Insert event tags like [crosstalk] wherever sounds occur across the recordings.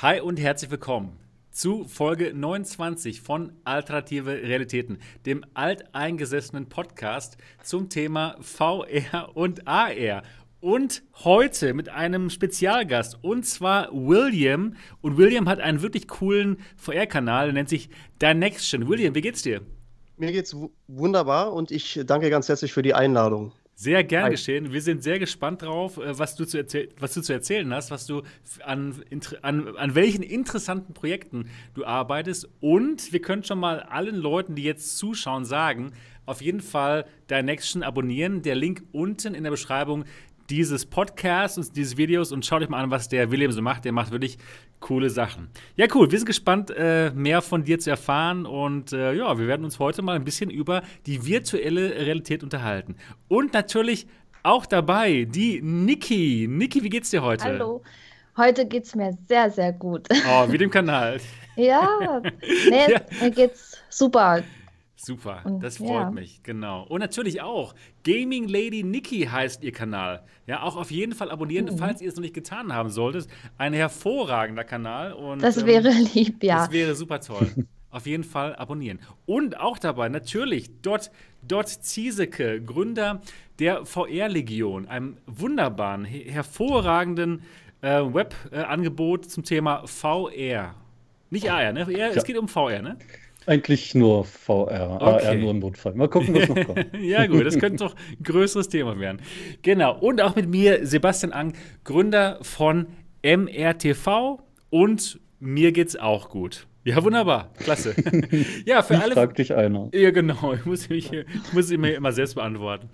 Hi und herzlich willkommen zu Folge 29 von Alternative Realitäten, dem alteingesessenen Podcast zum Thema VR und AR. Und heute mit einem Spezialgast, und zwar William. Und William hat einen wirklich coolen VR-Kanal, der nennt sich Dinection. William, wie geht's dir? Mir geht's wunderbar und ich danke ganz herzlich für die Einladung. Sehr gern Hi. geschehen. Wir sind sehr gespannt drauf, äh, was du zu, was du zu erzählen hast, was du an, an, an welchen interessanten Projekten du arbeitest. Und wir können schon mal allen Leuten, die jetzt zuschauen, sagen, auf jeden Fall Dinection abonnieren. Der Link unten in der Beschreibung dieses Podcasts und dieses Videos und schaut euch mal an, was der William so macht. Der macht wirklich coole Sachen. Ja, cool. Wir sind gespannt, äh, mehr von dir zu erfahren. Und äh, ja, wir werden uns heute mal ein bisschen über die virtuelle Realität unterhalten. Und natürlich auch dabei die Niki. Niki, wie geht's dir heute? Hallo. Heute geht's mir sehr, sehr gut. Oh, wie dem Kanal. [laughs] ja, [laughs] nee, ja. mir geht's super. Super, das freut ja. mich, genau. Und natürlich auch Gaming Lady Nikki heißt ihr Kanal. Ja, auch auf jeden Fall abonnieren, mhm. falls ihr es noch nicht getan haben solltet. Ein hervorragender Kanal. Und, das wäre ähm, lieb, ja. Das wäre super toll. [laughs] auf jeden Fall abonnieren. Und auch dabei natürlich Dot, Dot Ziesecke, Gründer der VR-Legion, einem wunderbaren, hervorragenden äh, Webangebot äh, zum Thema VR. Nicht AR, ne? VR, ja. Es geht um VR, ne? Eigentlich nur VR, okay. AR nur im Notfall. Mal gucken, was noch kommt. [laughs] ja, gut, das könnte doch ein größeres Thema werden. Genau. Und auch mit mir, Sebastian Ang, Gründer von MRTV und mir geht's auch gut. Ja, wunderbar. Klasse. [laughs] ja, für ich alle. Frag dich einer. Ja, genau. [laughs] Ich muss mich, ich muss mich immer selbst beantworten.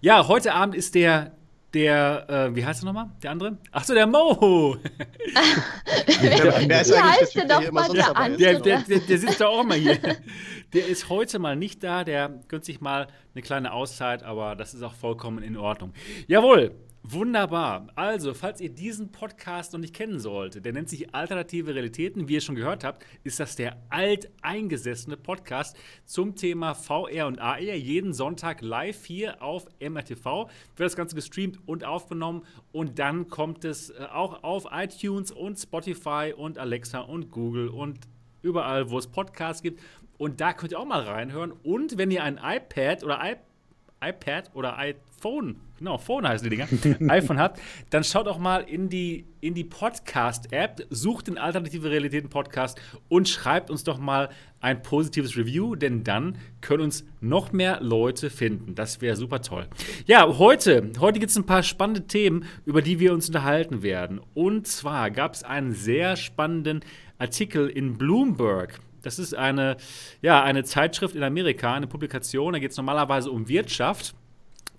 Ja, heute Abend ist der der, äh, wie heißt er nochmal? Der andere? Achso, der Mo! der, der, wie heißt der doch mal der andere? Der, der, der, sitzt da auch mal hier. Der ist heute mal nicht da, der gönnt sich mal eine kleine Auszeit, aber das ist auch vollkommen in Ordnung. Jawohl, Wunderbar. Also, falls ihr diesen Podcast noch nicht kennen solltet, der nennt sich Alternative Realitäten. Wie ihr schon gehört habt, ist das der alteingesessene Podcast zum Thema VR und AR. Jeden Sonntag live hier auf MRTV wird das Ganze gestreamt und aufgenommen. Und dann kommt es äh, auch auf iTunes und Spotify und Alexa und Google und überall, wo es Podcasts gibt. Und da könnt ihr auch mal reinhören. Und wenn ihr ein iPad oder iPad iPad oder iPhone, genau, Phone heißen die Dinger, [laughs] iPhone habt, dann schaut auch mal in die, in die Podcast-App, sucht den Alternative Realitäten Podcast und schreibt uns doch mal ein positives Review, denn dann können uns noch mehr Leute finden. Das wäre super toll. Ja, heute, heute gibt es ein paar spannende Themen, über die wir uns unterhalten werden. Und zwar gab es einen sehr spannenden Artikel in Bloomberg. Das ist eine, ja, eine Zeitschrift in Amerika, eine Publikation. Da geht es normalerweise um Wirtschaft.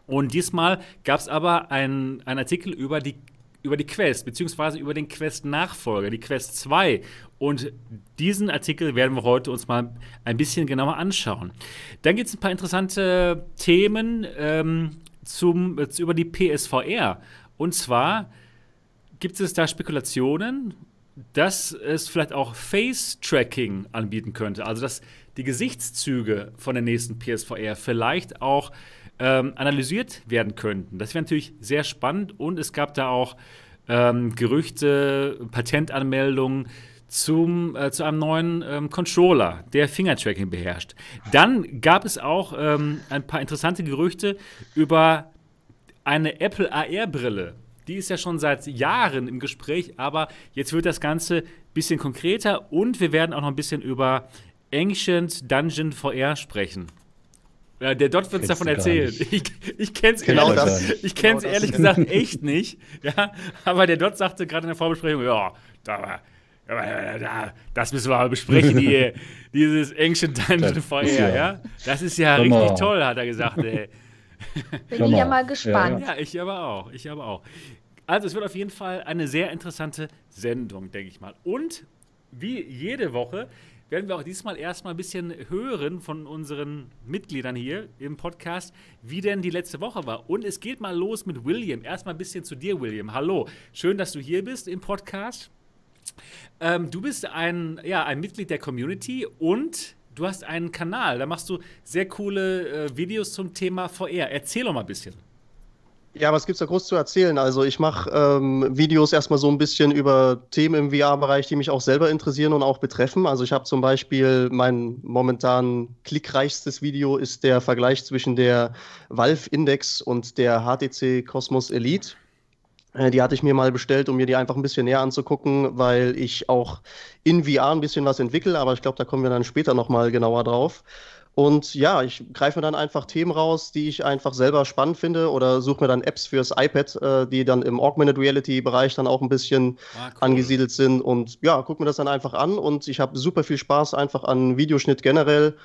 Und diesmal gab es aber einen Artikel über die, über die Quest, beziehungsweise über den Quest-Nachfolger, die Quest 2. Und diesen Artikel werden wir heute uns mal ein bisschen genauer anschauen. Dann gibt es ein paar interessante Themen ähm, zum, über die PSVR. Und zwar gibt es da Spekulationen dass es vielleicht auch Face-Tracking anbieten könnte. Also, dass die Gesichtszüge von der nächsten PSVR vielleicht auch ähm, analysiert werden könnten. Das wäre natürlich sehr spannend und es gab da auch ähm, Gerüchte, Patentanmeldungen zum, äh, zu einem neuen ähm, Controller, der Fingertracking beherrscht. Dann gab es auch ähm, ein paar interessante Gerüchte über eine Apple AR-Brille, die ist ja schon seit Jahren im Gespräch, aber jetzt wird das Ganze ein bisschen konkreter und wir werden auch noch ein bisschen über Ancient Dungeon VR sprechen. Ja, der Dot wird es davon erzählen. Ich, ich kenne es genau ehrlich, genau ehrlich gesagt echt nicht. Ja, aber der Dot sagte gerade in der Vorbesprechung, ja, da, da, das müssen wir mal besprechen, die, [laughs] dieses Ancient Dungeon VR. Ja. Das ist ja genau. richtig toll, hat er gesagt. Ey. Bin ich ja mal gespannt. Ja, ich aber auch. Ich aber auch. Also, es wird auf jeden Fall eine sehr interessante Sendung, denke ich mal. Und wie jede Woche werden wir auch diesmal erstmal ein bisschen hören von unseren Mitgliedern hier im Podcast, wie denn die letzte Woche war. Und es geht mal los mit William. Erstmal ein bisschen zu dir, William. Hallo. Schön, dass du hier bist im Podcast. Ähm, du bist ein, ja, ein Mitglied der Community und du hast einen Kanal. Da machst du sehr coole äh, Videos zum Thema VR. Erzähl doch mal ein bisschen. Ja, was gibt's da groß zu erzählen? Also ich mache ähm, Videos erstmal so ein bisschen über Themen im VR-Bereich, die mich auch selber interessieren und auch betreffen. Also ich habe zum Beispiel mein momentan klickreichstes Video ist der Vergleich zwischen der Valve Index und der HTC Cosmos Elite. Äh, die hatte ich mir mal bestellt, um mir die einfach ein bisschen näher anzugucken, weil ich auch in VR ein bisschen was entwickle, aber ich glaube, da kommen wir dann später nochmal genauer drauf. Und ja, ich greife mir dann einfach Themen raus, die ich einfach selber spannend finde oder suche mir dann Apps fürs iPad, äh, die dann im Augmented Reality Bereich dann auch ein bisschen ah, cool. angesiedelt sind. Und ja, gucke mir das dann einfach an und ich habe super viel Spaß einfach an Videoschnitt generell.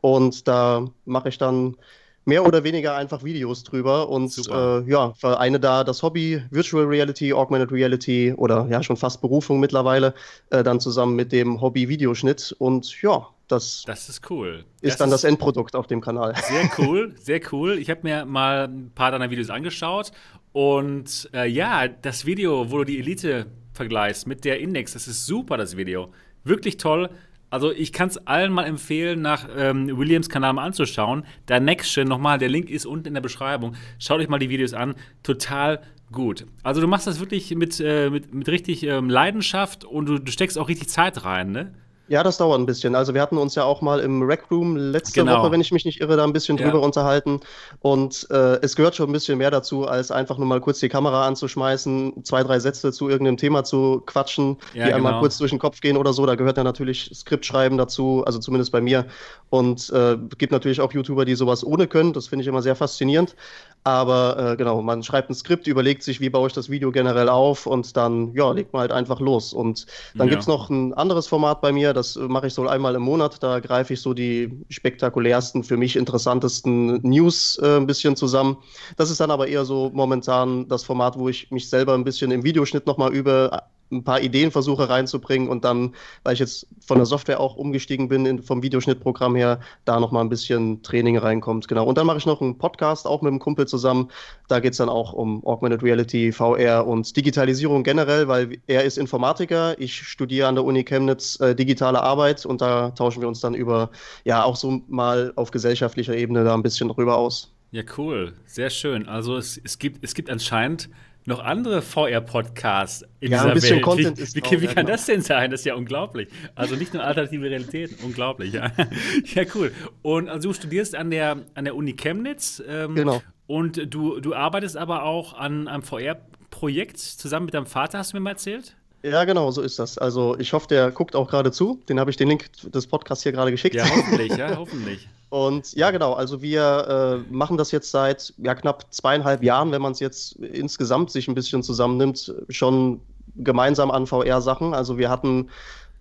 Und da mache ich dann mehr oder weniger einfach Videos drüber und äh, ja, vereine da das Hobby Virtual Reality, Augmented Reality oder ja schon fast Berufung mittlerweile, äh, dann zusammen mit dem Hobby Videoschnitt und ja, das, das ist cool. Ist das dann das Endprodukt auf dem Kanal. [laughs] Sehr cool, sehr cool. Ich habe mir mal ein paar deiner Videos angeschaut und äh, ja, das Video, wo du die Elite vergleichst mit der Index, das ist super, das Video. Wirklich toll. Also ich kann es allen mal empfehlen, nach ähm, Williams Kanal mal anzuschauen. Der Nextgen nochmal, der Link ist unten in der Beschreibung. Schaut euch mal die Videos an. Total gut. Also du machst das wirklich mit, äh, mit, mit richtig ähm, Leidenschaft und du, du steckst auch richtig Zeit rein, ne? Ja, das dauert ein bisschen. Also wir hatten uns ja auch mal im Rec Room letzte genau. Woche, wenn ich mich nicht irre, da ein bisschen ja. drüber unterhalten. Und äh, es gehört schon ein bisschen mehr dazu, als einfach nur mal kurz die Kamera anzuschmeißen, zwei, drei Sätze zu irgendeinem Thema zu quatschen, ja, die einmal genau. kurz durch den Kopf gehen oder so. Da gehört ja natürlich Skriptschreiben dazu, also zumindest bei mir. Und äh, gibt natürlich auch YouTuber, die sowas ohne können. Das finde ich immer sehr faszinierend. Aber äh, genau, man schreibt ein Skript, überlegt sich, wie baue ich das Video generell auf und dann, ja, legt man halt einfach los. Und dann ja. gibt es noch ein anderes Format bei mir, das mache ich so einmal im Monat. Da greife ich so die spektakulärsten, für mich interessantesten News äh, ein bisschen zusammen. Das ist dann aber eher so momentan das Format, wo ich mich selber ein bisschen im Videoschnitt nochmal übe, ein paar Ideenversuche reinzubringen und dann, weil ich jetzt von der Software auch umgestiegen bin, in, vom Videoschnittprogramm her, da nochmal ein bisschen Training reinkommt. Genau. Und dann mache ich noch einen Podcast, auch mit einem Kumpel zusammen. Da geht es dann auch um Augmented Reality, VR und Digitalisierung generell, weil er ist Informatiker, ich studiere an der Uni Chemnitz äh, digitale Arbeit und da tauschen wir uns dann über, ja, auch so mal auf gesellschaftlicher Ebene da ein bisschen drüber aus. Ja, cool. Sehr schön. Also es, es, gibt, es gibt anscheinend noch andere VR-Podcasts in ja, dieser ein bisschen Welt. Content wie, ist wie, wie kann das denn sein? Das ist ja unglaublich. Also nicht nur alternative Realitäten, [laughs] unglaublich. Ja. [laughs] ja, cool. Und also du studierst an der, an der Uni Chemnitz. Ähm, genau. Und du, du arbeitest aber auch an einem VR-Projekt zusammen mit deinem Vater, hast du mir mal erzählt? Ja, genau, so ist das. Also ich hoffe, der guckt auch gerade zu. Den habe ich den Link des Podcasts hier gerade geschickt. Ja, hoffentlich, ja, hoffentlich. Und ja, genau, also wir äh, machen das jetzt seit ja, knapp zweieinhalb Jahren, wenn man es jetzt insgesamt sich ein bisschen zusammennimmt, schon gemeinsam an VR-Sachen. Also wir hatten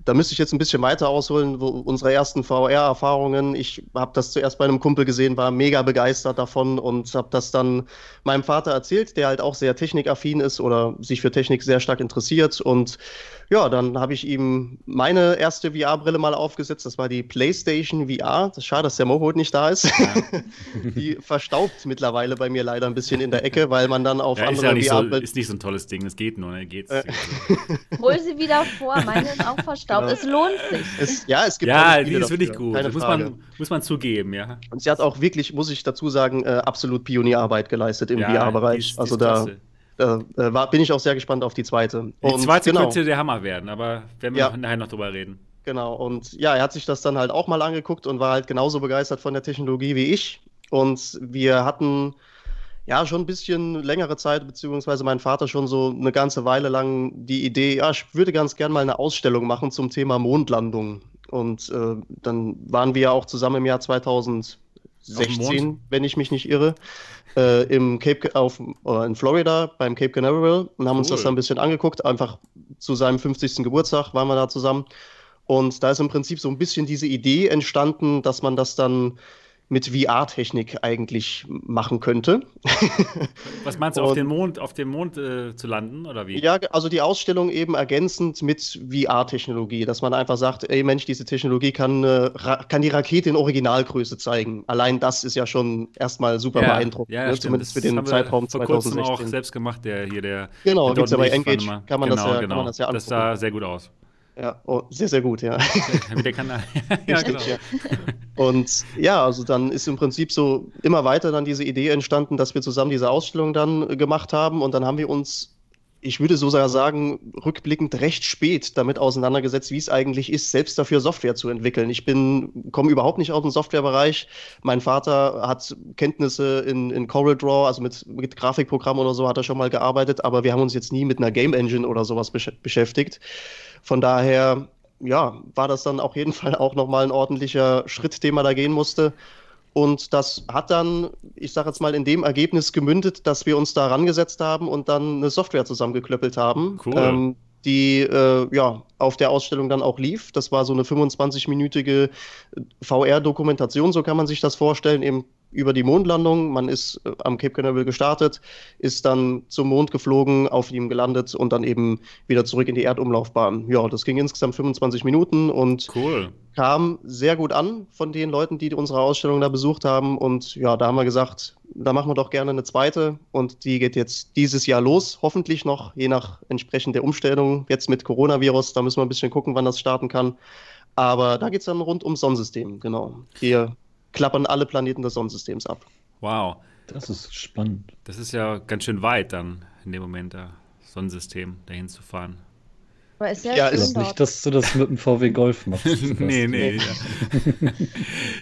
da müsste ich jetzt ein bisschen weiter ausholen, wo unsere ersten VR-Erfahrungen. Ich habe das zuerst bei einem Kumpel gesehen, war mega begeistert davon und habe das dann meinem Vater erzählt, der halt auch sehr technikaffin ist oder sich für Technik sehr stark interessiert. Und ja, dann habe ich ihm meine erste VR-Brille mal aufgesetzt. Das war die PlayStation VR. Das ist schade, dass der Moho nicht da ist. Ja. [laughs] die verstaubt mittlerweile bei mir leider ein bisschen in der Ecke, weil man dann auf ja, andere ist ja VR so, Ist nicht so ein tolles Ding. Es geht nur, ne? Geht's. Äh. [laughs] Hol sie wieder vor. Meine ist auch verstaubt. Es lohnt sich. Es, ja, es gibt Ja, die ist wirklich gut. das muss man, muss man zugeben, ja. Und sie hat auch wirklich, muss ich dazu sagen, äh, absolut Pionierarbeit geleistet im ja, VR-Bereich. Also da. Klasse äh, war, bin ich auch sehr gespannt auf die zweite. Und die zweite genau. könnte der Hammer werden, aber werden wir ja. nachher noch drüber reden. Genau, und ja, er hat sich das dann halt auch mal angeguckt und war halt genauso begeistert von der Technologie wie ich. Und wir hatten ja schon ein bisschen längere Zeit, beziehungsweise mein Vater schon so eine ganze Weile lang die Idee, ja, ich würde ganz gern mal eine Ausstellung machen zum Thema Mondlandung. Und äh, dann waren wir ja auch zusammen im Jahr 2016, wenn ich mich nicht irre, äh, im Cape auf, äh, in Florida beim Cape Canaveral und haben cool. uns das dann ein bisschen angeguckt. Einfach zu seinem 50. Geburtstag waren wir da zusammen. Und da ist im Prinzip so ein bisschen diese Idee entstanden, dass man das dann mit VR-Technik eigentlich machen könnte. [laughs] Was meinst du, auf dem Mond, auf dem Mond äh, zu landen oder wie? Ja, also die Ausstellung eben ergänzend mit VR-Technologie, dass man einfach sagt, ey Mensch, diese Technologie kann, äh, kann die Rakete in Originalgröße zeigen. Allein das ist ja schon erstmal super ja, beeindruckend, ja, ne? zumindest für den Zeitraum vor 2016. auch selbst gemacht, der hier der. Genau, ja bei Engage, kann man, genau, das ja, genau. kann man das ja angucken. Das sah sehr gut aus. Ja, oh, sehr, sehr gut, ja. Wie der Kanal. [laughs] ja, genau. Ja. Und ja, also dann ist im Prinzip so immer weiter dann diese Idee entstanden, dass wir zusammen diese Ausstellung dann gemacht haben und dann haben wir uns ich würde so sagen, rückblickend recht spät damit auseinandergesetzt, wie es eigentlich ist, selbst dafür Software zu entwickeln. Ich bin, komme überhaupt nicht aus dem Softwarebereich. Mein Vater hat Kenntnisse in, in CorelDRAW, also mit, mit Grafikprogrammen oder so hat er schon mal gearbeitet, aber wir haben uns jetzt nie mit einer Game Engine oder sowas besch beschäftigt. Von daher, ja, war das dann auf jeden Fall auch nochmal ein ordentlicher Schritt, den man da gehen musste. Und das hat dann, ich sage jetzt mal, in dem Ergebnis gemündet, dass wir uns da rangesetzt haben und dann eine Software zusammengeklöppelt haben. Cool. Ähm, die äh, ja auf der Ausstellung dann auch lief. Das war so eine 25-minütige VR-Dokumentation, so kann man sich das vorstellen, eben über die Mondlandung. Man ist äh, am Cape Canaveral gestartet, ist dann zum Mond geflogen, auf ihm gelandet und dann eben wieder zurück in die Erdumlaufbahn. Ja, das ging insgesamt 25 Minuten und cool. kam sehr gut an von den Leuten, die unsere Ausstellung da besucht haben. Und ja, da haben wir gesagt, da machen wir doch gerne eine zweite und die geht jetzt dieses Jahr los, hoffentlich noch, je nach entsprechend der Umstellung. Jetzt mit Coronavirus, da müssen wir ein bisschen gucken, wann das starten kann. Aber da geht es dann rund ums Sonnensystem, genau. Hier klappern alle Planeten des Sonnensystems ab. Wow. Das ist spannend. Das ist ja ganz schön weit dann in dem Moment, das Sonnensystem dahin zu fahren. Aber ist ja, ja ist nicht, dass du das mit dem VW Golf machst. [laughs] nee, nee. Ja.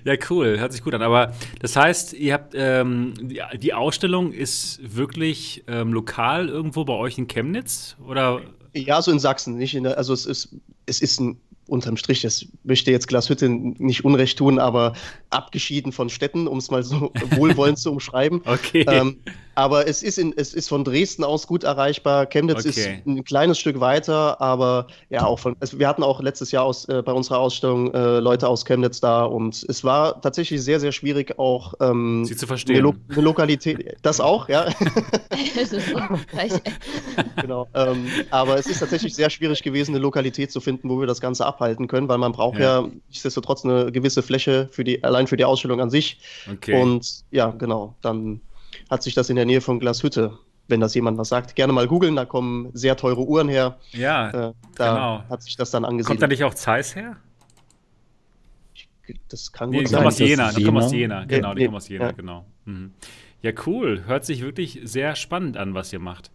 [laughs] ja. cool. Hört sich gut an. Aber das heißt, ihr habt ähm, die, die, Ausstellung ist wirklich ähm, lokal irgendwo bei euch in Chemnitz? Oder? Ja, so in Sachsen. Nicht in der, also es ist, es ist ein unterm Strich, das möchte jetzt Glashütte nicht unrecht tun, aber abgeschieden von Städten, um es mal so [laughs] wohlwollend zu umschreiben. Okay. Ähm, aber es ist, in, es ist von Dresden aus gut erreichbar. Chemnitz okay. ist ein kleines Stück weiter, aber ja, auch von. Also wir hatten auch letztes Jahr aus, äh, bei unserer Ausstellung äh, Leute aus Chemnitz da und es war tatsächlich sehr, sehr schwierig, auch ähm, Sie zu verstehen. Eine, Lo eine Lokalität. Das auch, ja. [laughs] [laughs] genau. Ähm, aber es ist tatsächlich sehr schwierig gewesen, eine Lokalität zu finden, wo wir das Ganze abhalten können, weil man braucht ja, ja nichtsdestotrotz eine gewisse Fläche für die, allein für die Ausstellung an sich. Okay. Und ja, genau, dann hat sich das in der Nähe von Glashütte. Wenn das jemand was sagt, gerne mal googeln, da kommen sehr teure Uhren her. Ja, äh, da genau. hat sich das dann angesiedelt. Kommt da nicht auch Zeiss her? das kann nee, gut die sein. Kommen aus Jena, die kommen aus Jena, genau, die kommen aus Jena, ja. genau. Mhm. Ja, cool. Hört sich wirklich sehr spannend an, was ihr macht.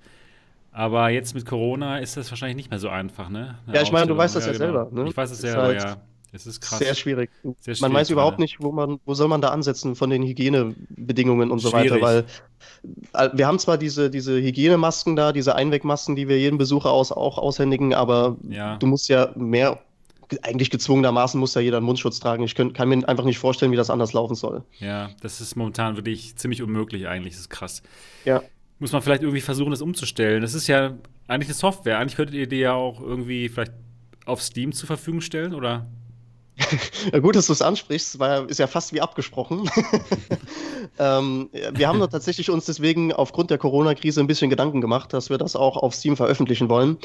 Aber jetzt mit Corona ist das wahrscheinlich nicht mehr so einfach, ne? Eine ja, ich meine, du weißt das ja, ja genau. selber. Ne? Ich weiß es selber, halt ja. Es ist krass. Sehr schwierig. Sehr schwierig man weiß überhaupt nicht, wo man, wo soll man da ansetzen von den Hygienebedingungen und so schwierig. weiter, weil äh, wir haben zwar diese, diese Hygienemasken da, diese Einwegmasken, die wir jedem Besucher aus, auch aushändigen, aber ja. du musst ja mehr, eigentlich gezwungenermaßen muss ja jeder einen Mundschutz tragen. Ich könnt, kann mir einfach nicht vorstellen, wie das anders laufen soll. Ja, das ist momentan wirklich ziemlich unmöglich eigentlich, das ist krass. Ja. Muss man vielleicht irgendwie versuchen, das umzustellen. Das ist ja eigentlich eine Software. Eigentlich könntet ihr die ja auch irgendwie vielleicht auf Steam zur Verfügung stellen, oder? Ja, gut, dass du es ansprichst, weil ist ja fast wie abgesprochen. [laughs] ähm, wir haben tatsächlich uns deswegen aufgrund der Corona-Krise ein bisschen Gedanken gemacht, dass wir das auch auf Steam veröffentlichen wollen.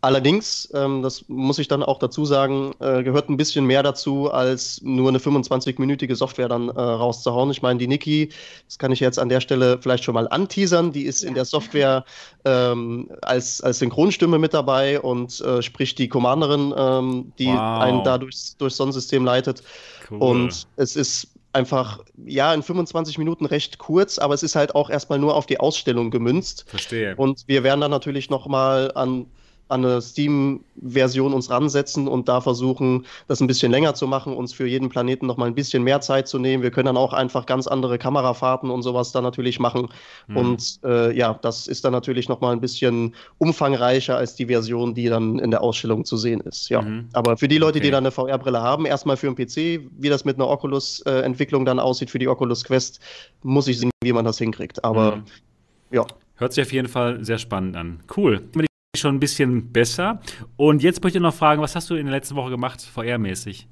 Allerdings, ähm, das muss ich dann auch dazu sagen, äh, gehört ein bisschen mehr dazu, als nur eine 25-minütige Software dann äh, rauszuhauen. Ich meine, die Niki, das kann ich jetzt an der Stelle vielleicht schon mal anteasern, die ist ja. in der Software ähm, als, als Synchronstimme mit dabei und äh, spricht die Commanderin, ähm, die wow. einen da durchs, durchs Sonnensystem leitet. Cool. Und es ist einfach, ja, in 25 Minuten recht kurz, aber es ist halt auch erstmal nur auf die Ausstellung gemünzt. Verstehe. Und wir werden dann natürlich nochmal an an eine Steam-Version uns ransetzen und da versuchen, das ein bisschen länger zu machen, uns für jeden Planeten noch mal ein bisschen mehr Zeit zu nehmen. Wir können dann auch einfach ganz andere Kamerafahrten und sowas dann natürlich machen. Mhm. Und äh, ja, das ist dann natürlich noch mal ein bisschen umfangreicher als die Version, die dann in der Ausstellung zu sehen ist. Ja, mhm. aber für die Leute, okay. die dann eine VR-Brille haben, erstmal für einen PC, wie das mit einer Oculus-Entwicklung dann aussieht für die Oculus Quest, muss ich sehen, wie man das hinkriegt. Aber mhm. ja. Hört sich auf jeden Fall sehr spannend an. Cool schon ein bisschen besser. Und jetzt möchte ich noch fragen, was hast du in der letzten Woche gemacht, VR-mäßig?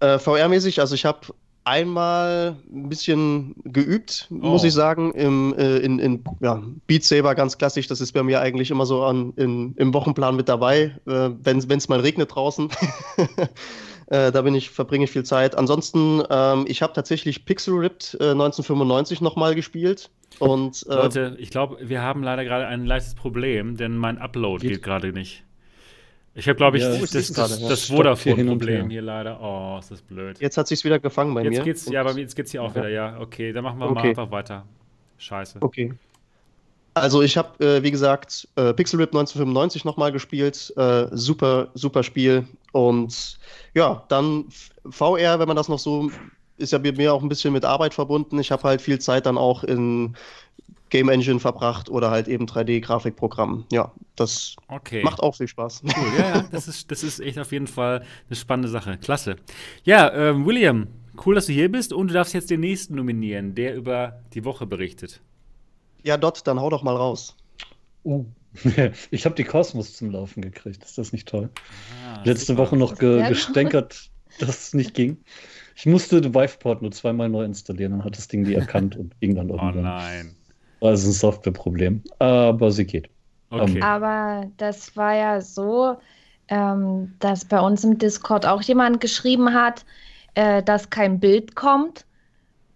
Äh, VR-mäßig, also ich habe einmal ein bisschen geübt, oh. muss ich sagen, im, äh, in, in ja, Beat Saber ganz klassisch. Das ist bei mir eigentlich immer so an, in, im Wochenplan mit dabei, äh, wenn es mal regnet draußen. [laughs] Äh, da bin ich, verbringe ich viel Zeit. Ansonsten, ähm, ich habe tatsächlich Pixel Ripped äh, 1995 nochmal gespielt. Und, äh, Leute, ich glaube, wir haben leider gerade ein leichtes Problem, denn mein Upload geht, geht gerade nicht. Ich habe, glaube ich, ja, das, das, das, das Vodafone-Problem hier leider. Oh, ist das blöd. Jetzt hat sich's wieder gefangen bei jetzt mir. Geht's, ja, bei mir jetzt geht's hier auch ja. wieder. Ja, okay, dann machen wir okay. mal einfach weiter. Scheiße. Okay. Also ich habe, äh, wie gesagt, äh, Pixel Rip 1995 nochmal gespielt. Äh, super, super Spiel. Und ja, dann VR, wenn man das noch so, ist ja bei mir auch ein bisschen mit Arbeit verbunden. Ich habe halt viel Zeit dann auch in Game Engine verbracht oder halt eben 3D-Grafikprogramm. Ja, das okay. macht auch viel Spaß. Cool, ja, ja, das ist, das ist echt auf jeden Fall eine spannende Sache. Klasse. Ja, ähm, William, cool, dass du hier bist und du darfst jetzt den nächsten nominieren, der über die Woche berichtet. Ja, Dot, dann hau doch mal raus. Oh. [laughs] ich habe die Kosmos zum Laufen gekriegt. Ist das nicht toll? Ah, Letzte super. Woche noch ge gestänkert, dass es nicht ging. Ich musste den Viveport nur zweimal neu installieren, dann hat das Ding die [laughs] erkannt und ging dann oh irgendwann. Oh nein. Das ist ein Softwareproblem, aber sie geht. Okay. Um, aber das war ja so, ähm, dass bei uns im Discord auch jemand geschrieben hat, äh, dass kein Bild kommt.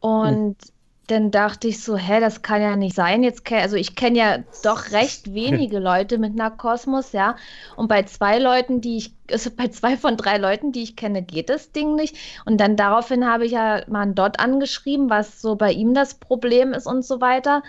Und hm dann dachte ich so, hä, das kann ja nicht sein. Jetzt also ich kenne ja doch recht [laughs] wenige Leute mit einer Kosmos, ja. Und bei zwei Leuten, die ich, also bei zwei von drei Leuten, die ich kenne, geht das Ding nicht. Und dann daraufhin habe ich ja mal einen Dot angeschrieben, was so bei ihm das Problem ist und so weiter.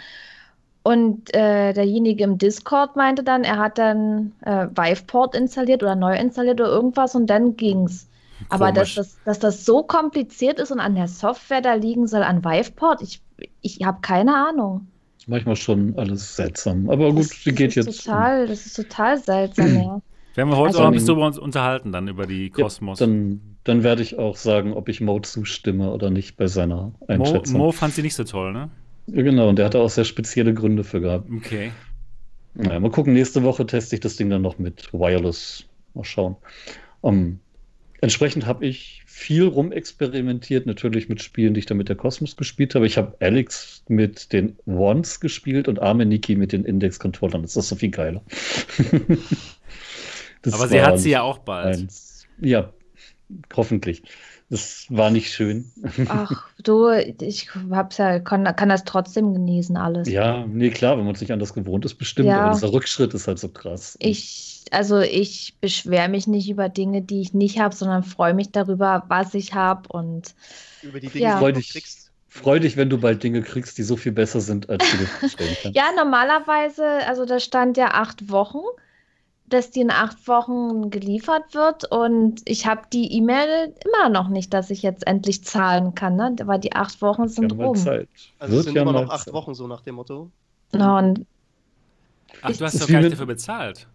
Und äh, derjenige im Discord meinte dann, er hat dann äh, Viveport installiert oder neu installiert oder irgendwas und dann ging's. Aber dass das, dass das so kompliziert ist und an der Software da liegen soll, an Viveport, ich, ich habe keine Ahnung. Manchmal schon alles seltsam. Aber gut, die geht jetzt. Total, das ist total seltsam, ja. Werden wir heute also, auch ein bisschen über uns unterhalten, dann über die Kosmos. Ja, dann, dann werde ich auch sagen, ob ich Mo zustimme oder nicht bei seiner Einschätzung. Mo, Mo fand sie nicht so toll, ne? Ja, genau, und der hatte auch sehr spezielle Gründe für gehabt. Okay. Naja, mal gucken, nächste Woche teste ich das Ding dann noch mit Wireless. Mal schauen. Um, Entsprechend habe ich viel rumexperimentiert, natürlich mit Spielen, die ich dann mit der Cosmos gespielt habe. Ich habe Alex mit den Wands gespielt und Arme Niki mit den Index-Controllern. Das ist so viel geiler. [laughs] Aber sie hat sie ja auch bald. Eins. Ja, hoffentlich. Das war nicht schön. Ach, du, ich hab's ja, kann, kann das trotzdem genießen, alles. Ja, nee, klar, wenn man sich an das gewohnt ist, bestimmt. Ja. Aber dieser Rückschritt ist halt so krass. Ich also ich beschwere mich nicht über Dinge, die ich nicht habe, sondern freue mich darüber, was ich habe und über die Dinge, ja. die du kriegst. Freu dich, wenn du bald Dinge kriegst, die so viel besser sind, als du dir [laughs] vorstellen kannst. ja, normalerweise, also da stand ja acht Wochen, dass die in acht Wochen geliefert wird und ich habe die E-Mail immer noch nicht, dass ich jetzt endlich zahlen kann, ne? weil die acht Wochen sind ja, rum. Zeit. Also es sind ja immer noch acht Zeit. Wochen so nach dem Motto. No, und Ach, du hast doch gar nicht dafür bezahlt.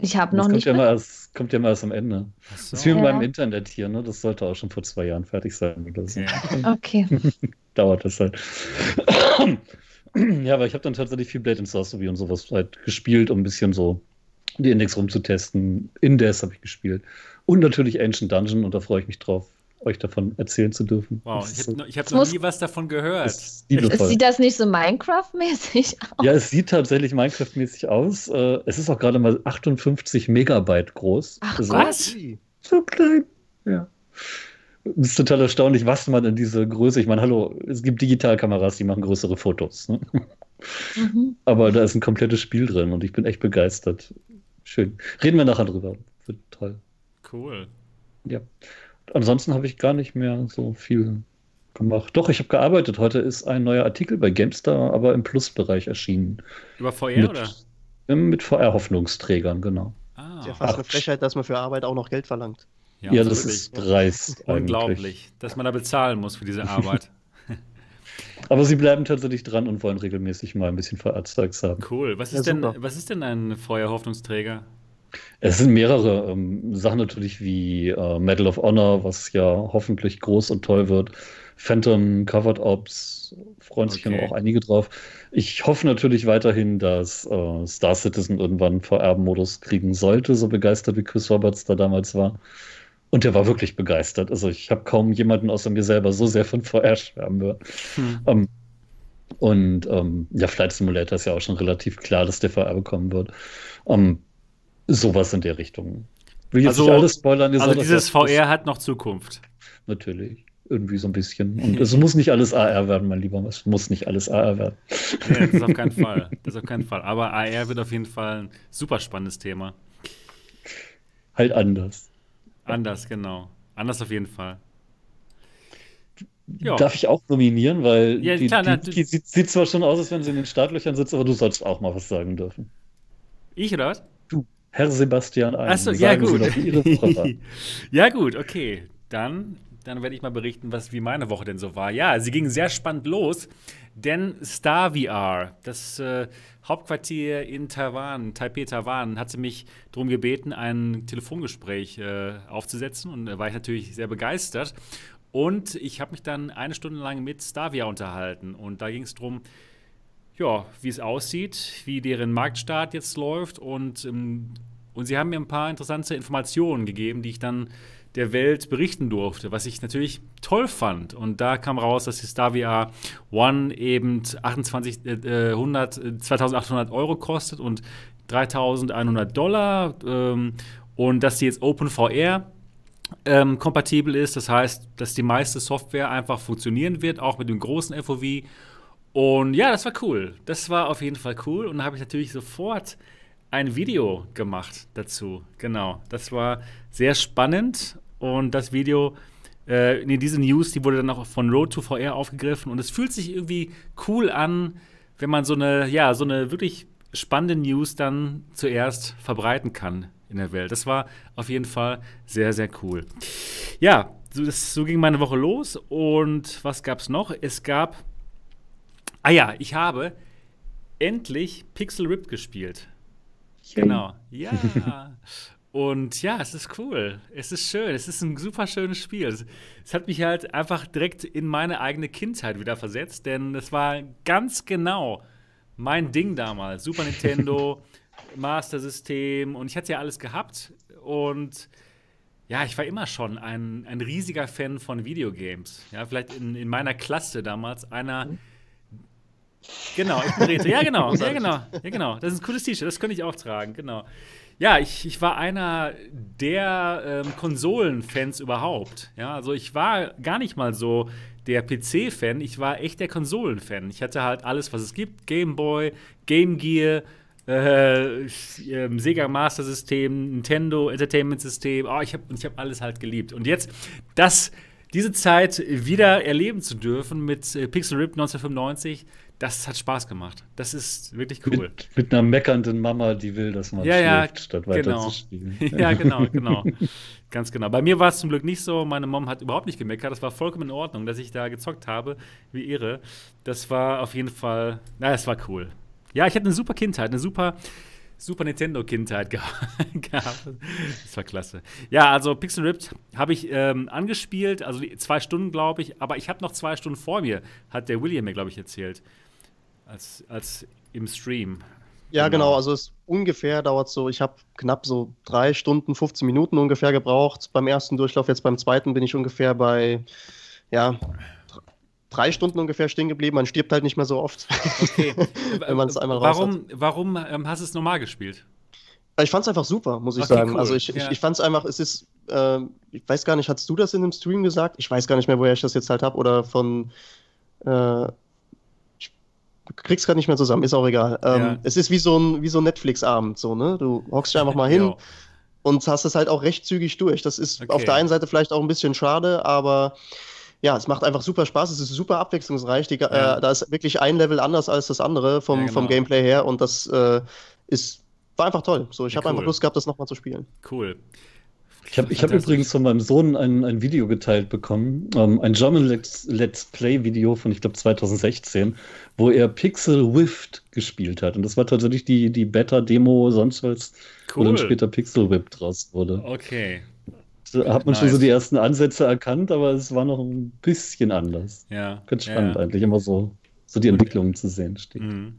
Ich habe noch das nicht. Kommt ja, mal erst, kommt ja mal erst am Ende. So. Das ist wie ja. beim Internet hier, ne? Das sollte auch schon vor zwei Jahren fertig sein. Oder so. Okay. [laughs] Dauert das halt. [clears throat] ja, aber ich habe dann tatsächlich viel Blade and Sorcery und sowas halt gespielt, um ein bisschen so die Index rumzutesten. Indes habe ich gespielt. Und natürlich Ancient Dungeon und da freue ich mich drauf, euch davon erzählen zu dürfen. Wow, ich habe hab noch nie was davon gehört. Sieht das nicht so Minecraft-mäßig [laughs] aus? Ja, es sieht tatsächlich Minecraft-mäßig aus. Äh, es ist auch gerade mal 58 Megabyte groß. Ach also, was? So klein, ja. Es ist total erstaunlich, was man in diese Größe. Ich meine, hallo, es gibt Digitalkameras, die machen größere Fotos. Ne? Mhm. Aber da ist ein komplettes Spiel drin und ich bin echt begeistert. Schön. Reden wir nachher drüber. Wird toll. Cool. Ja ansonsten habe ich gar nicht mehr so viel gemacht. Doch, ich habe gearbeitet. Heute ist ein neuer Artikel bei Gamestar, aber im Plus-Bereich erschienen. Über VR mit, oder? Mit VR-Hoffnungsträgern, genau. Ah. Ist ja fast Ach. eine Frechheit, dass man für Arbeit auch noch Geld verlangt. Ja, ja das ist dreist. Unglaublich, dass man da bezahlen muss für diese Arbeit. Aber sie bleiben tatsächlich dran und wollen regelmäßig mal ein bisschen VR-Zeugs haben. Cool. Was ist, ja, denn, was ist denn ein VR-Hoffnungsträger? Es sind mehrere ähm, Sachen natürlich wie äh, Medal of Honor, was ja hoffentlich groß und toll wird. Phantom, Covered Ops, freuen sich okay. ja noch auch einige drauf. Ich hoffe natürlich weiterhin, dass äh, Star Citizen irgendwann VR-Modus kriegen sollte, so begeistert wie Chris Roberts da damals war. Und der war wirklich begeistert. Also ich habe kaum jemanden außer mir selber so sehr von VR schwärmen hören. Hm. Ähm, und ähm, ja, Flight Simulator ist ja auch schon relativ klar, dass der VR bekommen wird. Ähm, Sowas in der Richtung. Will jetzt also, nicht alles spoilern. Also dieses VR hat noch Zukunft. Natürlich. Irgendwie so ein bisschen. Und es muss nicht alles AR werden, mein Lieber. Es muss nicht alles AR werden. Nee, das ist auf keinen Fall. Das ist auf keinen Fall. Aber AR wird auf jeden Fall ein super spannendes Thema. Halt anders. Anders, genau. Anders auf jeden Fall. Ja. Darf ich auch nominieren, weil ja, die, klar, die, na, die, sieht, sieht, zwar schon aus, als wenn sie in den Startlöchern sitzt, aber du sollst auch mal was sagen dürfen. Ich oder was? Du, Herr Sebastian Ein. Achso, ja gut. [laughs] ja gut, okay. Dann, dann werde ich mal berichten, was wie meine Woche denn so war. Ja, sie ging sehr spannend los, denn Star VR, das äh, Hauptquartier in Taiwan, Taipei, Taiwan, hatte mich darum gebeten, ein Telefongespräch äh, aufzusetzen und da war ich natürlich sehr begeistert. Und ich habe mich dann eine Stunde lang mit Stavia unterhalten. Und da ging es darum, ja, wie es aussieht, wie deren Marktstart jetzt läuft. Und, ähm, und sie haben mir ein paar interessante Informationen gegeben, die ich dann der Welt berichten durfte, was ich natürlich toll fand. Und da kam raus, dass die Stavia One eben 28, äh, 100, 2800 Euro kostet und 3100 Dollar. Ähm, und dass sie jetzt OpenVR ähm, kompatibel ist. Das heißt, dass die meiste Software einfach funktionieren wird, auch mit dem großen FOV. Und ja, das war cool. Das war auf jeden Fall cool. Und da habe ich natürlich sofort ein Video gemacht dazu. Genau. Das war sehr spannend. Und das Video, äh, nee, diese News, die wurde dann auch von Road to VR aufgegriffen. Und es fühlt sich irgendwie cool an, wenn man so eine, ja, so eine wirklich spannende News dann zuerst verbreiten kann in der Welt. Das war auf jeden Fall sehr, sehr cool. Ja, so, das, so ging meine Woche los. Und was gab es noch? Es gab. Ah ja, ich habe endlich Pixel Rip gespielt. Genau. Ja. Und ja, es ist cool. Es ist schön. Es ist ein super schönes Spiel. Es, es, hat mich halt einfach direkt in meine eigene Kindheit wieder versetzt, denn es war ganz genau mein Ding damals. Super Nintendo, [laughs] Master System und ich hatte ja alles gehabt und ja, ich war immer schon ein, ein riesiger Fan von Videogames. Ja, vielleicht in, in meiner Klasse damals einer. Genau, ich bin Rete. Ja, genau, ja, genau, ja, genau. Das ist ein cooles T-Shirt, das könnte ich auch tragen, genau. Ja, ich, ich war einer der ähm, Konsolen-Fans überhaupt. Ja, also ich war gar nicht mal so der PC-Fan, ich war echt der Konsolen-Fan. Ich hatte halt alles, was es gibt: Game Boy, Game Gear, äh, ähm, Sega Master System, Nintendo Entertainment System. Oh, ich habe ich hab alles halt geliebt. Und jetzt das, diese Zeit wieder erleben zu dürfen mit äh, Pixel Rip 1995, das hat Spaß gemacht. Das ist wirklich cool. Mit, mit einer meckernden Mama, die will, dass man ja, schläft, ja, statt weiter genau. zu spielen. [laughs] ja, genau, genau. [laughs] Ganz genau. Bei mir war es zum Glück nicht so. Meine Mom hat überhaupt nicht gemeckert. Das war vollkommen in Ordnung, dass ich da gezockt habe, wie irre. Das war auf jeden Fall, na, es war cool. Ja, ich hatte eine super Kindheit, eine super Super Nintendo-Kindheit [laughs] gehabt. Das war klasse. Ja, also Pixel Ripped habe ich ähm, angespielt, also zwei Stunden, glaube ich, aber ich habe noch zwei Stunden vor mir, hat der William mir, glaube ich, erzählt. Als, als im Stream. Ja, genau, genau also es ungefähr dauert so, ich habe knapp so drei Stunden, 15 Minuten ungefähr gebraucht beim ersten Durchlauf. Jetzt beim zweiten bin ich ungefähr bei, ja, drei Stunden ungefähr stehen geblieben. Man stirbt halt nicht mehr so oft, [laughs] okay. wenn man es einmal warum, raus hat. Warum ähm, hast du es normal gespielt? Ich fand es einfach super, muss ich okay, sagen. Cool. Also ich, ja. ich, ich fand es einfach, es ist, äh, ich weiß gar nicht, hast du das in dem Stream gesagt? Ich weiß gar nicht mehr, woher ich das jetzt halt habe oder von, äh, krieg's gerade nicht mehr zusammen, ist auch egal. Ähm, ja. Es ist wie so ein, wie so ein Netflix-Abend, so, ne? Du hockst dich einfach mal hin und hast es halt auch recht zügig durch. Das ist okay. auf der einen Seite vielleicht auch ein bisschen schade, aber ja, es macht einfach super Spaß, es ist super abwechslungsreich. Die, äh, ja. äh, da ist wirklich ein Level anders als das andere vom, ja, genau. vom Gameplay her und das äh, ist, war einfach toll. So, ich ja, habe cool. einfach Lust gehabt, das nochmal zu spielen. Cool. Ich habe hab übrigens von meinem Sohn ein, ein Video geteilt bekommen, ähm, ein German Let's, Let's Play-Video von, ich glaube, 2016, wo er Pixel Whift gespielt hat. Und das war tatsächlich die, die Beta-Demo, sonst was, cool. wo dann später Pixel Whip draus wurde. Okay. Da hat man nice. schon so die ersten Ansätze erkannt, aber es war noch ein bisschen anders. Ja. Ganz spannend ja. eigentlich, immer so, so die Entwicklungen zu sehen steht. Mhm.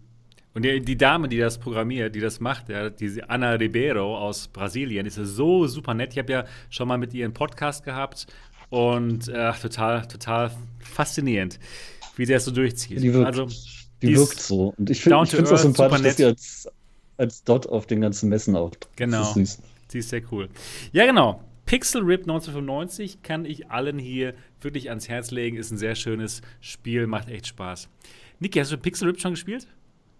Und die, die, Dame, die das programmiert, die das macht, ja, diese Ana Ribeiro aus Brasilien, ist ja so super nett. Ich habe ja schon mal mit ihr einen Podcast gehabt und äh, total, total faszinierend, wie der es so durchzieht. Die wirkt, also, die, die wirkt so. Und ich finde es auch sympathisch, dass sie als, als Dot auf den ganzen Messen auftritt. Genau. Das. Sie ist sehr cool. Ja, genau. Pixel Rip 1995 kann ich allen hier wirklich ans Herz legen. Ist ein sehr schönes Spiel, macht echt Spaß. Niki, hast du Pixel Rip schon gespielt?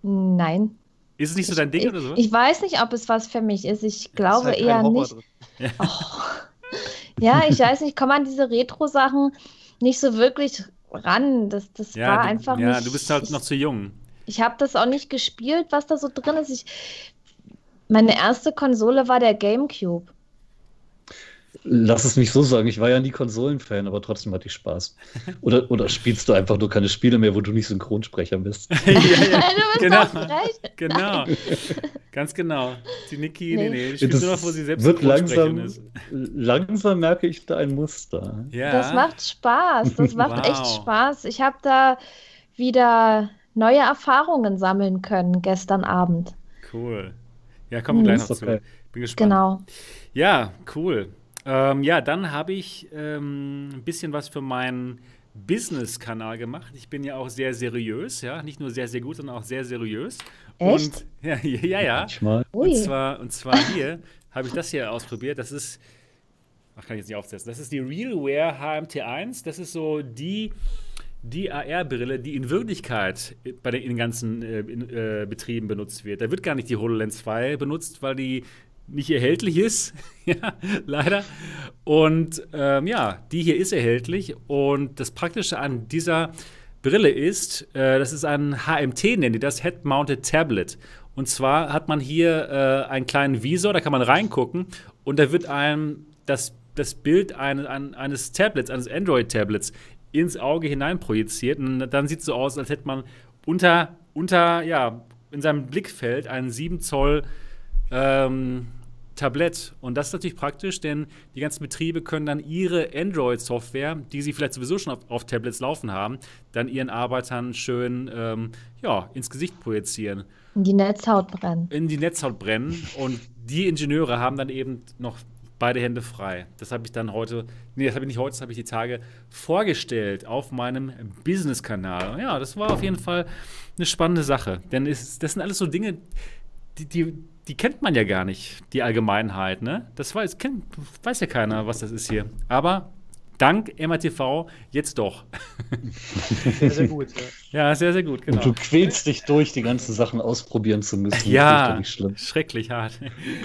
Nein. Ist es nicht so dein Ding ich, oder so? Ich weiß nicht, ob es was für mich ist. Ich glaube halt eher nicht. [laughs] Oh. Ja, ich weiß nicht, ich komme an diese Retro-Sachen nicht so wirklich ran. Das, das ja, war du, einfach ja, nicht. du bist halt noch zu jung. Ich habe das auch nicht gespielt, was da so drin ist. Ich, meine erste Konsole war der GameCube. Lass es mich so sagen, ich war ja nie Konsolenfan, aber trotzdem hatte ich Spaß. Oder, oder spielst du einfach nur keine Spiele mehr, wo du nicht Synchronsprecher bist? [laughs] ja, ja, [laughs] du genau. Genau. Ganz genau. Die Niki, nee, Nee. nee, die spielt Das nur noch, wo sie selbst wird langsam, ist. langsam merke ich da ein Muster. Ja. Das macht Spaß. Das macht echt Wow. Spaß. Ich habe da wieder neue Erfahrungen sammeln können gestern Abend. Cool. Ja, kommen wir Mhm. gleich noch Ist okay. zu. Bin gespannt. Genau. Ja, cool. Ähm, ja, dann habe ich ähm, ein bisschen was für meinen Business-Kanal gemacht. Ich bin ja auch sehr seriös, ja. Nicht nur sehr, sehr gut, sondern auch sehr seriös. Echt? Und, ja, [laughs] ja, ja. Ui. Und zwar, und zwar hier habe ich das hier ausprobiert. Das ist, ach, kann ich jetzt nicht aufsetzen. Das ist die Realwear HMT1. Das ist so die, die AR-Brille, die in Wirklichkeit bei den, in den ganzen äh, in, äh, Betrieben benutzt wird. Da wird gar nicht die HoloLens 2 benutzt, weil die nicht erhältlich ist. [laughs] ja, leider. Und ähm, ja, die hier ist erhältlich. Und das Praktische an dieser Brille ist, äh, das ist ein HMT, nennen die das, Head-Mounted Tablet. Und zwar hat man hier äh, einen kleinen Visor, da kann man reingucken und da wird einem das, das Bild ein, ein, eines Tablets, eines Android-Tablets ins Auge hinein projiziert. Und dann sieht es so aus, als hätte man unter, unter ja, in seinem Blickfeld einen 7 Zoll ähm, Tablett. Und das ist natürlich praktisch, denn die ganzen Betriebe können dann ihre Android-Software, die sie vielleicht sowieso schon auf, auf Tablets laufen haben, dann ihren Arbeitern schön ähm, ja, ins Gesicht projizieren, In die Netzhaut brennen. in die Netzhaut brennen. Und die Ingenieure haben dann eben noch beide Hände frei. Das habe ich dann heute, nee, das habe ich nicht heute, das habe ich die Tage vorgestellt auf meinem Business-Kanal. Ja, das war auf jeden Fall eine spannende Sache. Denn es, das sind alles so Dinge, die, die, die kennt man ja gar nicht, die Allgemeinheit, ne? Das weiß, kennt, weiß ja keiner, was das ist hier. Aber dank MRTV jetzt doch. Sehr, sehr gut. Ja. [laughs] Ja, sehr, sehr gut, genau. Und du quälst dich durch, die ganzen Sachen ausprobieren zu müssen. Ja, Das ist schlimm. schrecklich hart.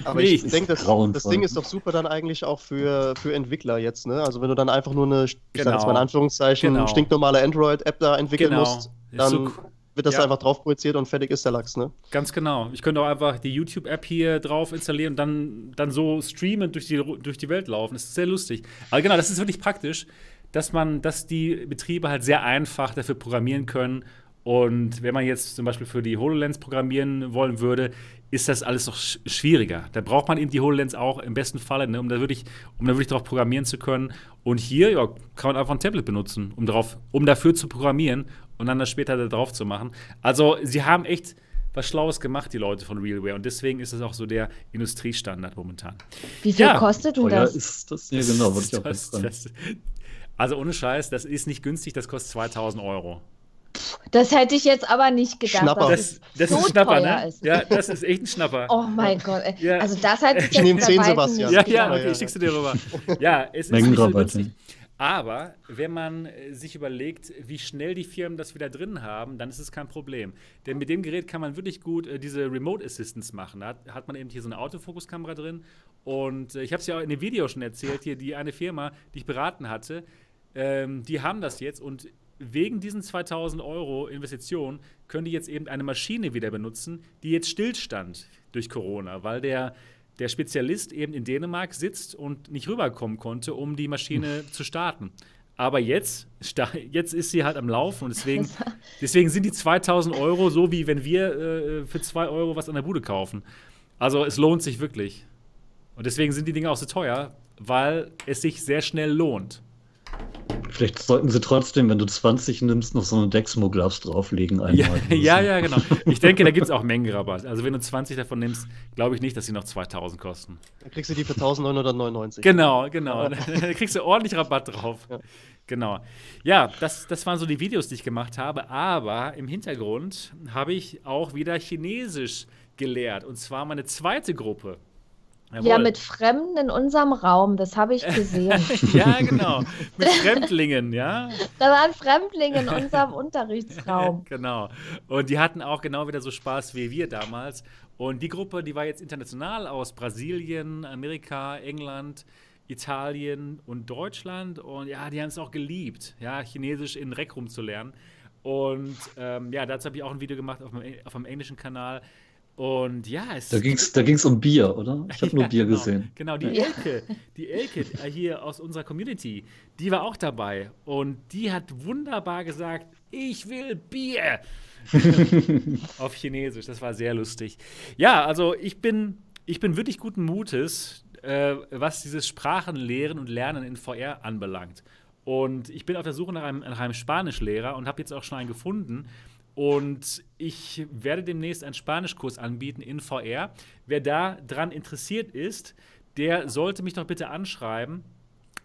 Aber Nee, ich denke, das, das Ding ist doch super dann eigentlich auch für, für Entwickler jetzt, ne? Also wenn du dann einfach nur eine, ich Genau. sag jetzt mal in Anführungszeichen, Genau. stinknormale Android-App da entwickeln Genau. musst, Ist dann so- wird das ja. einfach drauf projiziert und fertig ist der Lachs, ne? Ganz genau. Ich könnte auch einfach die YouTube-App hier drauf installieren und dann, dann so streamend durch die, durch die Welt laufen. Das ist sehr lustig. Aber genau, das ist wirklich praktisch, dass man, dass die Betriebe halt sehr einfach dafür programmieren können. Und wenn man jetzt zum Beispiel für die HoloLens programmieren wollen würde, ist das alles noch sch schwieriger. Da braucht man eben die HoloLens auch im besten Falle, ne, um da wirklich, um da wirklich drauf programmieren zu können. Und hier ja, kann man einfach ein Tablet benutzen, um, darauf, um dafür zu programmieren und dann das später da drauf zu machen. Also sie haben echt was Schlaues gemacht, die Leute von Realware. Und deswegen ist es auch so der Industriestandard momentan. Wie viel Ja. kostet denn das? ist das. Ja, genau, wollte ich auch Das- das- Also ohne Scheiß, das ist nicht günstig, das kostet 2000 Euro. Das hätte ich jetzt aber nicht gedacht. Schnapper. Das, das so ist ein Schnapper, teuer ne? ist. Ja, das ist echt ein Schnapper. [laughs] Oh mein Gott. Ja. Also das hat ich Ich nehm jetzt 10, bei weitem Sebastian. Ja, ja, okay, ja. ich schick's dir rüber. [laughs] Ja, es ist nicht so günstig. Aber wenn man äh, sich überlegt, wie schnell die Firmen das wieder drin haben, dann ist es kein Problem. Denn mit dem Gerät kann man wirklich gut äh, diese Remote Assistance machen. Da hat, hat man eben hier so eine Autofokuskamera drin. Und äh, ich habe es ja auch in dem Video schon erzählt, hier die eine Firma, die ich beraten hatte, ähm, die haben das jetzt und wegen diesen 2000 Euro Investition können die jetzt eben eine Maschine wieder benutzen, die jetzt stillstand durch Corona, weil der, der Spezialist eben in Dänemark sitzt und nicht rüberkommen konnte, um die Maschine zu starten. Aber jetzt, jetzt ist sie halt am Laufen und deswegen, [laughs] deswegen sind die 2000 Euro so, wie wenn wir äh, für 2 Euro was an der Bude kaufen. Also es lohnt sich wirklich. Und deswegen sind die Dinge auch so teuer, weil es sich sehr schnell lohnt. Vielleicht sollten sie trotzdem, wenn du 20 nimmst, noch so eine Dexmo Gloves drauflegen. Ja, einmal. ja, ja, genau. Ich denke, da gibt es [laughs] auch Mengenrabatt. Also wenn du 20 davon nimmst, glaube ich nicht, dass sie noch 2000 kosten. Dann kriegst du die für 1999. Genau, genau. [laughs] Da kriegst du ordentlich Rabatt drauf. Ja. Genau. Ja, das, das waren so die Videos, die ich gemacht habe. Aber im Hintergrund habe ich auch wieder Chinesisch gelehrt. Und zwar meine zweite Gruppe. Jawohl. Ja, mit Fremden in unserem Raum, das habe ich gesehen. [laughs] ja, genau. Mit Fremdlingen, ja. Da waren Fremdlinge in unserem [laughs] Unterrichtsraum. genau. Und die hatten auch genau wieder so Spaß wie wir damals. Und die Gruppe, die war jetzt international aus Brasilien, Amerika, England, Italien und Deutschland. Und ja, die haben es auch geliebt, ja, Chinesisch in Rec rumzulernen. Und ähm, ja, dazu habe ich auch ein Video gemacht auf dem, auf dem englischen Kanal. Und ja, es Da ging es da ging's um Bier, oder? Ich habe [laughs] ja, nur Bier genau, gesehen. Genau, die ja. Elke, die Elke hier aus unserer Community, die war auch dabei. Und die hat wunderbar gesagt: Ich will Bier. [laughs] Auf Chinesisch, das war sehr lustig. Ja, also ich bin, ich bin wirklich guten Mutes, äh, was dieses Sprachenlehren und Lernen in VR anbelangt. Und ich bin auf der Suche nach einem, nach einem Spanischlehrer und habe jetzt auch schon einen gefunden. Und ich werde demnächst einen Spanischkurs anbieten in VR. Wer da dran interessiert ist, der sollte mich doch bitte anschreiben.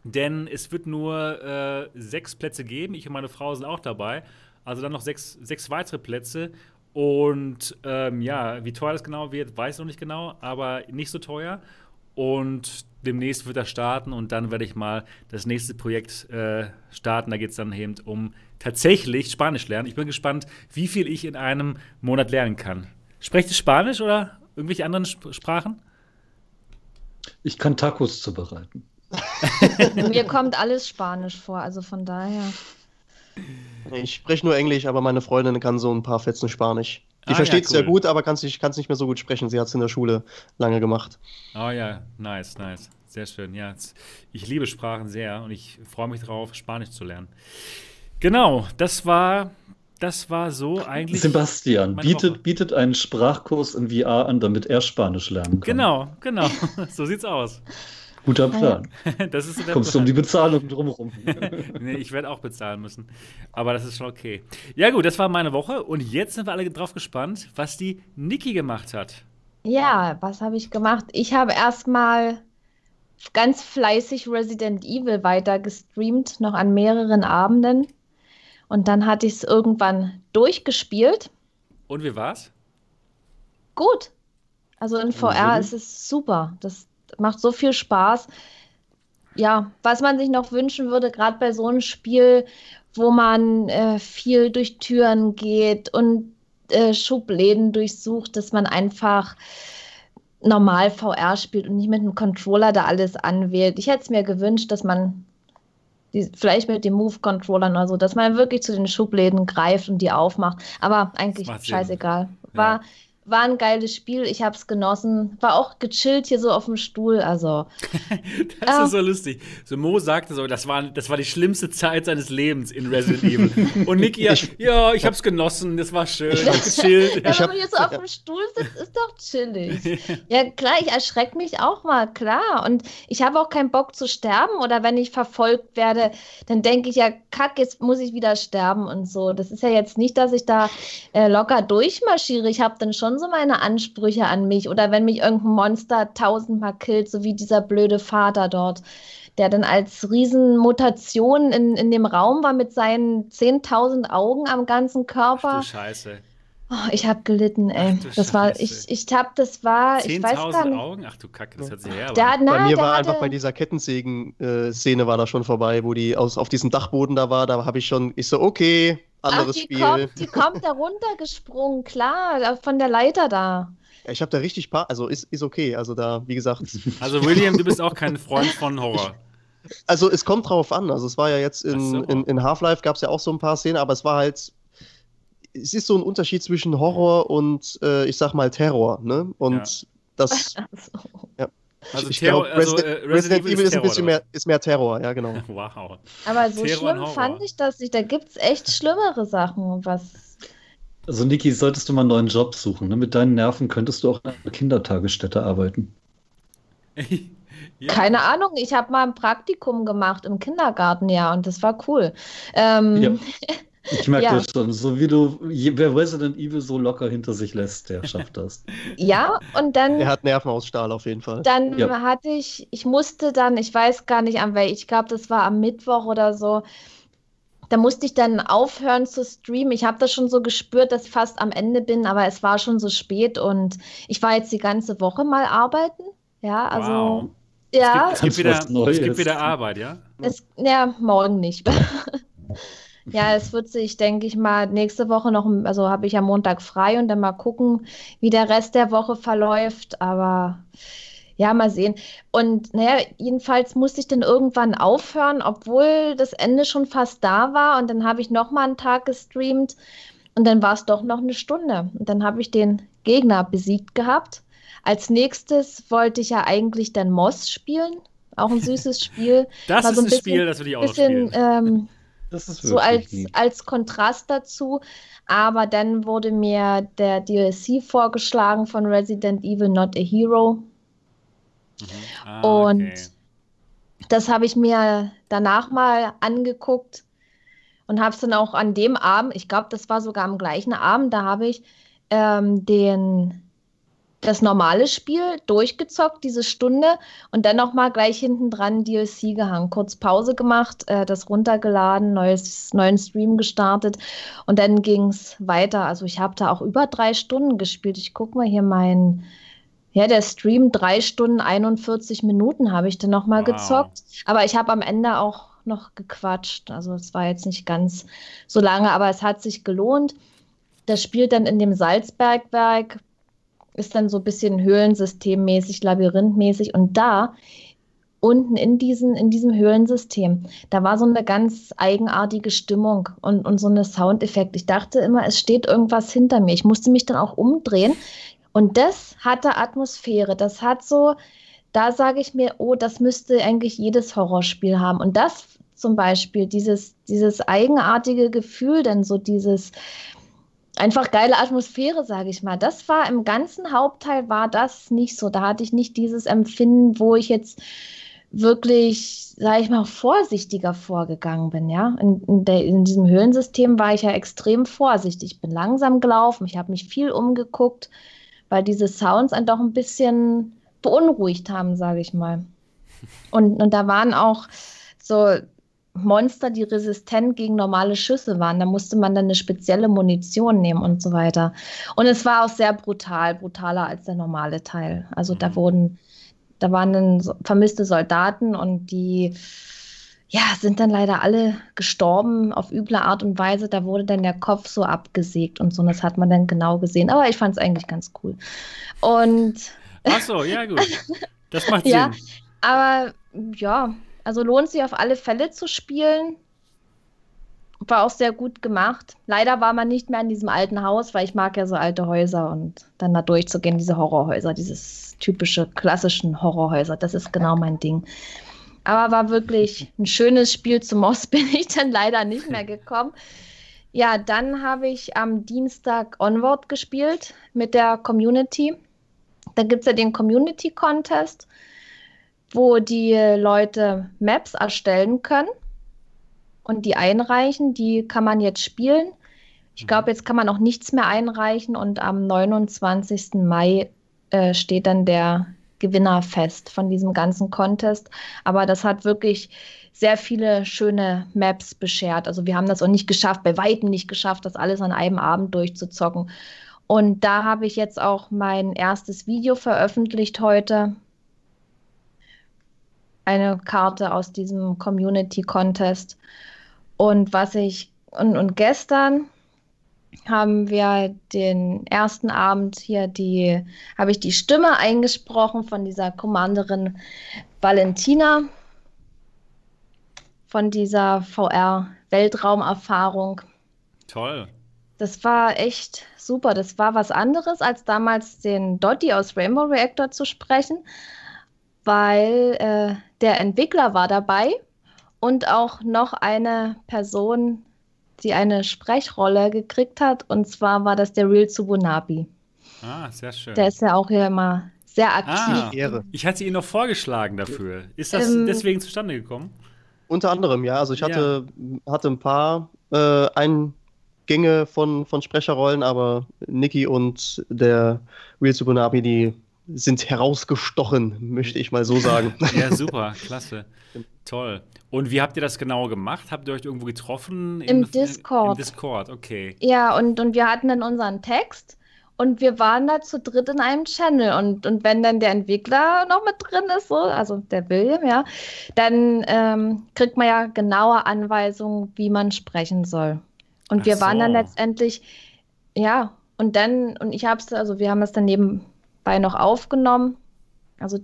Denn es wird nur äh, sechs Plätze geben. Ich und meine Frau sind auch dabei. Also dann noch sechs, sechs weitere Plätze. Und ähm, ja, wie teuer das genau wird, weiß ich noch nicht genau, aber nicht so teuer. Und demnächst wird er starten und dann werde ich mal das nächste Projekt äh, starten. Da geht es dann eben um tatsächlich Spanisch lernen. Ich bin gespannt, wie viel ich in einem Monat lernen kann. Sprecht ihr Spanisch oder irgendwelche anderen Sp Sprachen? Ich kann Tacos zubereiten. [laughs] Mir kommt alles Spanisch vor, also von daher. Ich spreche nur Englisch, aber meine Freundin kann so ein paar Fetzen Spanisch. Die ah, versteht es ja, cool. sehr gut, aber kann es nicht, nicht mehr so gut sprechen. Sie hat es in der Schule lange gemacht. Oh ja, nice, nice. Sehr schön. Ja, ich liebe Sprachen sehr und ich freue mich darauf, Spanisch zu lernen. Genau, das war, das war so eigentlich. Sebastian bietet, bietet einen Sprachkurs in VR an, damit er Spanisch lernen kann. Genau, genau. [laughs] so sieht's aus. Guter Plan. [laughs] das ist der Kommst du um die Bezahlung drumherum? [laughs] nee, ich werde auch bezahlen müssen. Aber das ist schon okay. Ja, gut, das war meine Woche. Und jetzt sind wir alle drauf gespannt, was die Niki gemacht hat. Ja, was habe ich gemacht? Ich habe erstmal ganz fleißig Resident Evil weiter gestreamt, noch an mehreren Abenden. Und dann hatte ich es irgendwann durchgespielt. Und wie war's? Gut. Also in VR mhm. ist es super. Das macht so viel Spaß. Ja, was man sich noch wünschen würde, gerade bei so einem Spiel, wo man äh, viel durch Türen geht und äh, Schubläden durchsucht, dass man einfach normal VR spielt und nicht mit einem Controller da alles anwählt. Ich hätte es mir gewünscht, dass man die, vielleicht mit dem Move-Controllern oder so, dass man wirklich zu den Schubläden greift und die aufmacht. Aber eigentlich scheißegal. War, ja war ein geiles Spiel. Ich habe es genossen. War auch gechillt hier so auf dem Stuhl. Also. [laughs] das äh, ist so lustig. So Mo sagte so, das war, das war die schlimmste Zeit seines Lebens in Resident Evil. Und Niki, ja, ja ich habe es genossen. Das war schön. Ich habe gechillt. ja, wenn man jetzt so auf dem Stuhl sitzt, ist doch chillig. ja, klar, ich erschrecke mich auch mal, klar. Und ich habe auch keinen Bock zu sterben. Oder wenn ich verfolgt werde, dann denke ich ja, kack, jetzt muss ich wieder sterben und so. Das ist ja jetzt nicht, dass ich da äh, locker durchmarschiere. Ich habe dann schon so meine Ansprüche an mich. Oder wenn mich irgendein Monster tausendmal killt, so wie dieser blöde Vater dort, der dann als Riesenmutation in, in dem Raum war mit seinen 10.000 Augen am ganzen Körper. Ach du Scheiße. Oh, ich habe gelitten, ey. Ach, das war, ich, ich hab, das war, ich weiß gar nicht. Augen? Ach du Kacke, das hat sie her. Der, na, bei mir war hatte... einfach bei dieser Kettensägen-Szene war da schon vorbei, wo die aus, auf diesem Dachboden da war, da habe ich schon, ich so, okay, anderes Ach, die Spiel. Kommt, die kommt da runtergesprungen, klar, von der Leiter da. Ich habe da richtig paar, also ist, ist okay, also da, wie gesagt. [laughs] Also William, du bist auch kein Freund von Horror. Also es kommt drauf an, also es war ja jetzt in, so. in, in Half-Life gab es ja auch so ein paar Szenen, aber es war halt, es ist so ein Unterschied zwischen Horror und, äh, ich sag mal, Terror, ne? Und ja. das, [laughs] so. ja. Also, ich Terror, glaub, also Resident, äh, Resident, Resident, Evil ist, Terror, ein bisschen mehr, ist mehr Terror, ja, genau. [laughs] wow. Aber so Terror schlimm fand ich das nicht. Da gibt es echt schlimmere Sachen, was. Also, Niki, solltest du mal einen neuen Job suchen. Ne? Mit deinen Nerven könntest du auch in einer Kindertagesstätte arbeiten. [laughs] ja. Keine Ahnung, ich habe mal ein Praktikum gemacht im Kindergarten, ja, und das war cool. Ähm, ja. Ich merke ja. das schon. So wie du, wer Resident Evil so locker hinter sich lässt, der schafft das. Ja, und dann. Er hat Nerven aus Stahl auf jeden Fall. Dann ja. hatte ich, ich musste dann, ich weiß gar nicht an welch, ich glaube, das war am Mittwoch oder so. Da musste ich dann aufhören zu streamen. Ich habe das schon so gespürt, dass ich fast am Ende bin, aber es war schon so spät und ich war jetzt die ganze Woche mal arbeiten Ja, also. Wow. Ja. Es gibt, es, gibt wieder, es gibt wieder Arbeit, ja? Es, ja, morgen nicht. [laughs] ja, es wird sich, denke ich mal, nächste Woche noch, also habe ich am Montag frei und dann mal gucken, wie der Rest der Woche verläuft. Aber ja, mal sehen. Und naja, jedenfalls musste ich dann irgendwann aufhören, obwohl das Ende schon fast da war. Und dann habe ich noch mal einen Tag gestreamt und dann war es doch noch eine Stunde. Und dann habe ich den Gegner besiegt gehabt. Als nächstes wollte ich ja eigentlich dann Moss spielen. Auch ein süßes Spiel. [laughs] das ist so ein, bisschen, Spiel, das würde ich auch bisschen, ähm, [laughs] das ist so als, als Kontrast dazu. Aber dann wurde mir der DLC vorgeschlagen von Resident Evil Not a Hero. Mhm. Ah, Und okay. das habe ich mir danach mal angeguckt und habe es dann auch an dem Abend, ich glaube, das war sogar am gleichen Abend, da habe ich ähm, den das normale Spiel durchgezockt, diese Stunde, und dann nochmal gleich hinten dran DLC gehangen. Kurz Pause gemacht, äh, das runtergeladen, neues, neuen Stream gestartet und dann ging es weiter. Also ich habe da auch über drei Stunden gespielt. Ich gucke mal hier mein, ja, der Stream, drei Stunden 41 Minuten habe ich dann nochmal wow. gezockt. Aber ich habe am Ende auch noch gequatscht. Also es war jetzt nicht ganz so lange, aber es hat sich gelohnt. Das spielt dann in dem Salzbergwerk, ist dann so ein bisschen höhlensystemmäßig, labyrinthmäßig. Und da unten in, diesen, in diesem Höhlensystem, da war so eine ganz eigenartige Stimmung und, und so eine Soundeffekt. Ich dachte immer, es steht irgendwas hinter mir. Ich musste mich dann auch umdrehen. Und das hatte Atmosphäre. Das hat so, da sage ich mir, oh, das müsste eigentlich jedes Horrorspiel haben. Und das zum Beispiel, dieses, dieses eigenartige Gefühl, denn so dieses einfach geile Atmosphäre, sage ich mal. Das war im ganzen Hauptteil war das nicht so. Da hatte ich nicht dieses Empfinden, wo ich jetzt wirklich, sage ich mal, vorsichtiger vorgegangen bin. Ja, in, in, der, in, diesem Höhlensystem war ich ja extrem vorsichtig. Ich bin langsam gelaufen, ich habe mich viel umgeguckt, weil diese Sounds einen doch ein bisschen beunruhigt haben, sage ich mal. Und, und da waren auch so Monster, die resistent gegen normale Schüsse waren. Da musste man dann eine spezielle Munition nehmen und so weiter. Und es war auch sehr brutal, brutaler als der normale Teil. Also da mhm. wurden, da waren dann vermisste Soldaten und die ja, sind dann leider alle gestorben auf üble Art und Weise. Da wurde dann der Kopf so abgesägt und so. Und das hat man dann genau gesehen. Aber ich fand es eigentlich ganz cool. Und. Ach so, ja, gut. [laughs] Das macht Sinn. ja, aber ja, also lohnt sich auf alle Fälle zu spielen. War auch sehr gut gemacht. Leider war man nicht mehr in diesem alten Haus, weil ich mag ja so alte Häuser und dann da durchzugehen, diese Horrorhäuser, dieses typische klassischen Horrorhäuser, das ist genau mein Ding. Aber war wirklich ein schönes Spiel. Zum Moss bin ich dann leider nicht mehr gekommen. Ja, dann habe ich am Dienstag Onward gespielt mit der Community. Da gibt es ja den Community Contest wo die Leute Maps erstellen können und die einreichen. Die kann man jetzt spielen. Ich glaube, mhm. jetzt kann man auch nichts mehr einreichen und am 29. Mai äh, steht dann der Gewinner fest von diesem ganzen Contest. Aber das hat wirklich sehr viele schöne Maps beschert. Also wir haben das auch nicht geschafft, bei weitem nicht geschafft, das alles an einem Abend durchzuzocken. Und da habe ich jetzt auch mein erstes Video veröffentlicht heute eine Karte aus diesem Community Contest. Und was ich, und, und gestern haben wir den ersten Abend hier die, habe ich die Stimme eingesprochen von dieser Commanderin Valentina von dieser VR-Weltraumerfahrung. Toll. Das war echt super. Das war was anderes, als damals den Dottie aus Rainbow Reactor zu sprechen weil äh, der Entwickler war dabei und auch noch eine Person, die eine Sprechrolle gekriegt hat. Und zwar war das der Real Tsubunabi. Ah, sehr schön. Der ist ja auch hier immer sehr aktiv. Ah, ich hatte ihn noch vorgeschlagen dafür. Ist das ähm, deswegen zustande gekommen? Unter anderem, ja. Also ich hatte, ja. hatte ein paar äh, Eingänge von, von Sprecherrollen, aber Niki und der Real Tsubunabi, die sind herausgestochen, möchte ich mal so sagen. [laughs] ja, super, [laughs] klasse. Toll. Und wie habt ihr das genau gemacht? Habt ihr euch irgendwo getroffen? Im, Im Discord. Im Discord, okay. Ja, und, und wir hatten dann unseren Text Und wir waren da zu dritt in einem Channel. Und, und wenn dann der Entwickler noch mit drin ist, so, also der William, ja, dann ähm, kriegt man ja genaue Anweisungen, wie man sprechen soll. Und Ach wir waren so. dann letztendlich, ja, und dann, und ich habe es, also wir haben es dann nebenbei noch aufgenommen. Also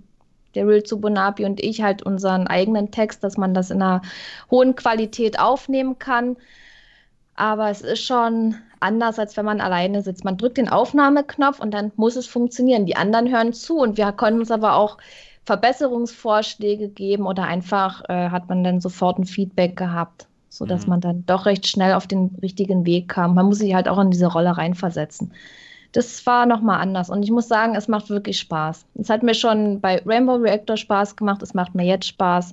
der Real Zubunapi und ich halt unseren eigenen Text, dass man das in einer hohen Qualität aufnehmen kann. Aber es ist schon anders, als wenn man alleine sitzt. Man drückt den Aufnahmeknopf und dann muss es funktionieren. Die anderen hören zu und wir konnten uns aber auch Verbesserungsvorschläge geben oder einfach äh, hat man dann sofort ein Feedback gehabt, sodass mhm. man dann doch recht schnell auf den richtigen Weg kam. Man muss sich halt auch in diese Rolle reinversetzen. Das war nochmal anders und ich muss sagen, es macht wirklich Spaß. Es hat mir schon bei Rainbow Reactor Spaß gemacht, es macht mir jetzt Spaß.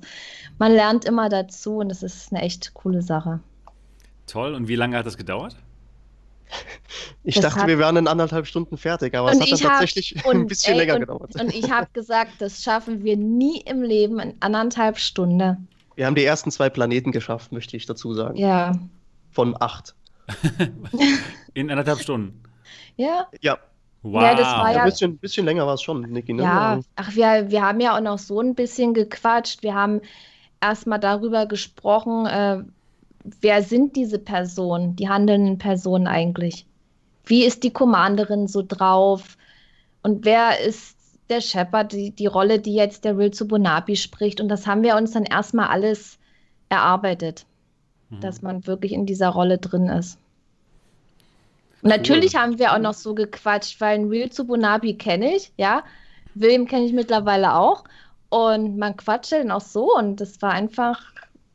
Man lernt immer dazu und es ist eine echt coole Sache. Toll. Und wie lange hat das gedauert? [laughs] Ich das dachte, hat, wir wären in anderthalb Stunden fertig, aber es hat dann tatsächlich [laughs] und, ein bisschen ey, länger und, gedauert. Und ich habe gesagt, das schaffen wir nie im Leben in anderthalb Stunden. Wir haben die ersten zwei Planeten geschafft, möchte ich dazu sagen. Ja. Von acht. [laughs] in anderthalb Stunden. Ja. Ja. Wow. Ja, das war ja, ein bisschen, bisschen länger war es schon, Niki. Ne? Ja, ach, wir, wir haben ja auch noch so ein bisschen gequatscht. Wir haben erstmal darüber gesprochen, äh, wer sind diese Personen, die handelnden Personen eigentlich? Wie ist die Commanderin so drauf? Und wer ist der Shepard, die, die Rolle, die jetzt der Will zu Bonapi spricht? Und das haben wir uns dann erstmal alles erarbeitet, mhm. dass man wirklich in dieser Rolle drin ist. Und natürlich haben wir auch noch so gequatscht, weil ein Real zu Bonabi kenne ich, ja. William kenne ich mittlerweile auch. Und man quatscht dann auch so und das war einfach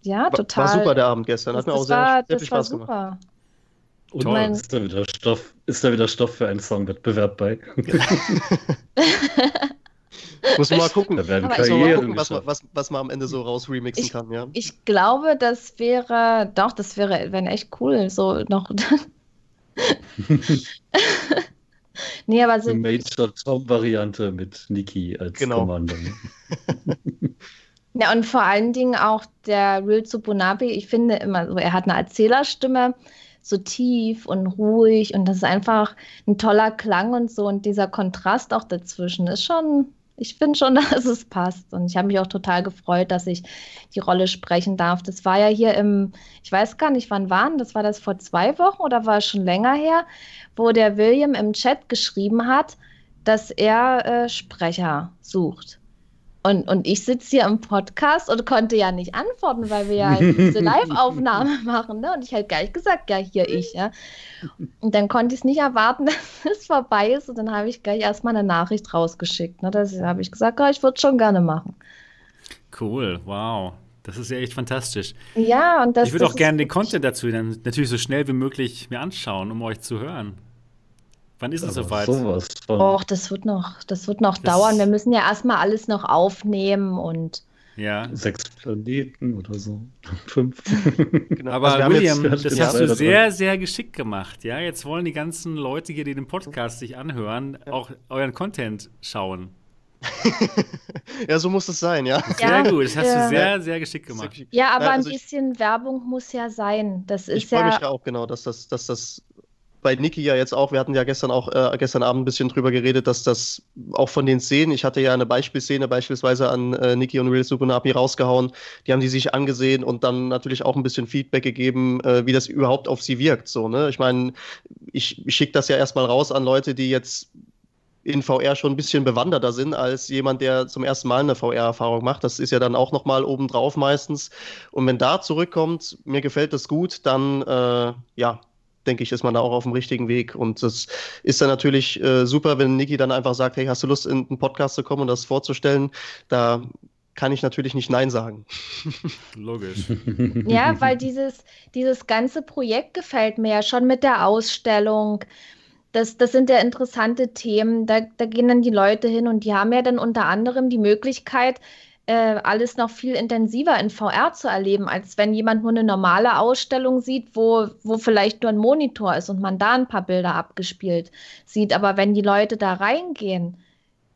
ja, total. War super der Abend gestern. Hat das, mir auch sehr, war, sehr viel Spaß gemacht. Super. Und mein... ist, da wieder Stoff, ist da wieder Stoff für einen Songwettbewerb bei? [laughs] Muss man mal gucken. Da werden mal gucken was, man, was, was man am Ende so raus remixen ich, kann, ja. Ich glaube, das wäre, doch, das wäre, wäre echt cool, so noch. [laughs] [laughs] nee, aber so. Die Major Tom-Variante mit Niki als genau. Kommando. Ja, und vor allen Dingen auch der Real Tsubunabi, ich finde immer so, er hat eine Erzählerstimme, so tief und ruhig und das ist einfach ein toller Klang und so und dieser Kontrast auch dazwischen ist schon, ich finde schon, [laughs] dass es passt und ich habe mich auch total gefreut, dass ich die Rolle sprechen darf. Das war ja hier im, ich weiß gar nicht, wann waren, das war das vor zwei Wochen oder war es schon länger her, wo der William im Chat geschrieben hat, dass er äh, Sprecher sucht. Und, und ich sitze hier im Podcast und konnte ja nicht antworten, weil wir ja diese [laughs] Live-Aufnahme machen. Ne? Und ich halt gleich gesagt, ja, hier ich. Ja? Und dann konnte ich es nicht erwarten, [laughs] dass es vorbei ist. Und dann habe ich gleich erstmal eine Nachricht rausgeschickt. Ne? Da habe ich gesagt, ja, ich würde es schon gerne machen. Cool, wow. Das ist ja echt fantastisch. Ja, und das Ich würde auch gerne den Content dazu dann natürlich so schnell wie möglich mir anschauen, um euch zu hören. Wann ist es soweit? Sowas Och, das wird noch, das wird noch das dauern. Wir müssen ja erstmal alles noch aufnehmen und. Ja. Sechs Planeten oder so. [laughs] Fünf. Genau. Aber also William, das hast du sehr, sehr geschickt gemacht. Ja, jetzt wollen die ganzen Leute hier, die den Podcast sich anhören, auch euren Content schauen. [laughs] ja, so muss es sein, ja. Sehr ja, gut, das hast ja. du sehr, sehr geschickt gemacht. Ja, aber also ein bisschen ich, Werbung muss ja sein. Das ist ich freue ja, mich ja auch genau, dass das, dass das bei Niki ja jetzt auch, wir hatten ja gestern auch äh, gestern Abend ein bisschen drüber geredet, dass das auch von den Szenen, ich hatte ja eine Beispielszene beispielsweise an äh, Niki und Real Subunapi rausgehauen, die haben die sich angesehen und dann natürlich auch ein bisschen Feedback gegeben, äh, wie das überhaupt auf sie wirkt. So, ne? Ich meine, ich, ich schicke das ja erstmal raus an Leute, die jetzt in VR schon ein bisschen bewanderter sind als jemand, der zum ersten Mal eine VR-Erfahrung macht. Das ist ja dann auch nochmal obendrauf meistens. Und wenn da zurückkommt, mir gefällt das gut, dann äh, ja, denke ich, ist man da auch auf dem richtigen Weg. Und das ist dann natürlich äh, super, wenn Niki dann einfach sagt, hey, hast du Lust, in einen Podcast zu kommen und das vorzustellen? Da kann ich natürlich nicht Nein sagen. [laughs] Logisch. [laughs] Ja, weil dieses, dieses ganze Projekt gefällt mir ja schon mit der Ausstellung. Das, das sind ja interessante Themen. Da, da gehen dann die Leute hin und die haben ja dann unter anderem die Möglichkeit, äh, alles noch viel intensiver in VR zu erleben, als wenn jemand nur eine normale Ausstellung sieht, wo, wo vielleicht nur ein Monitor ist und man da ein paar Bilder abgespielt sieht. Aber wenn die Leute da reingehen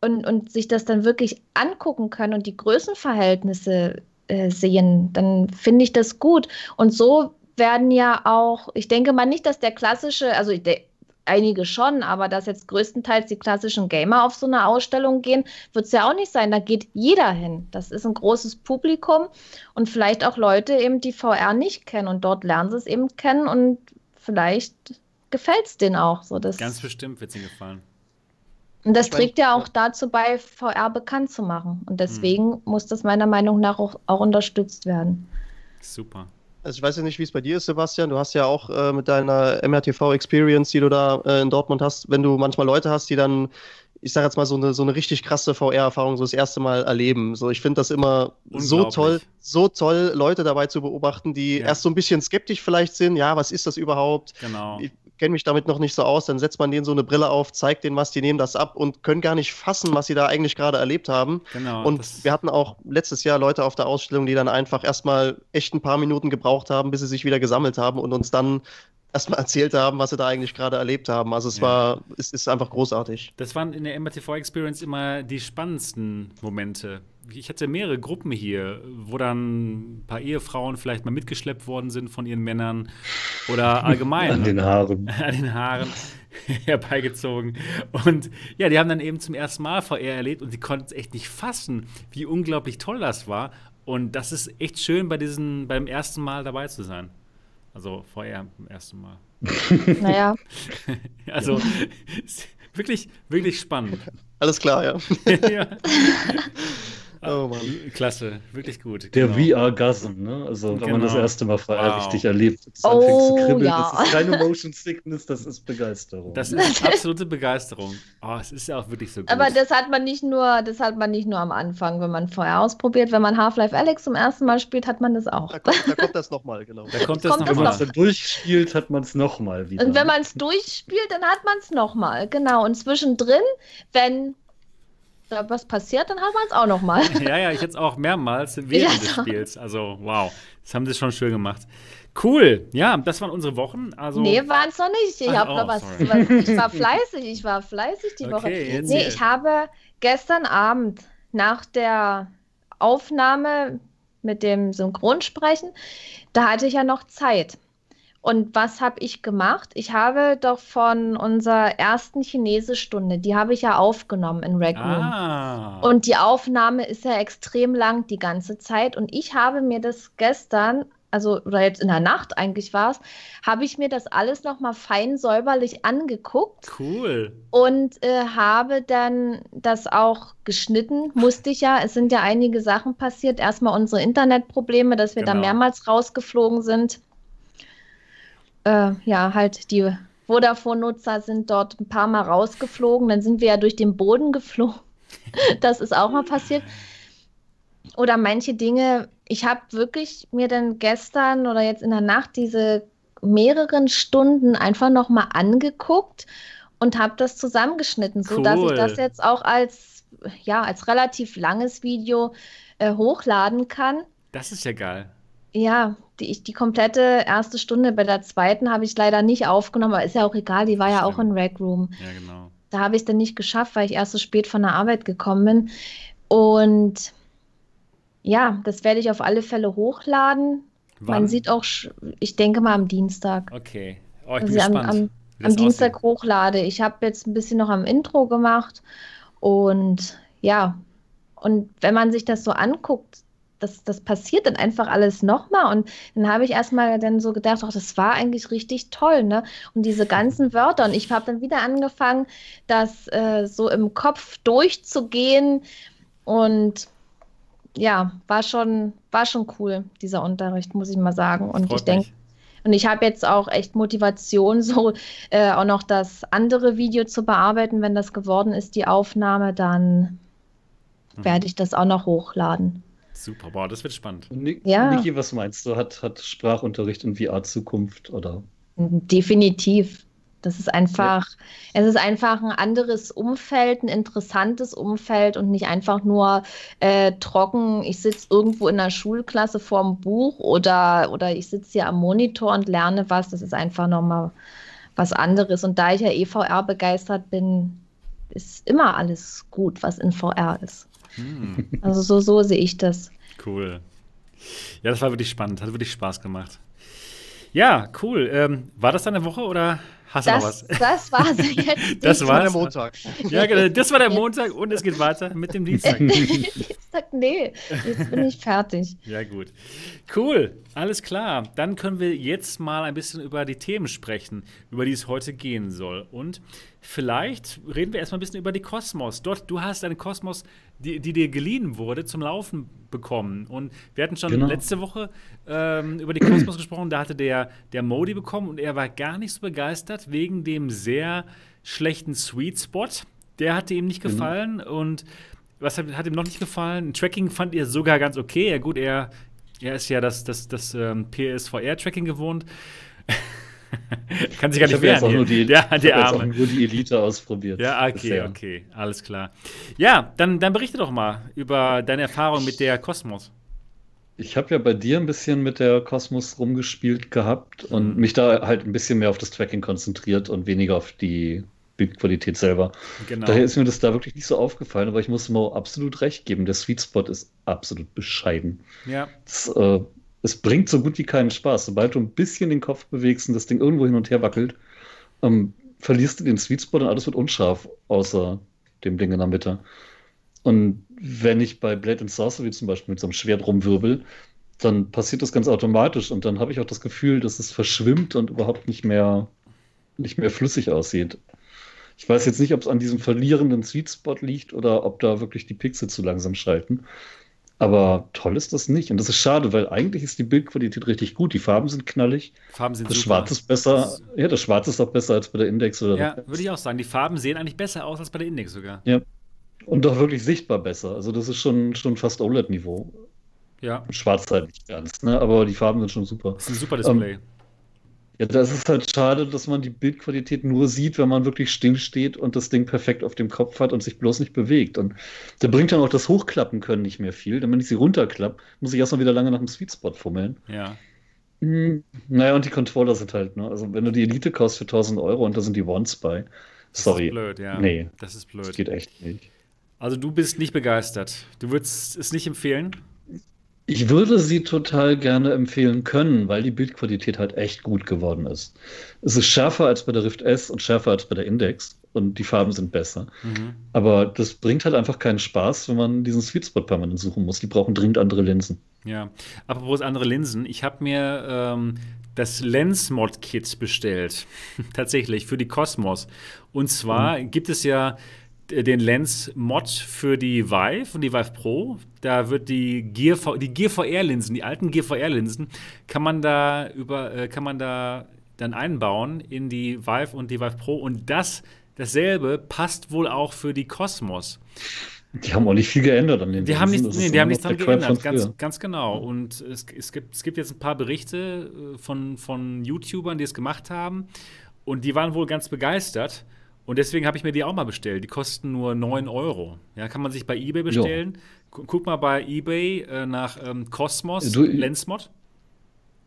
und, und sich das dann wirklich angucken können und die Größenverhältnisse äh, sehen, dann finde ich das gut. Und so werden ja auch, ich denke mal nicht, dass der klassische, also der, einige schon, aber dass jetzt größtenteils die klassischen Gamer auf so eine Ausstellung gehen, wird es ja auch nicht sein. Da geht jeder hin. Das ist ein großes Publikum und vielleicht auch Leute eben, die VR nicht kennen und dort lernen sie es eben kennen und vielleicht gefällt es denen auch. So, das Ganz bestimmt wird es ihnen gefallen. Und das trägt ja auch dazu bei, VR bekannt zu machen. Und deswegen hm. muss das meiner Meinung nach auch, auch unterstützt werden. Super. Also ich weiß ja nicht, wie es bei dir ist, Sebastian. Du hast ja auch äh, mit deiner MRTV-Experience, die du da äh, in Dortmund hast, wenn du manchmal Leute hast, die dann, ich sage jetzt mal, so eine, so eine richtig krasse VR-Erfahrung so das erste Mal erleben. So, ich finde das immer so toll, so toll, Leute dabei zu beobachten, die ja. erst so ein bisschen skeptisch vielleicht sind. Ja, was ist das überhaupt? Genau. Ich, kenne mich damit noch nicht so aus, dann setzt man denen so eine Brille auf, zeigt denen was, die nehmen das ab und können gar nicht fassen, was sie da eigentlich gerade erlebt haben. Genau, und wir hatten auch letztes Jahr Leute auf der Ausstellung, die dann einfach erstmal echt ein paar Minuten gebraucht haben, bis sie sich wieder gesammelt haben und uns dann erstmal [laughs] erzählt haben, was sie da eigentlich gerade erlebt haben. Also es ja. war, es ist einfach großartig. Das waren in der MRTV Experience immer die spannendsten Momente ich hatte mehrere Gruppen hier, wo dann ein paar Ehefrauen vielleicht mal mitgeschleppt worden sind von ihren Männern oder [laughs] allgemein. [laughs] An den Haaren. An den Haaren herbeigezogen. Und ja, die haben dann eben zum ersten Mal VR erlebt und die konnten es echt nicht fassen, wie unglaublich toll das war. Und das ist echt schön, bei diesen, beim ersten Mal dabei zu sein. Also VR beim ersten Mal. [laughs] Naja. also wirklich, wirklich spannend. Alles klar, ja. ja. Oh Mann. Klasse, wirklich gut. Der genau. VR-Gasm, ne? Also, wenn genau. man das genau. erste Mal VR wow. richtig erlebt, das oh, zu kribbeln, ja. das ist keine Motion Sickness, das ist Begeisterung. Das ist absolute Begeisterung. Oh, es ist ja auch wirklich so gut. Aber das hat man nicht nur, das hat man nicht nur am Anfang, wenn man VR ausprobiert. Wenn man Half-Life Alex zum ersten Mal spielt, hat man das auch. Da kommt, da kommt das nochmal, genau. Da kommt das, kommt das Wenn man es dann durchspielt, hat man es nochmal wieder. Und wenn man es durchspielt, dann hat man es nochmal, genau. Und zwischendrin, wenn da was passiert, dann haben wir es auch noch mal. [laughs] ja, ja, ich jetzt auch mehrmals während ja, des Spiels. Also, wow, das haben sie schon schön gemacht. Cool, ja, das waren unsere Wochen. Also nee, waren es noch nicht. Ich habe oh, noch was, was, Ich war [laughs] fleißig, ich war fleißig die okay, Woche. Jetzt nee, ich habe gestern Abend nach der Aufnahme mit dem Synchronsprechen, da hatte ich ja noch Zeit. Und was habe ich gemacht? Ich habe doch von unserer ersten Chinesestunde, die habe ich ja aufgenommen in Rec Room. Ah. Und die Aufnahme ist ja extrem lang die ganze Zeit. Und ich habe mir das gestern, also oder jetzt in der Nacht eigentlich war es, habe ich mir das alles nochmal fein säuberlich angeguckt. Cool. Und äh, habe dann das auch geschnitten. Musste ich ja. Es sind ja einige Sachen passiert. Erstmal unsere Internetprobleme, dass wir genau. da mehrmals rausgeflogen sind äh, ja, halt die Vodafone-Nutzer sind dort ein paar Mal rausgeflogen. Dann sind wir ja durch den Boden geflogen. [laughs] das ist auch mal passiert. Oder manche Dinge, ich habe wirklich mir dann gestern oder jetzt in der Nacht diese mehreren Stunden einfach nochmal angeguckt und habe das zusammengeschnitten, cool. sodass ich das jetzt auch als, ja, als relativ langes Video äh, hochladen kann. Das ist ja geil. Ja, die, die komplette erste Stunde bei der zweiten habe ich leider nicht aufgenommen, aber ist ja auch egal, die war ja auch in Rec Room. Ja, genau. Da habe ich es dann nicht geschafft, weil ich erst so spät von der Arbeit gekommen bin. Und ja, das werde ich auf alle Fälle hochladen. Wann? Man sieht auch, ich denke mal am Dienstag. Okay. Oh, ich bin also gespannt, am, am, am Dienstag aussieht. hochlade. Ich habe jetzt ein bisschen noch am Intro gemacht und ja, und wenn man sich das so anguckt, das, das passiert dann einfach alles nochmal. Und dann habe ich erstmal dann so gedacht, ach, das war eigentlich richtig toll, ne? Und diese ganzen Wörter. Und ich habe dann wieder angefangen, das äh, so im Kopf durchzugehen. Und ja, war schon, war schon cool, dieser Unterricht, muss ich mal sagen. Und Freut ich denke, und ich habe jetzt auch echt Motivation, so äh, auch noch das andere Video zu bearbeiten. Wenn das geworden ist, die Aufnahme, dann mhm. werde ich das auch noch hochladen. Super, boah, das wird spannend. Ni ja. Niki, was meinst du? Hat, hat Sprachunterricht in VR Zukunft oder? Definitiv. Das ist einfach, ja. es ist einfach ein anderes Umfeld, ein interessantes Umfeld und nicht einfach nur äh, trocken, ich sitze irgendwo in der Schulklasse vorm Buch oder, oder ich sitze hier am Monitor und lerne was. Das ist einfach nochmal was anderes. Und da ich ja EVR begeistert bin, ist immer alles gut, was in VR ist. Hm. Also so, so sehe ich das. Cool. Ja, das war wirklich spannend, hat wirklich Spaß gemacht. Ja, cool. Ähm, war das deine Woche oder Hast du noch was? Das war jetzt. [laughs] Das war der Montag. Ja, genau. Das war der Montag und es geht weiter mit dem Dienstag. [laughs] Dienstag, nee. Jetzt bin ich fertig. Ja, gut. Cool. Alles klar. Dann können wir jetzt mal ein bisschen über die Themen sprechen, über die es heute gehen soll. Und vielleicht reden wir erstmal ein bisschen über die Kosmos. Dort, du hast eine Kosmos, die, die dir geliehen wurde, zum Laufen bekommen. Und wir hatten schon genau. letzte Woche ähm, über die Kosmos gesprochen. Da hatte der, der Modi bekommen und er war gar nicht so begeistert wegen dem sehr schlechten Sweet Spot. Der hatte ihm nicht genau. gefallen genau. und was hat, hat, ihm noch nicht gefallen? Tracking fand ihr sogar ganz okay. Ja, gut, er, er ist ja das, das, das ähm, PSVR-Tracking gewohnt. [laughs] [laughs] Kann sich gar nicht wehren. Auch nur die, [laughs] der, der Arme. nur die Elite ausprobiert. Ja, okay, bisher. okay, alles klar. Ja, dann, dann berichte doch mal über deine Erfahrung mit der Kosmos. Ich habe ja bei dir ein bisschen mit der Kosmos rumgespielt gehabt und mhm. mich da halt ein bisschen mehr auf das Tracking konzentriert und weniger auf die Bildqualität selber. Genau. Daher ist mir das da wirklich nicht so aufgefallen, aber ich muss Mo absolut recht geben. Der Sweet Spot ist absolut bescheiden. Ja. Das, äh, es bringt so gut wie keinen Spaß. Sobald du ein bisschen den Kopf bewegst und das Ding irgendwo hin und her wackelt, ähm, verlierst du den Sweet Spot und alles wird unscharf, außer dem Ding in der Mitte. Und wenn ich bei Blade and Sorcery zum Beispiel mit so einem Schwert rumwirbel, dann passiert das ganz automatisch und dann habe ich auch das Gefühl, dass es verschwimmt und überhaupt nicht mehr, nicht mehr flüssig aussieht. Ich weiß jetzt nicht, ob es an diesem verlierenden Sweet Spot liegt oder ob da wirklich die Pixel zu langsam schalten. Aber toll ist das nicht. Und das ist schade, weil eigentlich ist die Bildqualität richtig gut. Die Farben sind knallig. Farben sind das super. Schwarz ist besser. Ja, das Schwarz ist auch besser als bei der Index. Oder ja, würde ich auch sagen. Die Farben sehen eigentlich besser aus als bei der Index sogar. Ja. Und doch wirklich sichtbar besser. Also das ist schon, schon fast OLED-Niveau. Ja. Schwarz halt nicht ganz, ne? aber die Farben sind schon super. Das ist ein super Display. Ähm, ja, das ist halt schade, dass man die Bildqualität nur sieht, wenn man wirklich still steht und das Ding perfekt auf dem Kopf hat und sich bloß nicht bewegt. Und da bringt dann auch das Hochklappen können nicht mehr viel. Denn wenn ich sie runterklappe, muss ich erstmal wieder lange nach dem Sweet Spot fummeln. Ja. Hm, naja, und die Controller sind halt, ne? Also, wenn du die Elite kaufst für 1000 Euro und da sind die Ones bei. Sorry. Das ist blöd, ja. Nee. Das ist blöd. Das geht echt nicht. Also, du bist nicht begeistert. Du würdest es nicht empfehlen? Ich würde sie total gerne empfehlen können, weil die Bildqualität halt echt gut geworden ist. Es ist schärfer als bei der Rift S und schärfer als bei der Index und die Farben sind besser. Mhm. Aber das bringt halt einfach keinen Spaß, wenn man diesen Sweet Spot permanent suchen muss. Die brauchen dringend andere Linsen. Ja, apropos andere Linsen. Ich habe mir ähm, das Lens-Mod-Kit bestellt. [laughs] Tatsächlich, für die Cosmos. Und zwar mhm. gibt es ja den Lens-Mod für die Vive und die Vive Pro. Da wird die Gear, die Gear VR-Linsen, die alten Gear VR-Linsen, kann man da über, äh, kann man da dann einbauen in die Vive und die Vive Pro. Und das, dasselbe passt wohl auch für die Cosmos. Die haben auch nicht viel geändert an den Die haben, nicht, nee, die haben nichts dran geändert, ganz, ganz, genau. Und es, es, gibt, es gibt jetzt ein paar Berichte äh, von, von YouTubern, die es gemacht haben. Und die waren wohl ganz begeistert. Und deswegen habe ich mir die auch mal bestellt. Die kosten nur 9 Euro. Ja, kann man sich bei eBay bestellen. Guck mal bei eBay äh, nach ähm, Cosmos du, Lensmod.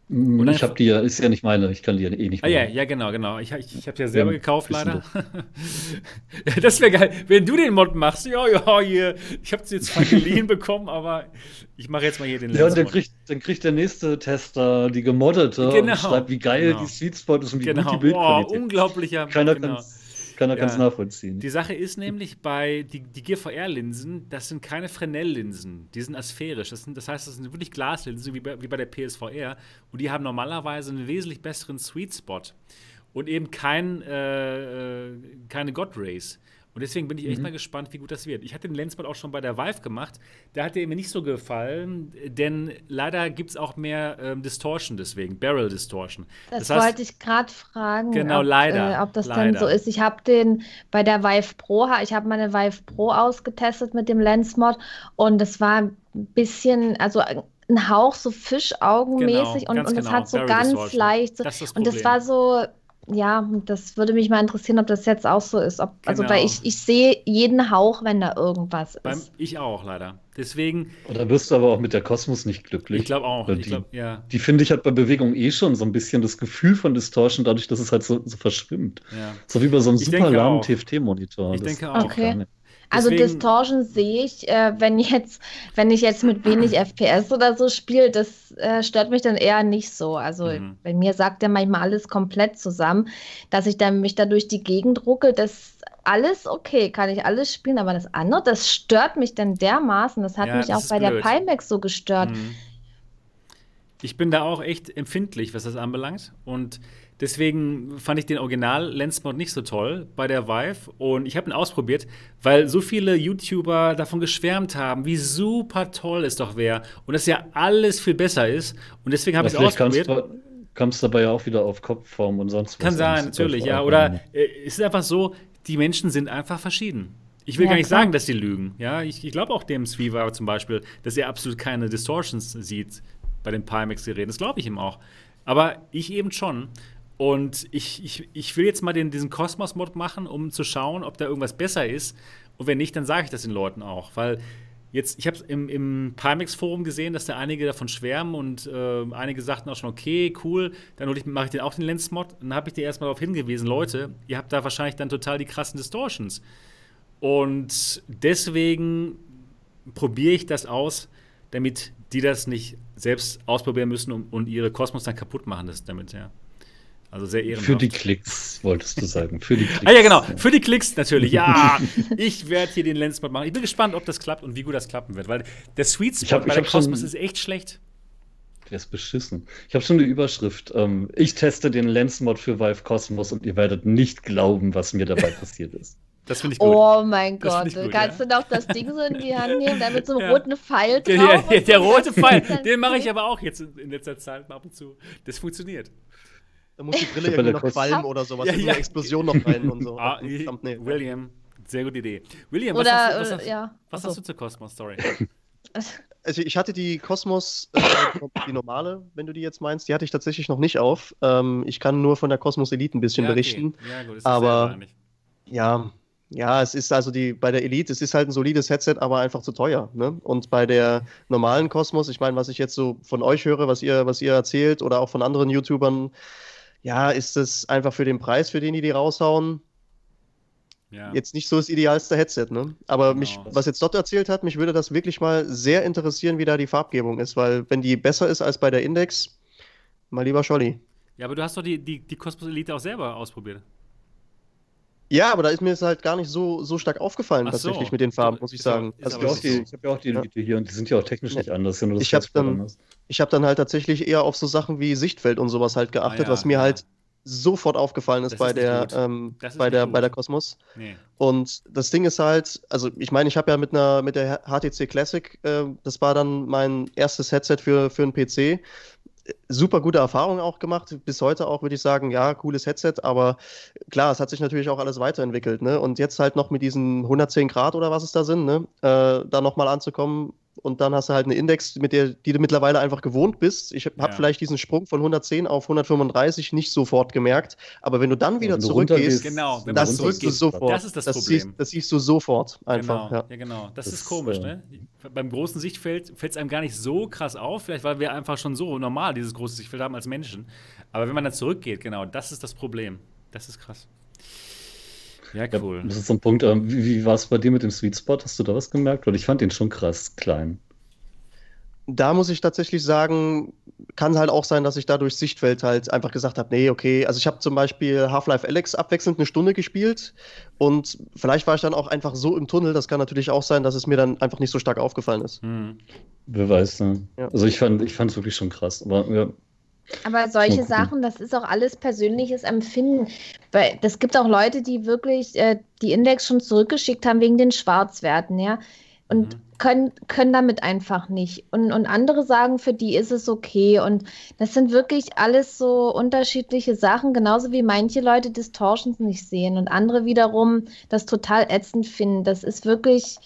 Und ich habe die ja, ist ja nicht meine, ich kann die ja eh nicht. Ah, ja, ja, genau, genau. Ich, ich, ich habe ja selber ja, gekauft, leider. [laughs] das wäre geil, wenn du den Mod machst. Ja, ja, hier. Ich habe sie jetzt zwar geliehen [laughs] bekommen, aber ich mache jetzt mal hier den Ja, und dann kriegt, dann kriegt der nächste Tester die gemoddete genau. und schreibt, wie geil genau. die Sweet Spot ist und wie genau. gut die Bildqualität. Oh, unglaublicher. Keiner genau. kann kann er ja. ganz nachvollziehen. Die Sache ist nämlich bei die, die Gear VR-Linsen, das sind keine Fresnel-Linsen, die sind asphärisch. Das, sind, das heißt, das sind wirklich Glaslinsen, wie bei, wie bei der PSVR. Und die haben normalerweise einen wesentlich besseren Sweet Spot und eben kein, äh, äh keine God Rays. Und deswegen bin ich echt mhm. mal gespannt, wie gut das wird. Ich hatte den Lensbot auch schon bei der Vive gemacht. Da hat er mir nicht so gefallen, denn leider gibt es auch mehr ähm, Distortion deswegen, Barrel Distortion. Das, das heißt, wollte ich gerade fragen. Genau, ob, leider. Äh, ob das leider. denn so ist. Ich habe den bei der Vive Pro, ich habe meine Vive Pro ausgetestet mit dem Lensmod und es war ein bisschen, also ein Hauch so Fischaugenmäßig genau, und, und genau. es hat so Barrel ganz Distortion. leicht. So, das und das war so ja, das würde mich mal interessieren, ob das jetzt auch so ist. Ob, also, genau. Also, weil ich, ich sehe jeden Hauch, wenn da irgendwas ist. Beim, ich auch, leider. Deswegen. Oder wirst du aber auch mit der Kosmos nicht glücklich. Ich glaube auch. Die, glaub, ja. die finde ich hat bei Bewegung eh schon so ein bisschen das Gefühl von Distortion, dadurch, dass es halt so, so verschwimmt. Ja. So wie bei so einem ich super lahmen TFT-Monitor. Ich denke auch. Okay. Also Distortion sehe ich, äh, wenn jetzt, wenn ich jetzt mit wenig FPS oder so spiele, das äh, stört mich dann eher nicht so. Also mhm. bei mir sagt er manchmal alles komplett zusammen, dass ich dann mich da durch die Gegend ruckel, das alles okay, kann ich alles spielen, aber das andere, das stört mich dann dermaßen. Das hat ja, mich auch bei blöd. der Pimax so gestört. Mhm. Ich bin da auch echt empfindlich, was das anbelangt. Und Deswegen fand ich den Original Lensmod nicht so toll bei der Vive und ich habe ihn ausprobiert, weil so viele YouTuber davon geschwärmt haben, wie super toll es doch wäre und dass ja alles viel besser ist und deswegen habe ich es ausprobiert. Kommst du dabei ja auch wieder auf Kopfform und sonst was. Kann sein, natürlich, ja. Oder äh, es ist einfach so, die Menschen sind einfach verschieden. Ich will ja, gar nicht klar. sagen, dass die lügen. Ja, ich, ich glaube auch dem Sweaver zum Beispiel, dass er absolut keine Distortions sieht bei den Pimax-Geräten. Das glaube ich ihm auch. Aber ich eben schon. Und ich, ich, ich will jetzt mal den, diesen Kosmos-Mod machen, um zu schauen, ob da irgendwas besser ist. Und wenn nicht, dann sage ich das den Leuten auch. Weil jetzt, ich habe im, im Pimax-Forum gesehen, dass da einige davon schwärmen und äh, einige sagten auch schon, okay, cool, dann mache ich den auch den Lens-Mod. Dann habe ich dir erstmal darauf hingewiesen, Leute, ihr habt da wahrscheinlich dann total die krassen Distortions. Und deswegen probiere ich das aus, damit die das nicht selbst ausprobieren müssen und, und ihre Kosmos dann kaputt machen das damit, ja. Also sehr ehrenhaft. Für die Klicks, wolltest du sagen. Für die [laughs] Klicks. ah ja, genau. Für die Klicks natürlich. Ja, ich werde hier den Lensmod machen. Ich bin gespannt, ob das klappt und wie gut das klappen wird. Weil der Sweet Spot hab, bei der Cosmos ist echt schlecht. Der ist beschissen. Ich habe schon eine Überschrift. Ähm, ich teste den Lensmod für Valve Cosmos und ihr werdet nicht glauben, was mir dabei [laughs] passiert ist. Das finde ich gut. Oh mein das Gott. Gut, Kannst ja. du noch das Ding so in die Hand nehmen, da mit so einem ja. roten Pfeil drauf? Ja, der, der rote Pfeil, [laughs] den mache ich aber auch jetzt in letzter Zeit ab und zu. Das funktioniert. Da muss die Brille irgendwie noch qualmen oder sowas, ja, ja. eine Explosion noch rein und so. [laughs] Ah, William, sehr gute Idee. William, was, oder, hast, du, was, hast, ja. was hast du zur Cosmos-Story? [laughs] Also ich hatte die Cosmos, äh, die normale, wenn du die jetzt meinst, die hatte ich tatsächlich noch nicht auf. Ähm, ich kann nur von der Cosmos Elite ein bisschen ja, okay. berichten. Ja, gut, ist aber ja, ja, es ist also die bei der Elite, es ist halt ein solides Headset, aber einfach zu teuer. Ne? Und bei der normalen Cosmos, ich meine, was ich jetzt so von euch höre, was ihr, was ihr erzählt oder auch von anderen YouTubern, ja, ist es einfach für den Preis, für den die die raushauen, ja. jetzt nicht so das idealste Headset. Ne? Aber genau. mich, was jetzt Dot erzählt hat, mich würde das wirklich mal sehr interessieren, wie da die Farbgebung ist, weil wenn die besser ist als bei der Index, mal lieber Scholli. Ja, aber du hast doch die, die, die Cosmos Elite auch selber ausprobiert. Ja, aber da ist mir es halt gar nicht so, so stark aufgefallen, Ach tatsächlich so. mit den Farben, muss ich sagen. Also ich habe ja auch die Elite hier und die sind ja auch technisch nicht anders. ich habe dann, hab dann halt tatsächlich eher auf so Sachen wie Sichtfeld und sowas halt geachtet, ah, ja, was mir ja. halt sofort aufgefallen ist, bei, ist der, ähm, bei, der, bei der Cosmos. Nee. Und das Ding ist halt, also ich meine, ich habe ja mit einer mit der HTC Classic, äh, das war dann mein erstes Headset für, für einen PC super gute Erfahrungen auch gemacht. Bis heute auch würde ich sagen, ja, cooles Headset, aber klar, es hat sich natürlich auch alles weiterentwickelt. Ne? Und jetzt halt noch mit diesen 110 Grad oder was es da sind, ne? äh, da nochmal anzukommen, und dann hast du halt eine Index, mit der, die du mittlerweile einfach gewohnt bist. Ich habe ja. vielleicht diesen Sprung von 110 auf 135 nicht sofort gemerkt, aber wenn du dann wieder zurückgehst, genau, wenn das siehst du sofort. Das ist das, das Problem. Siehst, das siehst du sofort einfach. Genau, ja. ja genau. Das, das, ist komisch, äh, ne? Beim großen Sichtfeld fällt es einem gar nicht so krass auf, vielleicht weil wir einfach schon so normal dieses große Sichtfeld haben als Menschen. Aber wenn man dann zurückgeht, genau, das ist das Problem. Das ist krass. Ja, cool. Ja, das ist so ein Punkt. Ähm, wie, wie war es bei dir mit dem Sweet Spot? Hast du da was gemerkt? Weil ich fand den schon krass klein. Da muss ich tatsächlich sagen, kann halt auch sein, dass ich da durch Sichtfeld halt einfach gesagt habe, nee, okay, also ich habe zum Beispiel Half-Life Alex abwechselnd eine Stunde gespielt und vielleicht war ich dann auch einfach so im Tunnel, das kann natürlich auch sein, dass es mir dann einfach nicht so stark aufgefallen ist. Hm. Wer weiß, ne? Ja. Also ich fand ich es wirklich schon krass, aber ja, aber solche Sachen, das ist auch alles persönliches Empfinden. Weil es gibt auch Leute, die wirklich äh, die Index schon zurückgeschickt haben wegen den Schwarzwerten, ja. Und mhm. können, können damit einfach nicht. Und, und andere sagen, für die ist es okay. Und das sind wirklich alles so unterschiedliche Sachen, genauso wie manche Leute Distortions nicht sehen und andere wiederum das total ätzend finden. Das ist wirklich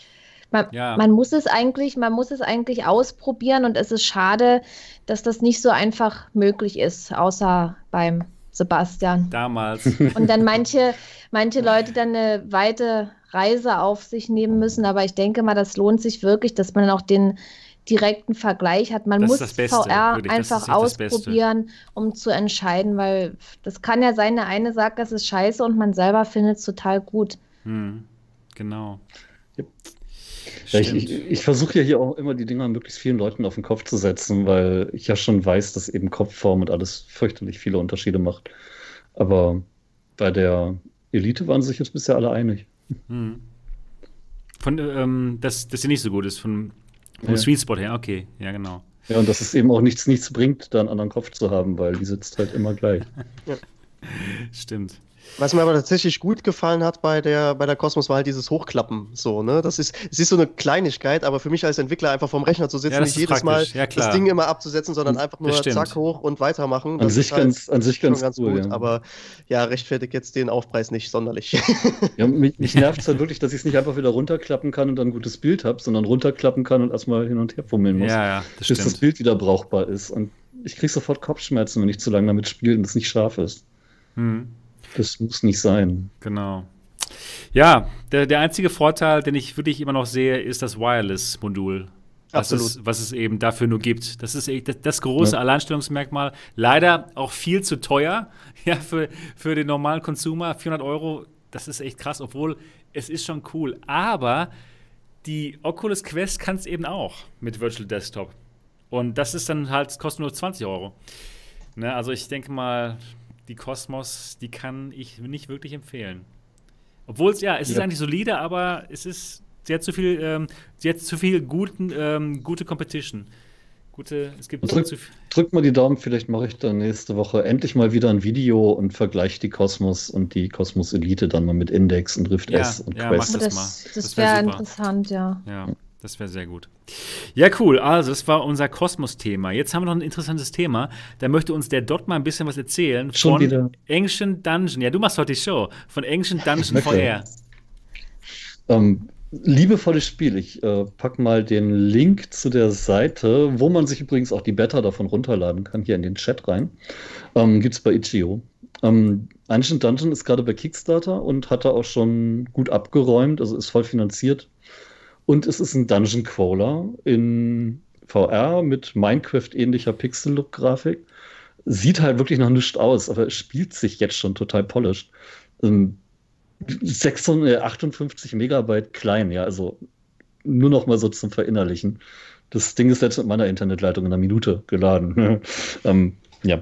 man, ja. man, muss es eigentlich, man muss es eigentlich ausprobieren und es ist schade, dass das nicht so einfach möglich ist, außer beim Sebastian. Damals. [laughs] Und dann manche, manche Leute dann eine weite Reise auf sich nehmen müssen, aber ich denke mal, das lohnt sich wirklich, dass man auch den direkten Vergleich hat. Man das muss VR wirklich, einfach ausprobieren, um zu entscheiden, weil das kann ja sein, der eine sagt, das ist scheiße und man selber findet es total gut. Hm, genau. Ja, ich, ich, ich versuche ja hier auch immer die Dinger möglichst vielen Leuten auf den Kopf zu setzen, weil ich ja schon weiß, dass eben Kopfform und alles fürchterlich viele Unterschiede macht. Aber bei der Elite waren sich jetzt bisher alle einig. Hm. Von, ähm, dass das hier nicht so gut ist, von, vom ja. Sweet Spot her, okay, ja, genau. Ja, und dass es eben auch nichts, nichts bringt, da einen anderen Kopf zu haben, weil die sitzt halt immer gleich. ja. [laughs] Stimmt. Was mir aber tatsächlich gut gefallen hat bei der, bei der Cosmos war halt dieses Hochklappen. So, ne? Das ist, es ist so eine Kleinigkeit, aber für mich als Entwickler einfach vom Rechner zu sitzen, ja, nicht jedes praktisch. Mal ja, das Ding immer abzusetzen, sondern hm, einfach nur zack hoch und weitermachen. Das an sich halt ganz, an sich ganz, ganz cool, gut, ja. aber ja, rechtfertigt jetzt den Aufpreis nicht sonderlich. [laughs] Ja, mich, mich nervt es halt wirklich, dass ich es nicht einfach wieder runterklappen kann und dann ein gutes Bild habe, sondern runterklappen kann und erstmal hin und her fummeln muss. Ja, ja, das bis stimmt. das Bild wieder brauchbar ist. Und ich kriege sofort Kopfschmerzen, wenn ich zu lange damit spiele und es nicht scharf ist. Hm. Das muss nicht sein. Genau. Ja, der, der einzige Vorteil, den ich wirklich immer noch sehe, ist das Wireless-Modul. Was es, was es eben dafür nur gibt. Das ist das, das große ja. Alleinstellungsmerkmal. Leider auch viel zu teuer [laughs] ja, für, für den normalen Consumer. 400 Euro, das ist echt krass, obwohl es ist schon cool. Aber die Oculus Quest kann es eben auch mit Virtual Desktop. Und das ist dann halt, kostet nur 20 Euro. Ne, also ich denke mal, die Kosmos, die kann ich nicht wirklich empfehlen. Obwohl es, ja, es ja. ist eigentlich solide, aber es ist, sie hat zu viel, ähm, sie hat zu viel guten, ähm, gute Competition. Gute, es gibt drück, zu drück mal die Daumen, vielleicht mache ich dann nächste Woche endlich mal wieder ein Video und vergleiche die Kosmos und die Kosmos Elite dann mal mit Index und Rift ja, S und ja, Quest. Mach das, das, das wäre wär interessant, ja. Ja. Das wäre sehr gut. Ja, cool. Also, das war unser Kosmos-Thema. Jetzt haben wir noch ein interessantes Thema. Da möchte uns der Dot mal ein bisschen was erzählen Schon von wieder. Ancient Dungeon. Ja, du machst heute die Show. Von Ancient Dungeon VR. Ähm, liebevolles Spiel. Ich äh, pack mal den Link zu der Seite, wo man sich übrigens auch die Beta davon runterladen kann, hier in den Chat rein. Ähm, Gibt es bei Itch.io. Ähm, Ancient Dungeon ist gerade bei Kickstarter und hat da auch schon gut abgeräumt, also ist voll finanziert und es ist ein Dungeon Crawler in VR mit Minecraft-ähnlicher Pixel-Look-Grafik. Sieht halt wirklich noch nichts aus, aber es spielt sich jetzt schon total polished. 658 ähm, Megabyte klein, ja, also nur noch mal so zum Verinnerlichen. Das Ding ist selbst mit meiner Internetleitung in einer Minute geladen. [laughs] ähm, ja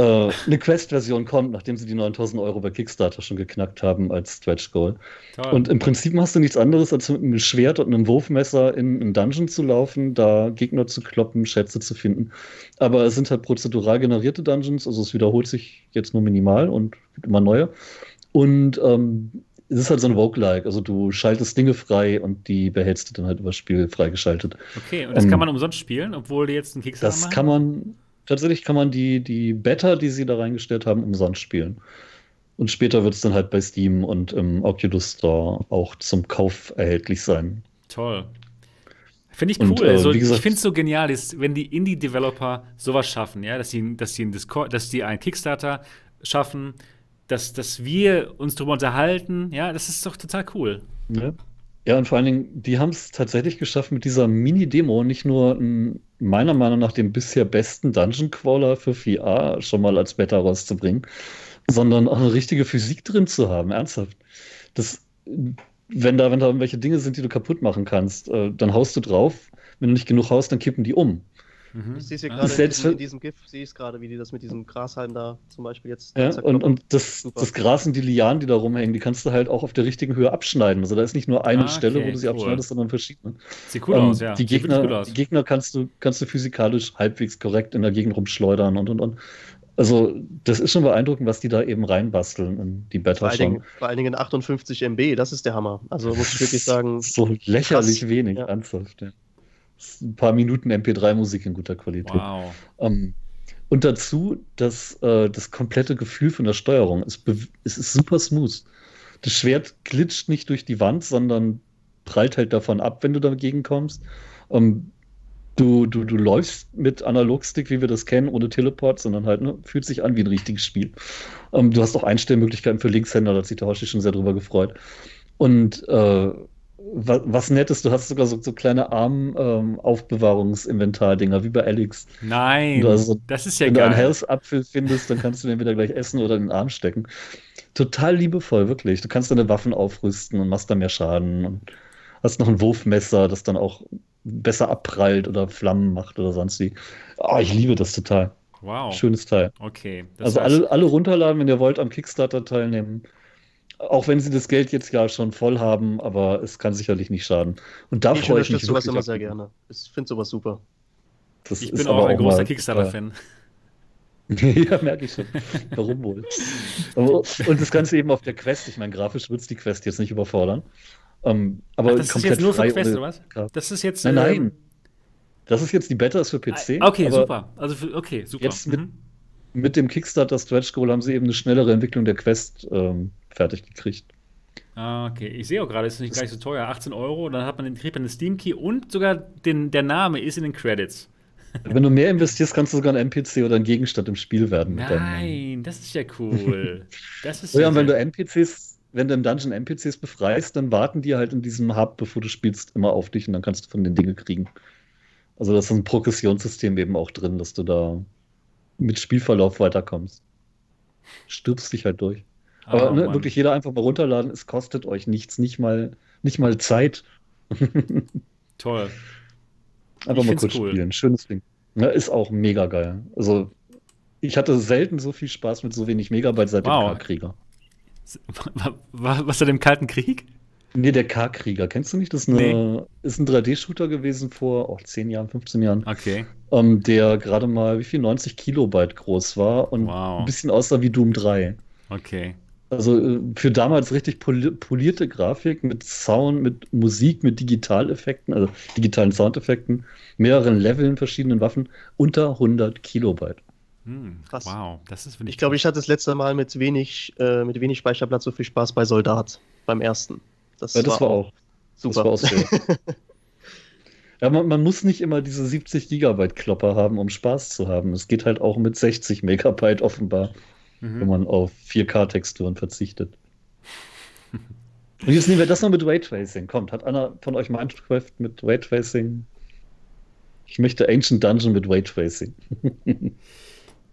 äh, eine Quest-Version kommt, nachdem sie die 9000 Euro bei Kickstarter schon geknackt haben als Stretch Goal. Toll. Und im Prinzip machst du nichts anderes, als mit einem Schwert und einem Wurfmesser in einen Dungeon zu laufen, da Gegner zu kloppen, Schätze zu finden. Aber es sind halt prozedural generierte Dungeons, also es wiederholt sich jetzt nur minimal und gibt immer neue. Und ähm, es ist halt so ein Vogue-like, also du schaltest Dinge frei und die behältst du dann halt über Spiel freigeschaltet. Okay, und das um, kann man umsonst spielen, obwohl die jetzt einen Kickstarter Das machen? kann man tatsächlich kann man die, die Beta, die sie da reingestellt haben, umsonst spielen. Und später wird es dann halt bei Steam und im Oculus Store auch zum Kauf erhältlich sein. Toll. Finde ich cool. Und, äh, also, gesagt, ich finde es so genial, ist, wenn die Indie-Developer sowas schaffen, ja, dass sie, dass sie einen Discord, dass die einen Kickstarter schaffen, dass, dass wir uns darüber unterhalten, ja, das ist doch total cool. Ja. Ja, und vor allen Dingen, die haben es tatsächlich geschafft, mit dieser Mini-Demo nicht nur einen, meiner Meinung nach den bisher besten Dungeon Crawler für VR schon mal als Beta rauszubringen, sondern auch eine richtige Physik drin zu haben, ernsthaft. Das, wenn da, wenn da irgendwelche Dinge sind, die du kaputt machen kannst, äh, dann haust du drauf. Wenn du nicht genug haust, dann kippen die um. Mhm. Ich sehe es gerade in, in, diesem GIF, sehe ich es gerade, wie die das mit diesem Grashalm da zum Beispiel jetzt. Ja, und, und das, das Gras und die Lianen, die da rumhängen, die kannst du halt auch auf der richtigen Höhe abschneiden. Also da ist nicht nur eine ah, Stelle, wo du sie cool. abschneidest, sondern verschiedene. Sieht cool ähm, aus, ja. Die Gegner, aus. die Gegner kannst du, kannst du physikalisch halbwegs korrekt in der Gegend rumschleudern und und und. Also, das ist schon beeindruckend, was die da eben reinbasteln in die Beta vor allen, Dingen, vor allen Dingen 58 MB, das ist der Hammer. Also muss ich wirklich [laughs] sagen. So lächerlich krass. wenig, ja. ernsthaft. Ja ein paar Minuten MP3-Musik in guter Qualität. Wow. Ähm, und dazu das, äh, das komplette Gefühl von der Steuerung. Es, es, ist super smooth. Das Schwert glitscht nicht durch die Wand, sondern prallt halt davon ab, wenn du dagegen kommst. Ähm, du, du, du läufst mit Analogstick, wie wir das kennen, ohne Teleport, sondern halt, ne, fühlt sich an wie ein richtiges Spiel. Ähm, du hast auch Einstellmöglichkeiten für Linkshänder, da hat sich der Hoshi schon sehr drüber gefreut. Und äh, was, was Nettes, du hast sogar so, so kleine Armaufbewahrungsinventar-Dinger, ähm, wie bei Alex. Nein, also, das ist ja wenn geil. Wenn du einen Health-Apfel findest, dann kannst du den wieder gleich essen oder in den Arm stecken. Total liebevoll, wirklich. Du kannst deine Waffen aufrüsten und machst da mehr Schaden. Und, hast noch ein Wurfmesser, das dann auch besser abprallt oder Flammen macht oder sonst wie. Oh, ich liebe das total. Wow. Schönes Teil. Okay. also alle, alle runterladen, wenn ihr wollt, am Kickstarter teilnehmen. Auch wenn sie das Geld jetzt ja schon voll haben, aber es kann sicherlich nicht schaden. Und da freue ich mich sowas immer sehr gerne. Ich finde sowas super. Das ich bin auch ein großer Kickstarter-Fan. [laughs] ja, merke ich schon. Warum wohl? Und das Ganze eben auf der Quest. Ich meine, grafisch wird es die Quest jetzt nicht überfordern. Um, aber Ach, das ist jetzt nur für Quest, oder was? Das ist jetzt. Nein, nein. Ähm, das ist jetzt die Beta, ist für PC. Ah, okay, super. Also für, okay, super. Jetzt mit, mhm. mit dem Kickstarter Stretch Goal haben sie eben eine schnellere Entwicklung der Quest ähm, fertig gekriegt. Ah, okay. Ich sehe auch gerade, es ist nicht gar nicht so teuer. 18 Euro, dann hat man den, kriegt man den Steam Key und sogar den, der Name ist in den Credits. [laughs] Wenn du mehr investierst, kannst du sogar ein NPC oder ein Gegenstand im Spiel werden. Nein, das ist ja cool. [laughs] Das ist ja, und wenn du NPCs, wenn du im Dungeon NPCs befreist, dann warten die halt in diesem Hub, bevor du spielst, immer auf dich und dann kannst du von den Dingen kriegen. Also das ist ein Progressionssystem eben auch drin, dass du da mit Spielverlauf weiterkommst. Stirbst dich halt durch. Aber oh, ne, wirklich jeder einfach mal runterladen, es kostet euch nichts, nicht mal, nicht mal Zeit. [laughs] Toll. Einfach ich mal kurz cool. spielen. Schönes Ding. Ja, ist auch mega geil. Also, ich hatte selten so viel Spaß mit so wenig Megabyte seit wow. dem K-Krieger. Was seit dem Kalten Krieg? Nee, der K-Krieger. Kennst du nicht? Das ist, nee. ist ein 3D-Shooter gewesen vor oh, 10 Jahren, 15 Jahren. Okay. Ähm, der gerade mal, wie viel? 90 Kilobyte groß war und wow. ein bisschen aussah wie Doom 3. Okay. Also äh, für damals richtig polierte Grafik mit Sound, mit Musik, mit Digitaleffekten, also digitalen Soundeffekten, mehreren Leveln, verschiedenen Waffen, unter 100 Kilobyte. Hm, Krass. Wow, das ist Ich glaube, ich hatte das letzte Mal mit wenig, äh, mit wenig Speicherplatz so viel Spaß bei Soldat, beim ersten. Das, ja, das war, war, auch super. Das war auch [laughs] ja, man, man, muss nicht immer diese 70 Gigabyte Klopper haben, um Spaß zu haben. Es geht halt auch mit 60 Megabyte offenbar mhm. wenn man auf 4K-Texturen verzichtet. [laughs] Und jetzt nehmen wir das noch mit Raytracing. Kommt, hat einer von euch Minecraft mit Raytracing? Ich möchte Ancient Dungeon mit Raytracing. [laughs]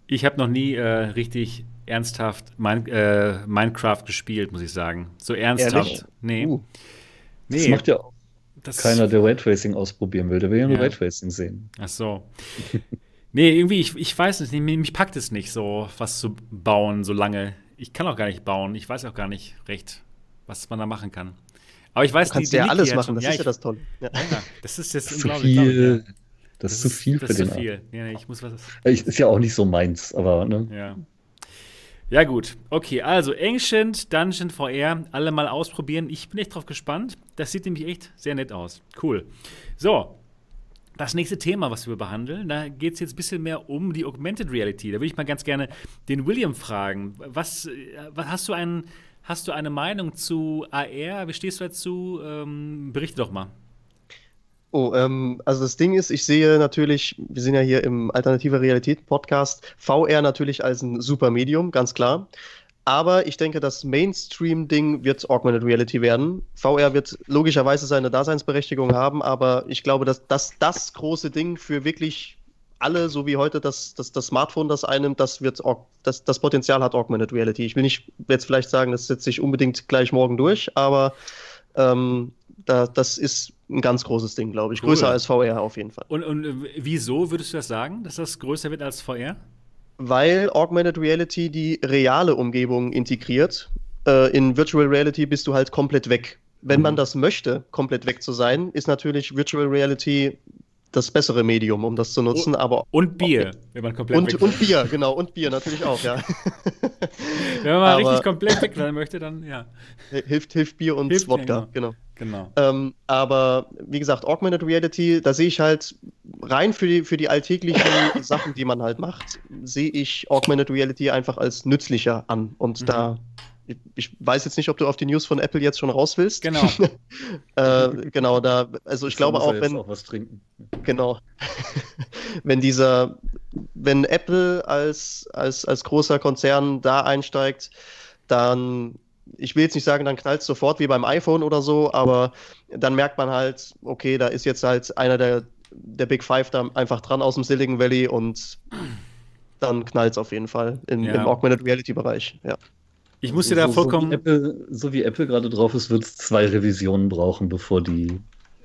ich habe noch nie äh, richtig ernsthaft mein, äh, Minecraft gespielt, muss ich sagen. So ernsthaft. Ehrlich? Nee. Uh. nee. Das macht ja auch das keiner, der Raytracing ausprobieren will. Der will ja nur ja. Raytracing sehen. Ach so. [laughs] Nee, irgendwie, ich, ich weiß nicht, mich, mich packt es nicht so, was zu bauen, so lange. Ich kann auch gar nicht bauen. Ich weiß auch gar nicht recht, was man da machen kann. Aber ich weiß, du kannst die, die ja alles machen, das ja, ist ja das Tolle. Ja. ja. das ist jetzt viel. Das, das, ist zu viel für den ist zu viel. Ja, ich muss was. Ist ja auch nicht so meins, aber ne? Ja. Ja, gut. Okay, also Ancient Dungeon VR, alle mal ausprobieren. Ich bin echt drauf gespannt. Das sieht nämlich echt sehr nett aus. Cool. So, das nächste Thema, was wir behandeln, da geht es jetzt ein bisschen mehr um die Augmented Reality. Da würde ich mal ganz gerne den William fragen. Was, was hast du einen, hast du eine Meinung zu AR? Wie stehst du dazu? Ähm, berichte doch mal. Oh, ähm, also das Ding ist, ich sehe natürlich, wir sind ja hier im Alternative Realität Podcast, VR natürlich als ein super Medium, ganz klar. Aber ich denke, das Mainstream-Ding wird Augmented Reality werden. VR wird logischerweise seine Daseinsberechtigung haben, aber ich glaube, dass das das große Ding für wirklich alle, so wie heute das, das, das Smartphone das einnimmt, das wird das, das Potenzial hat Augmented Reality. Ich will nicht jetzt vielleicht sagen, das setzt sich unbedingt gleich morgen durch, aber ähm, da, das ist ein ganz großes Ding, glaube ich. Cool. Größer als VR auf jeden Fall. Und, und äh, wieso würdest du das sagen, dass das größer wird als VR? weil Augmented Reality die reale Umgebung integriert. Äh, in Virtual Reality bist du halt komplett weg. Wenn mhm. man das möchte, komplett weg zu sein, ist natürlich Virtual Reality das bessere Medium, um das zu nutzen. Und, aber und Bier, wenn man komplett und, und Bier, genau, und Bier natürlich auch, ja. [laughs] wenn man mal richtig komplett weg sein möchte, dann ja. Hilft, hilft Bier und hilft, Wodka, genau. genau. Ähm, aber wie gesagt, Augmented Reality, da sehe ich halt rein für die, für die alltäglichen [laughs] Sachen, die man halt macht, sehe ich Augmented Reality einfach als nützlicher an. Und mhm. da ich weiß jetzt nicht, ob du auf die News von Apple jetzt schon raus willst. Genau. [laughs] äh, genau, da, also ich das glaube auch, wenn. Auch was trinken. Genau. [laughs] wenn dieser, wenn Apple als, als, als großer Konzern da einsteigt, dann, ich will jetzt nicht sagen, dann knallt es sofort wie beim iPhone oder so, aber dann merkt man halt, okay, da ist jetzt halt einer der, der Big Five da einfach dran aus dem Silicon Valley und dann knallt es auf jeden Fall in, ja. im Augmented Reality Bereich, ja. Ich muss dir da vollkommen. So wie Apple, so wie Apple gerade drauf ist, wird es zwei Revisionen brauchen, bevor die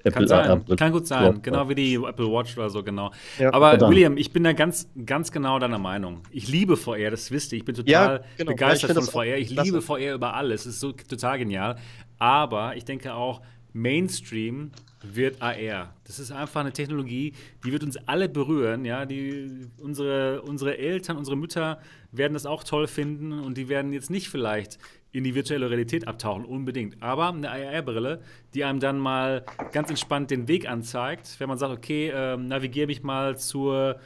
Apple kann, sein. kann gut sein, Watch. genau wie die Apple Watch oder so, genau. Ja, Aber verdammt. William, ich bin da ganz, ganz genau deiner Meinung. Ich liebe VR, das wisst ihr. Ich bin total ja, genau. begeistert von VR. Ich liebe VR über alles. Es ist so total genial. Aber ich denke auch, Mainstream wird AR. Das ist einfach eine Technologie, die wird uns alle berühren. Ja? Die, unsere, unsere Eltern, unsere Mütter werden das auch toll finden und die werden jetzt nicht vielleicht in die virtuelle Realität abtauchen, unbedingt. Aber eine AR-Brille, die einem dann mal ganz entspannt den Weg anzeigt, wenn man sagt, okay, äh, navigiere mich mal zur,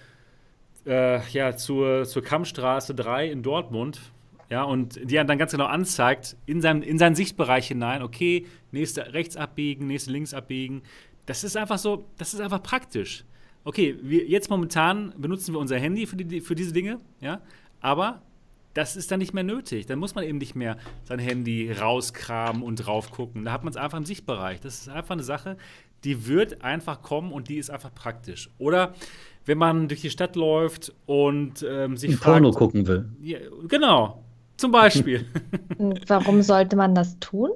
äh, ja, zur, zur Kammstraße 3 in Dortmund. Ja, und die dann ganz genau anzeigt, in, seinem, in seinen Sichtbereich hinein, okay, nächste rechts abbiegen, nächste links abbiegen. Das ist einfach so, das ist einfach praktisch. Okay, wir, jetzt momentan benutzen wir unser Handy für, die, für diese Dinge, ja, aber das ist dann nicht mehr nötig. Dann muss man eben nicht mehr sein Handy rauskramen und drauf gucken. Da hat man es einfach im Sichtbereich. Das ist einfach eine Sache, die wird einfach kommen und die ist einfach praktisch. Oder wenn man durch die Stadt läuft und ähm, sich Ein fragt, Porno gucken will. Ja, genau, zum Beispiel. Warum sollte man das tun?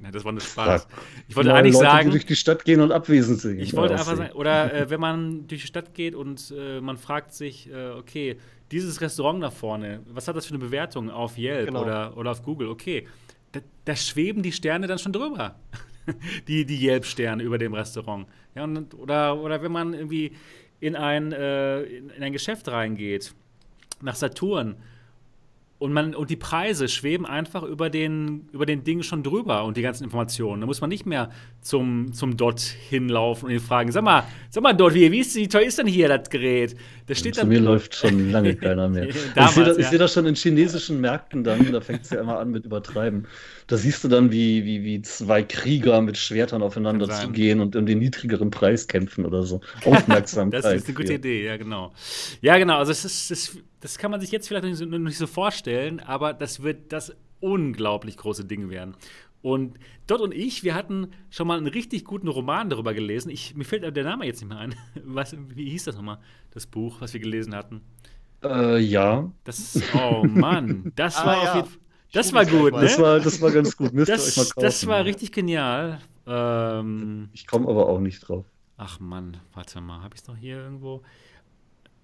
Ja, das war eine Spaß. Ich wollte eigentlich Leute, sagen. Die durch die Stadt gehen und abwesend sind. Ich wollte einfach sagen, oder äh, wenn man durch die Stadt geht und äh, man fragt sich, äh, okay, dieses Restaurant da vorne, was hat das für eine Bewertung auf Yelp genau. oder, oder auf Google? Okay, da, da, schweben die Sterne dann schon drüber. [laughs] die die Yelp-Sterne über dem Restaurant. Ja, und, oder, oder wenn man irgendwie in ein, äh, in ein Geschäft reingeht, nach Saturn, und, man, und die Preise schweben einfach über den, über den Dingen schon drüber und die ganzen Informationen. Da muss man nicht mehr zum, zum Dot hinlaufen und ihn fragen: Sag mal, sag mal, Dot, wie, wie, ist, wie teuer ist denn hier das Gerät? Das steht Zu mir läuft schon lange [laughs] keiner mehr. Damals, ich sehe das, ja. seh das, schon in chinesischen Märkten dann, da fängt es ja immer an mit Übertreiben. Da siehst du dann, wie, wie, wie zwei Krieger mit Schwertern aufeinander zugehen und um den niedrigeren Preis kämpfen oder so. Aufmerksamkeit. [laughs] das ist eine gute Idee, ja, genau. Ja, genau. Also, es ist, es, das kann man sich jetzt vielleicht noch nicht, so, noch nicht so vorstellen, aber das wird das unglaublich große Ding werden. Und Dot und ich, wir hatten schon mal einen richtig guten Roman darüber gelesen. Ich, mir fällt der Name jetzt nicht mehr ein. [laughs] Was, wie hieß das nochmal, das Buch, was wir gelesen hatten? Äh, ja. Das, oh Mann, das [laughs] ah, war ja. auf jeden Fall. Das war gut, ne? Das war, das war ganz gut. Müsst das, euch mal das war richtig genial. Ähm, ich komme aber auch nicht drauf. Ach Mann, warte mal, habe ich es noch hier irgendwo?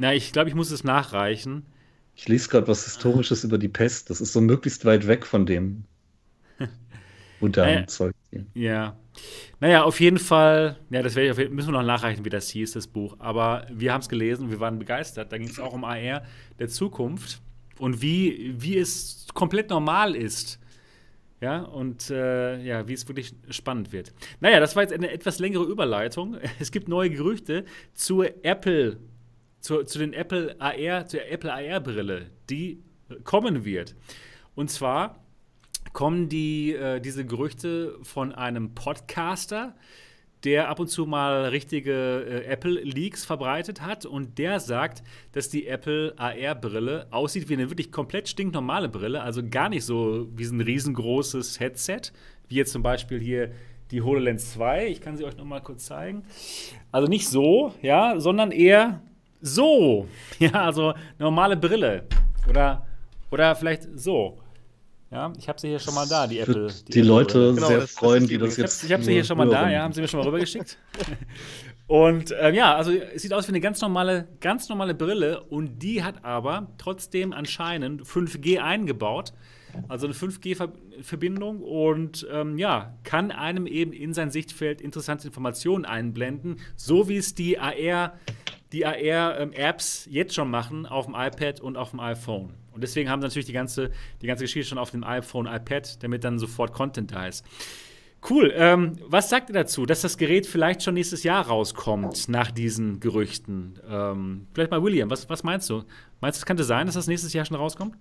Na, ich glaube, ich muss es nachreichen. Ich lese gerade was Historisches über die Pest. Das ist so möglichst weit weg von dem [laughs] modernen Zeug hier. Ja. Naja, auf jeden Fall, ja, das ich auf, müssen wir noch nachreichen, wie das hieß, das Buch. Aber wir haben es gelesen, wir waren begeistert. Da ging es auch um AR der Zukunft und wie, wie es komplett normal ist. Ja, und äh, ja, wie es wirklich spannend wird. Naja, das war jetzt eine etwas längere Überleitung. [laughs] Es gibt neue Gerüchte zur Apple, zu, zu den Apple AR, zur Apple AR-Brille, die kommen wird. Und zwar kommen die, äh, diese Gerüchte von einem Podcaster, der ab und zu mal richtige äh, Apple-Leaks verbreitet hat und der sagt, dass die Apple AR-Brille aussieht wie eine wirklich komplett stinknormale Brille, also gar nicht so wie ein riesengroßes Headset, wie jetzt zum Beispiel hier die HoloLens 2. Ich kann sie euch noch mal kurz zeigen. Also nicht so, ja, sondern eher so. [laughs] Ja, also normale Brille. Oder, oder vielleicht so. Ja, ich habe sie hier schon mal da, die Apple. Die, die Leute genau, sehr das, freuen, das die das jetzt. Ich habe sie hier schon mal da, ja, haben sie mir schon mal rübergeschickt. [laughs] und ähm, ja, also es sieht aus wie eine ganz normale, ganz normale Brille und die hat aber trotzdem anscheinend 5G eingebaut. Also eine 5G-Verbindung und ähm, ja, kann einem eben in sein Sichtfeld interessante Informationen einblenden, so wie es die AR, die AR-Apps ähm, jetzt schon machen auf dem iPad und auf dem iPhone. Und deswegen haben sie natürlich die ganze, die ganze Geschichte schon auf dem iPhone, iPad, damit dann sofort Content da ist. Cool. Ähm, was sagt ihr dazu, dass das Gerät vielleicht schon nächstes Jahr rauskommt, nach diesen Gerüchten? Ähm, vielleicht mal William, was, was meinst du? Meinst du, es könnte sein, dass das nächstes Jahr schon rauskommt?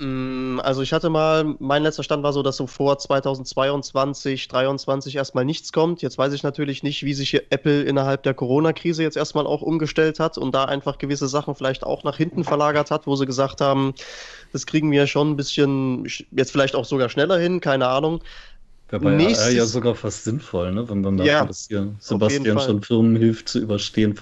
Mm, also ich hatte mal, mein letzter Stand war so, dass so vor 2022, 2023 erstmal nichts kommt. Jetzt weiß ich natürlich nicht, wie sich Apple innerhalb der Corona-Krise jetzt erstmal auch umgestellt hat und da einfach gewisse Sachen vielleicht auch nach hinten verlagert hat, wo sie gesagt haben, das kriegen wir schon ein bisschen, jetzt vielleicht auch sogar schneller hin, keine Ahnung. Wäre bei Nächstes, ja sogar fast sinnvoll, ne? wenn man da ja, Sebastian schon Firmen hilft zu überstehen,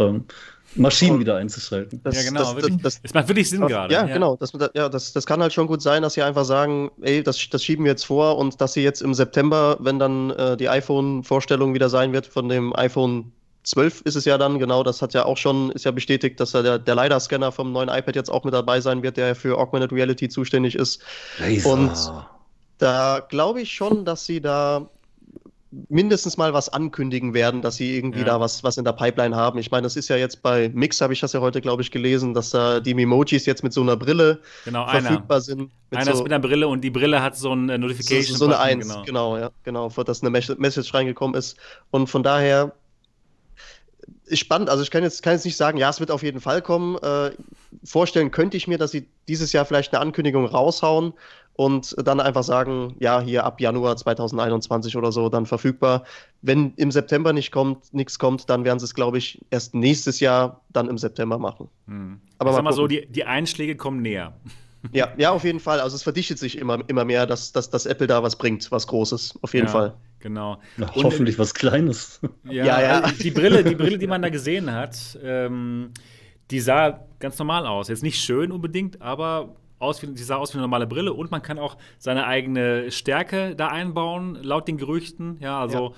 Maschinen und wieder einzuschalten. Das, ja, genau. Das, das, es macht wirklich Sinn gerade. Ja, ja, genau. Das, ja, das, das kann halt schon gut sein, dass sie einfach sagen, ey, das, das schieben wir jetzt vor und dass sie jetzt im September, wenn dann äh, die iPhone-Vorstellung wieder sein wird von dem iPhone 12 ist es ja dann, genau, das hat ja auch schon, ist ja bestätigt, dass da der, der LiDAR-Scanner vom neuen iPad jetzt auch mit dabei sein wird, der für Augmented Reality zuständig ist. Laser. Und da glaube ich schon, dass sie da mindestens mal was ankündigen werden, dass sie irgendwie ja. da was, was in der Pipeline haben. Ich meine, das ist ja jetzt bei Mix, habe ich das ja heute, glaube ich, gelesen, dass da die Memojis jetzt mit so einer Brille genau, verfügbar einer. sind. Einer so, ist mit einer Brille und die Brille hat so ein Notification. So, so eine Eins, genau. genau, ja, genau, dass eine Message reingekommen ist. Und von daher ist spannend. Also ich kann jetzt, kann jetzt nicht sagen, ja, es wird auf jeden Fall kommen. Äh, vorstellen könnte ich mir, dass sie dieses Jahr vielleicht eine Ankündigung raushauen und dann einfach sagen, ja, hier ab Januar 2021 oder so dann verfügbar. Wenn im September nicht kommt, nichts kommt, dann werden sie es, glaube ich, erst nächstes Jahr dann im September machen. Hm. Aber sag mal so, die, die Einschläge kommen näher. [laughs] Ja, ja, auf jeden Fall. Also es verdichtet sich immer, immer mehr, dass, dass, dass Apple da was bringt, was Großes. Auf jeden ja. Fall. Genau. Na, hoffentlich was Kleines. [laughs] Ja, ja, ja, also Die Brille, die Brille, die man da gesehen hat, ähm, die sah ganz normal aus. Jetzt nicht schön unbedingt, aber aus wie, die sah aus wie eine normale Brille und man kann auch seine eigene Stärke da einbauen, laut den Gerüchten. Ja, also ja.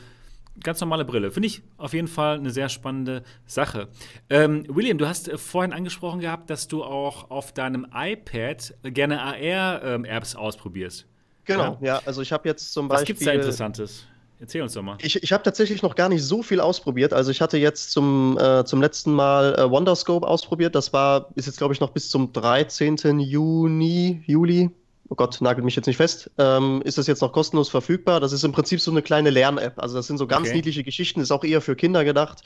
ganz normale Brille. Finde ich auf jeden Fall eine sehr spannende Sache. Ähm, William, du hast äh, vorhin angesprochen gehabt, dass du auch auf deinem iPad gerne AR-Apps ähm, ausprobierst. Genau, ja. ja also ich habe jetzt zum Beispiel. Was gibt es da Interessantes? Erzähl uns doch mal. Ich, ich habe tatsächlich noch gar nicht so viel ausprobiert. Also ich hatte jetzt zum, äh, zum letzten Mal äh, Wonderscope ausprobiert. Das war, ist jetzt glaube ich noch bis zum 13. Juni, Juli. Oh Gott, nagelt mich jetzt nicht fest. Ähm, ist das jetzt noch kostenlos verfügbar? Das ist im Prinzip so eine kleine Lern-App. Also das sind so ganz okay. niedliche Geschichten, ist auch eher für Kinder gedacht.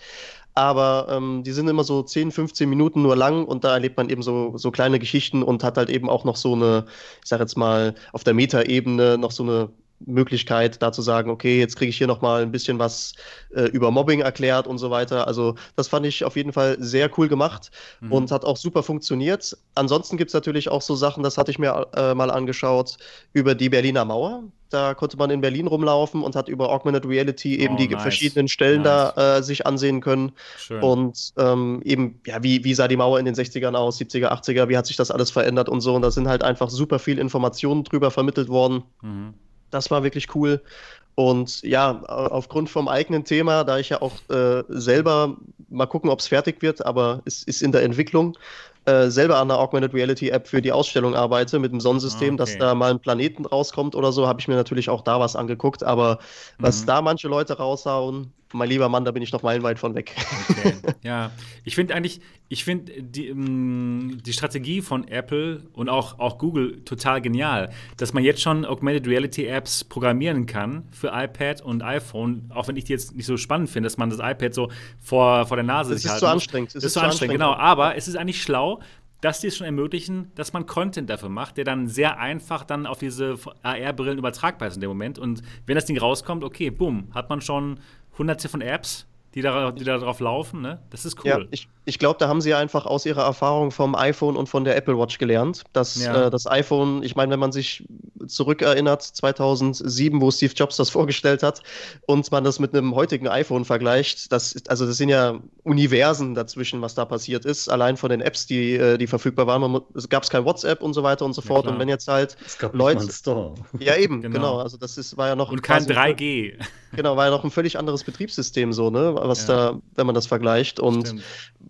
Aber ähm, die sind immer so 10, 15 Minuten nur lang und da erlebt man eben so, so kleine Geschichten und hat halt eben auch noch so eine, ich sag jetzt mal, auf der Meta-Ebene noch so eine Möglichkeit, da zu sagen, okay, jetzt kriege ich hier nochmal ein bisschen was äh, über Mobbing erklärt und so weiter. Also das fand ich auf jeden Fall sehr cool gemacht mhm. und hat auch super funktioniert. Ansonsten gibt es natürlich auch so Sachen, das hatte ich mir äh, mal angeschaut, über die Berliner Mauer. Da konnte man in Berlin rumlaufen und hat über Augmented Reality eben oh, die nice. verschiedenen Stellen nice. da äh, sich ansehen können. Schön. Und ähm, eben, ja, wie, wie sah die Mauer in den 60ern aus, 70er, 80er, wie hat sich das alles verändert und so. Und da sind halt einfach super viel Informationen drüber vermittelt worden. Mhm. Das war wirklich cool. Und ja, aufgrund vom eigenen Thema, da ich ja auch äh, selber mal gucken, ob es fertig wird, aber es ist in der Entwicklung, äh, selber an der Augmented Reality App für die Ausstellung arbeite mit dem Sonnensystem, okay. dass da mal ein Planeten rauskommt oder so, habe ich mir natürlich auch da was angeguckt. Aber was mhm. da manche Leute raushauen, mein lieber Mann, da bin ich noch meilenweit von weg. Okay. [laughs] ja, ich finde eigentlich, ich finde die, ähm, die Strategie von Apple und auch, auch Google total genial, dass man jetzt schon Augmented Reality Apps programmieren kann für iPad und iPhone, auch wenn ich die jetzt nicht so spannend finde, dass man das iPad so vor, vor der Nase das sich ist zu anstrengend. Das ist zu anstrengend, genau. Aber es ist eigentlich schlau, dass die es schon ermöglichen, dass man Content dafür macht, der dann sehr einfach dann auf diese AR-Brillen übertragbar ist in dem Moment. Und wenn das Ding rauskommt, okay, boom, hat man schon hunderte von Apps, die, da, die darauf laufen. Ne? Das ist cool. Ja, ich, ich glaube, da haben sie einfach aus ihrer Erfahrung vom iPhone und von der Apple Watch gelernt, dass ja. äh, das iPhone, ich meine, wenn man sich zurückerinnert, 2007, wo Steve Jobs das [laughs] vorgestellt hat und man das mit einem heutigen iPhone vergleicht, das, also das sind ja Universen dazwischen, was da passiert ist, allein von den Apps, die, äh, die verfügbar waren. Man, es gab kein WhatsApp und so weiter und so fort. Ja, und wenn jetzt halt es gab Leute. Store. Ja, eben, [laughs] genau. genau. Also das ist, war ja noch. Und kein 3G. Genau, war ja noch ein völlig anderes Betriebssystem so, ne? Was ja. da, wenn man das vergleicht. Und Stimmt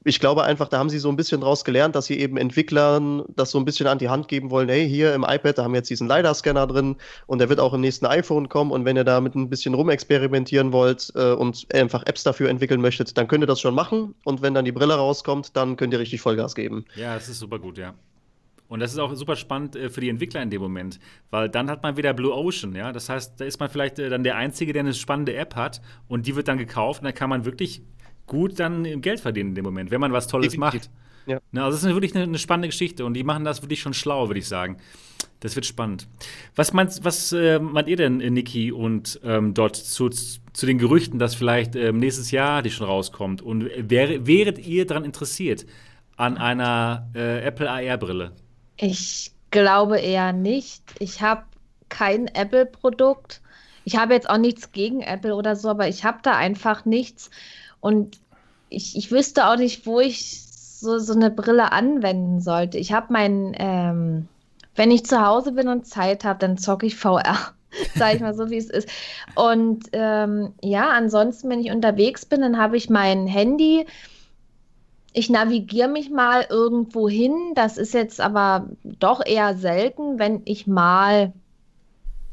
ich glaube einfach, da haben sie so ein bisschen draus gelernt, dass sie eben Entwicklern das so ein bisschen an die Hand geben wollen. Hey, hier im iPad, da haben wir jetzt diesen LiDAR-Scanner drin und der wird auch im nächsten iPhone kommen. Und wenn ihr damit ein bisschen rumexperimentieren wollt äh, und einfach Apps dafür entwickeln möchtet, dann könnt ihr das schon machen. Und wenn dann die Brille rauskommt, dann könnt ihr richtig Vollgas geben. Ja, das ist super gut, ja. Und das ist auch super spannend äh, für die Entwickler in dem Moment, weil dann hat man wieder Blue Ocean, ja. Das heißt, da ist man vielleicht äh, dann der Einzige, der eine spannende App hat und die wird dann gekauft und dann kann man wirklich gut dann Geld verdienen in dem Moment, wenn man was Tolles macht. Ja. Na, also das ist wirklich eine, eine, spannende Geschichte und die machen das wirklich schon schlau, würde ich sagen. Das wird spannend. Was meint, was, äh, meint ihr denn, Niki, und ähm, dort zu, zu den Gerüchten, dass vielleicht ähm, nächstes Jahr die schon rauskommt? Und wär, wäret ihr daran interessiert an einer äh, Apple AR-Brille? Ich glaube eher nicht. Ich habe kein Apple-Produkt. Ich habe jetzt auch nichts gegen Apple oder so, aber ich habe da einfach nichts. Und ich, ich wüsste auch nicht, wo ich so, so eine Brille anwenden sollte. Ich habe meinen, ähm, wenn ich zu Hause bin und Zeit habe, dann zocke ich VR. [laughs] Sag ich mal so, wie es ist. Und ähm, ja, ansonsten, wenn ich unterwegs bin, dann habe ich mein Handy. Ich navigiere mich mal irgendwo hin. Das ist jetzt aber doch eher selten, wenn ich mal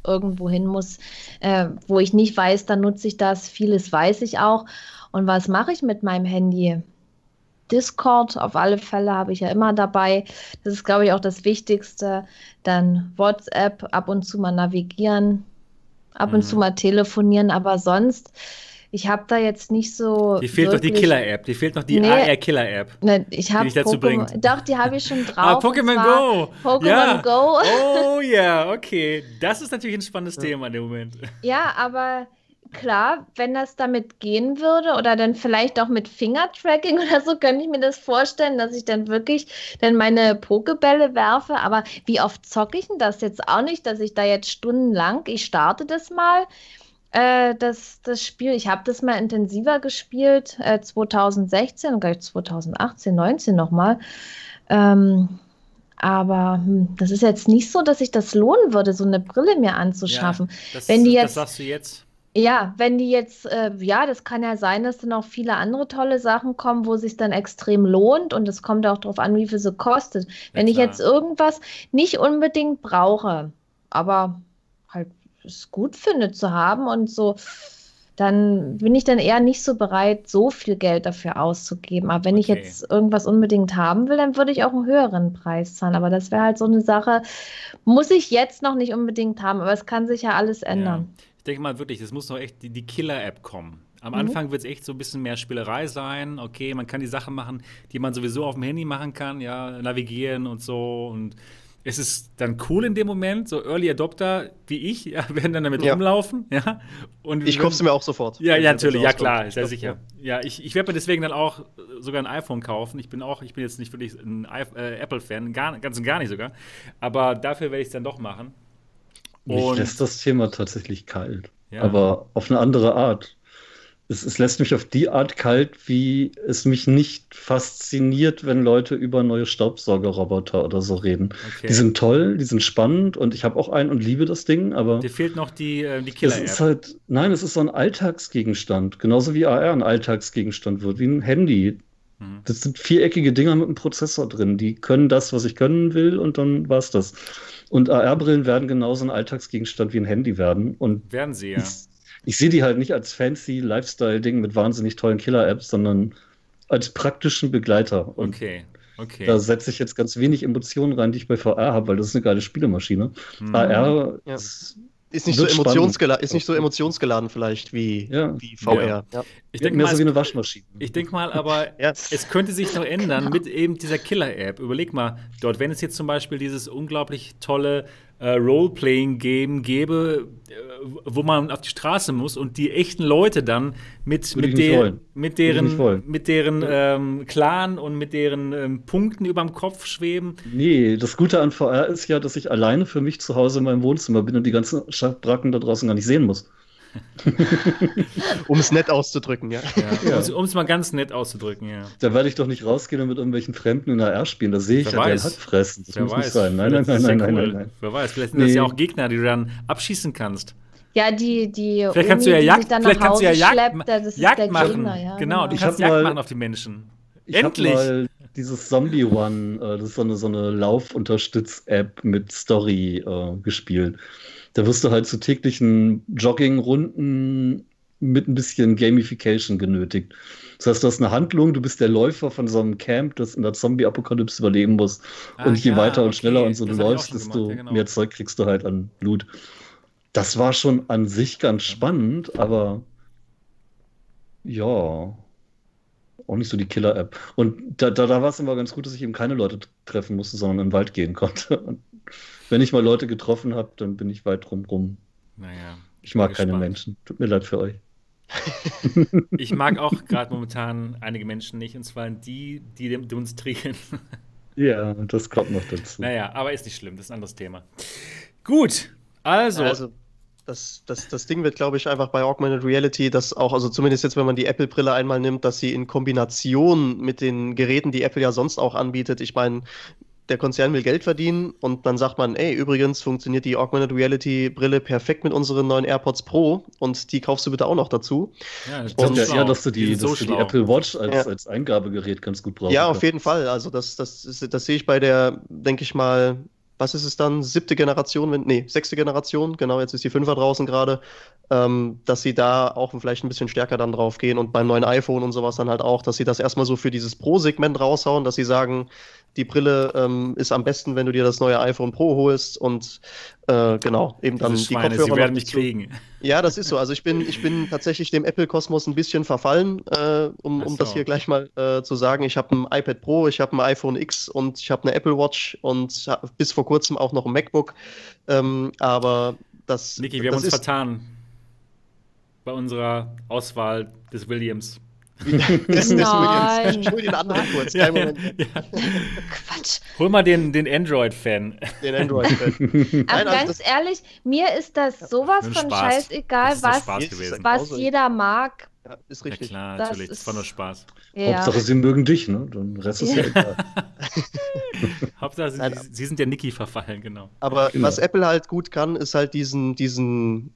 irgendwo hin muss, äh, wo ich nicht weiß, dann nutze ich das. Vieles weiß ich auch. Und was mache ich mit meinem Handy? Discord auf alle Fälle habe ich ja immer dabei. Das ist, glaube ich, auch das Wichtigste. Dann WhatsApp, ab und zu mal navigieren, ab mhm. und zu mal telefonieren, aber sonst. Ich habe da jetzt nicht so. Die fehlt wirklich, noch die Killer-App. Die fehlt noch die nee, AR-Killer-App. Ne, ich habe Doch, die habe ich schon [laughs] drauf. ah, Pokémon Go. Pokémon ja. Go. Oh [laughs] ja, okay. Das ist natürlich ein spannendes ja. Thema in dem Moment. Ja, aber klar, wenn das damit gehen würde oder dann vielleicht auch mit Fingertracking [laughs] oder so, könnte ich mir das vorstellen, dass ich dann wirklich dann meine Pokebälle werfe. Aber wie oft zocke ich denn das jetzt auch nicht, dass ich da jetzt stundenlang, ich starte das mal, äh, das, das Spiel, ich habe das mal intensiver gespielt, äh, 2016 und gleich 2018, 19 nochmal. Ähm, aber hm, das ist jetzt nicht so, dass ich das lohnen würde, so eine Brille mir anzuschaffen. Ja, das, Wenn die jetzt, das sagst du jetzt. Ja, wenn die jetzt, äh, ja, das kann ja sein, dass dann auch viele andere tolle Sachen kommen, wo sich dann extrem lohnt und es kommt auch darauf an, wie viel sie kostet. Wenn ja, ich jetzt irgendwas nicht unbedingt brauche, aber halt es gut finde zu haben und so, dann bin ich dann eher nicht so bereit, so viel Geld dafür auszugeben. Aber wenn okay. ich jetzt irgendwas unbedingt haben will, dann würde ich auch einen höheren Preis zahlen. Aber das wäre halt so eine Sache, muss ich jetzt noch nicht unbedingt haben, aber es kann sich ja alles ändern. Ja. Ich denke mal wirklich, es muss noch echt die, die Killer-App kommen. Am mhm. Anfang wird es echt so ein bisschen mehr Spielerei sein. Okay, man kann die Sachen machen, die man sowieso auf dem Handy machen kann, ja, navigieren und so. Und es ist dann cool in dem Moment. So Early Adopter wie ich [laughs] ja, werden dann damit ja. rumlaufen. Ja. Und ich kaufe sie mir auch sofort. Ja, ja natürlich, ja klar, sehr sicher. Ja, ich, ich werde mir deswegen dann auch sogar ein iPhone kaufen. Ich bin auch, ich bin jetzt nicht wirklich ein äh, Apple-Fan, ganz und gar nicht sogar. Aber dafür werde ich es dann doch machen. Mich lässt das Thema tatsächlich kalt. Ja. Aber auf eine andere Art. Es, es, lässt mich auf die Art kalt, wie es mich nicht fasziniert, wenn Leute über neue Staubsaugerroboter oder so reden. Okay. Die sind toll, die sind spannend und ich habe auch einen und liebe das Ding, aber. Dir fehlt noch die, äh, die Killer-App. ist halt, nein, es ist so ein Alltagsgegenstand. Genauso wie AR ein Alltagsgegenstand wird, wie ein Handy. Mhm. Das sind viereckige Dinger mit einem Prozessor drin. Die können das, was ich können will, und dann war es das. Und AR-Brillen werden genauso ein Alltagsgegenstand wie ein Handy werden. Und werden sie, ja. Ich, ich sehe die halt nicht als fancy Lifestyle-Ding mit wahnsinnig tollen Killer-Apps, sondern als praktischen Begleiter. Und okay. Okay. Da setze ich jetzt ganz wenig Emotionen rein, die ich bei VR habe, weil das ist eine geile Spielemaschine. Mhm. AR ja. ist ist nicht, so emotionsgeladen, ist nicht so emotionsgeladen vielleicht wie, ja. wie VR. Ja. Ja. Ich denke mehr so wie eine Waschmaschine. Ich denke mal, aber [laughs] es könnte sich noch ändern mit eben dieser Killer-App. Überleg mal, dort, wenn es jetzt zum Beispiel dieses unglaublich tolle äh, Role-Playing-Game gäbe, äh, wo man auf die Straße muss und die echten Leute dann mit, mit, der, mit deren, mit deren ähm, Clan und mit deren ähm, Punkten überm Kopf schweben. Nee, das Gute an VR ist ja, dass ich alleine für mich zu Hause in meinem Wohnzimmer bin und die ganzen Schabracken da draußen gar nicht sehen muss. [laughs] um es nett auszudrücken, ja. ja, ja. Um es mal ganz nett auszudrücken, ja. Da werde ich doch nicht rausgehen und mit irgendwelchen Fremden in AR spielen. Da sehe ich Wer ja den Hack fressen. Das Wer muss weiß. nicht sein. Nein, nein, nein, nein, nein, nein, nein, Wer weiß, vielleicht sind nee. das ja auch Gegner, die du dann abschießen kannst. Ja, die, die vielleicht kannst Uni, du ja Jagd, vielleicht kannst du ja Jagd, schleppt, das Jagd machen. Gegner, ja, genau, du kannst Jagd mal, machen auf die Menschen. Ich Endlich! Mal dieses Zombie One, äh, das ist so eine, so eine Laufunterstütz-App mit Story äh, gespielt. Da wirst du halt zu täglichen Jogging-Runden mit ein bisschen Gamification genötigt. Das heißt, du hast eine Handlung, du bist der Läufer von so einem Camp, das in der Zombie-Apokalypse überleben muss. Ah, und je ja, weiter und okay. schneller und so das du läufst, desto ja, genau. mehr Zeug kriegst du halt an Blut. Das war schon an sich ganz spannend, aber ja, auch nicht so die Killer-App. Und da, da, da war es immer ganz gut, dass ich eben keine Leute treffen musste, sondern in den Wald gehen konnte. Wenn ich mal Leute getroffen habe, dann bin ich weit drumrum. Naja. Ich mag keine Menschen. Tut mir leid für euch. [laughs] ich mag auch [laughs] gerade momentan einige Menschen nicht, und zwar die, die demonstrieren. [laughs] ja, das kommt noch dazu. Naja, aber ist nicht schlimm, das ist ein anderes Thema. Gut, also. also das, das, das Ding wird, glaube ich, einfach bei Augmented Reality, dass auch, also zumindest jetzt, wenn man die Apple-Brille einmal nimmt, dass sie in Kombination mit den Geräten, die Apple ja sonst auch anbietet, ich meine, der Konzern will Geld verdienen und dann sagt man, ey, übrigens funktioniert die Augmented Reality Brille perfekt mit unseren neuen AirPods Pro und die kaufst du bitte auch noch dazu. Ja, ich glaube ja eher, dass du die, die, dass so du die Apple Watch als, ja. als Eingabegerät ganz gut brauchst. Ja, auf jeden Fall. Also das, das, das, das sehe ich bei der, denke ich mal, was ist es dann, siebte Generation, wenn, nee, sechste Generation, genau, jetzt ist die Fünfer draußen gerade, ähm, dass sie da auch vielleicht ein bisschen stärker dann drauf gehen und beim neuen iPhone und sowas dann halt auch, dass sie das erstmal so für dieses Pro-Segment raushauen, dass sie sagen, die Brille ähm, ist am besten, wenn du dir das neue iPhone Pro holst und äh, genau, eben dann die Schweine, Kopfhörer. Sie werden mich kriegen. Ja, das ist so. Also ich bin, ich bin tatsächlich dem Apple-Kosmos ein bisschen verfallen, äh, um, um das hier gleich mal äh, zu sagen. Ich habe ein iPad Pro, ich habe ein iPhone X und ich habe eine Apple Watch und bis vor kurzem auch noch ein MacBook. Ähm, aber das. Niki, wir das haben uns vertan bei unserer Auswahl des Williams. Ist Nein. Ich hol den anderen kurz. Ja, ja, ja. Quatsch. Hol mal den, den Android-Fan. Den Android-Fan. [laughs] Aber also ganz ehrlich, mir ist das sowas von Spaß. scheißegal, was, was jeder mag. Ja, ist richtig. Ja, klar, das natürlich. Ist, das war nur Spaß. Ja. Hauptsache, sie mögen dich, ne? Dann Rest ist ja, egal. [laughs] Hauptsache, sie, sie, sind der Niki verfallen, genau. Aber genau. was Apple halt gut kann, ist halt diesen, diesen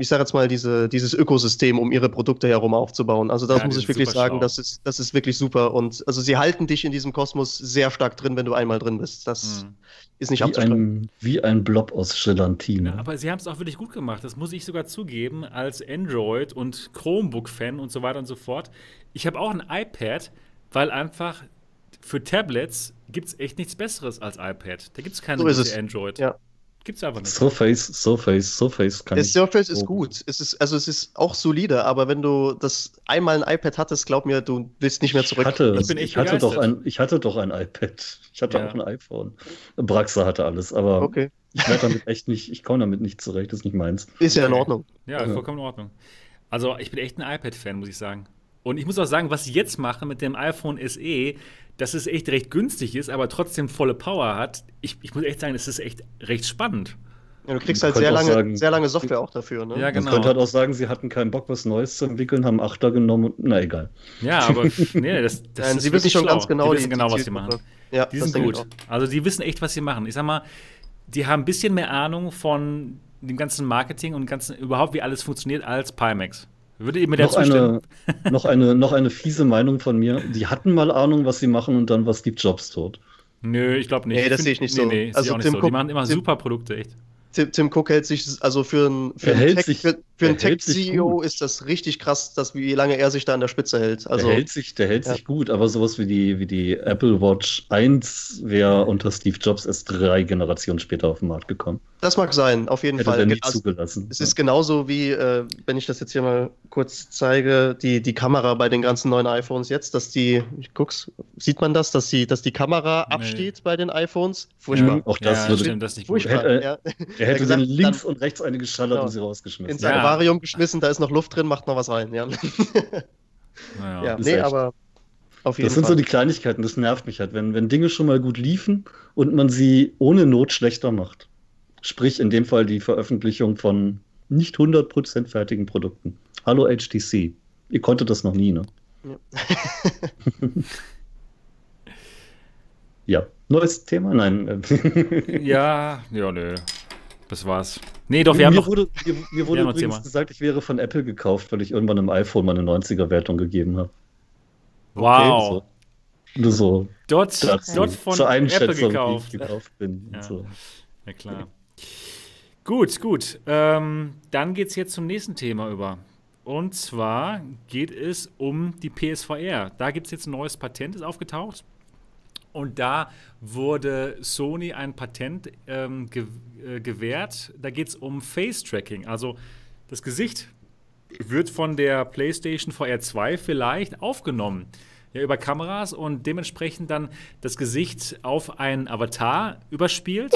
ich sage jetzt mal, diese, dieses Ökosystem um ihre Produkte herum aufzubauen. Also das muss ich wirklich sagen, das ist, das ist wirklich super. Und also sie halten dich in diesem Kosmos sehr stark drin, wenn du einmal drin bist. Das hm. Ist nicht wie ein, wie ein Blob aus Gelatine. Ja, aber sie haben es auch wirklich gut gemacht. Das muss ich sogar zugeben, als Android- und Chromebook-Fan Fan und so weiter und so fort. Ich habe auch ein iPad, weil einfach für Tablets gibt es echt nichts Besseres als iPad. Da gibt es keine so Android. Ja. Gibt's einfach nicht. Surface, Surface, Surface kann Der Surface ist gut. Es ist, also es ist auch solide, aber wenn du das einmal ein iPad hattest, glaub mir, du willst nicht mehr zurück. Ich hatte, ich ich hatte, doch ein, ich hatte doch ein iPad. Ich hatte ja. auch ein iPhone. Braxa hatte alles, aber okay. ich werde damit echt nicht, ich komme damit nicht zurecht, das ist nicht meins. Ist ja in Ordnung. Ja, ja. vollkommen in Ordnung. Also ich bin echt ein iPad-Fan, muss ich sagen. Und ich muss auch sagen, was ich jetzt mache mit dem iPhone SE, dass es echt recht günstig ist, aber trotzdem volle Power hat. Ich, ich muss echt sagen, es ist echt recht spannend. Ja, du kriegst halt sehr lange, sagen, sehr lange Software auch dafür. Ne? Ja, genau. Man könnte halt auch sagen, sie hatten keinen Bock, was Neues zu entwickeln, haben Achter genommen und na egal. Ja, aber [laughs] nee, das, das Nein, ist Sie wissen schon schlau. ganz genau, die wissen genau, was sie machen. Ja, die sind gut. Also die wissen echt, was sie machen. Ich sag mal, die haben ein bisschen mehr Ahnung von dem ganzen Marketing und ganzen überhaupt, wie alles funktioniert, als Pimax. Würde ihr mir noch eine, [laughs] noch, eine, noch eine fiese Meinung von mir. Die hatten mal Ahnung, was sie machen und dann war Steve Jobs tot. Nö, ich glaube nicht. Nee, das sehe ich nicht so. Nee, nee, also Tim so. Die machen immer Tim, super Produkte, echt. Tim, Tim Cook hält sich, also für einen für ein Tech, sich, für, für ein Tech CEO ist das richtig krass, dass, wie lange er sich da an der Spitze hält. Also, der hält sich, der hält ja. sich gut, aber sowas wie die, wie die Apple Watch 1 wäre unter Steve Jobs erst drei Generationen später auf den Markt gekommen. Das mag sein, auf jeden Hätte Fall. Er nicht also, zugelassen. Es ist genauso wie, äh, wenn ich das jetzt hier mal kurz zeige, die, die Kamera bei den ganzen neuen iPhones jetzt, dass die, ich guck's, sieht man das, dass die, dass die Kamera nee. absteht bei den iPhones? Furchtbar. Ja, auch das ja, würde stimmt, das nicht Furchtbar. Hätte, ja. Er hätte gesagt, links und rechts eine geschallert genau. und sie rausgeschmissen. Ins Aquarium geschmissen, da ist noch Luft drin, macht noch was rein, ja. Naja, ja, [laughs] nee, echt. aber auf jeden das sind Fall. so die Kleinigkeiten, das nervt mich halt, wenn, wenn Dinge schon mal gut liefen und man sie ohne Not schlechter macht. Sprich, in dem Fall die Veröffentlichung von nicht 100% fertigen Produkten. Hallo HTC. Ihr konntet das noch nie, ne? Ja. [laughs] ja. Neues Thema? Nein. [laughs] ja, ja, nö. Das war's. Nee, doch, wir mir haben noch, wurde, Mir, mir wurde übrigens gesagt, ich wäre von Apple gekauft, weil ich irgendwann im iPhone meine 90er-Wertung gegeben habe. Wow. Okay, so. Nur so. Dort, dort von zur Apple gekauft. Wie ich gekauft bin. Ja, so. ja klar. Gut, gut. Ähm, dann geht es jetzt zum nächsten Thema über. Und zwar geht es um die PSVR. Da gibt es jetzt ein neues Patent, ist aufgetaucht. Und da wurde Sony ein Patent ähm, ge äh, gewährt. Da geht es um Face-Tracking. Also das Gesicht wird von der PlayStation VR 2 vielleicht aufgenommen. Ja, über Kameras und dementsprechend dann das Gesicht auf einen Avatar überspielt.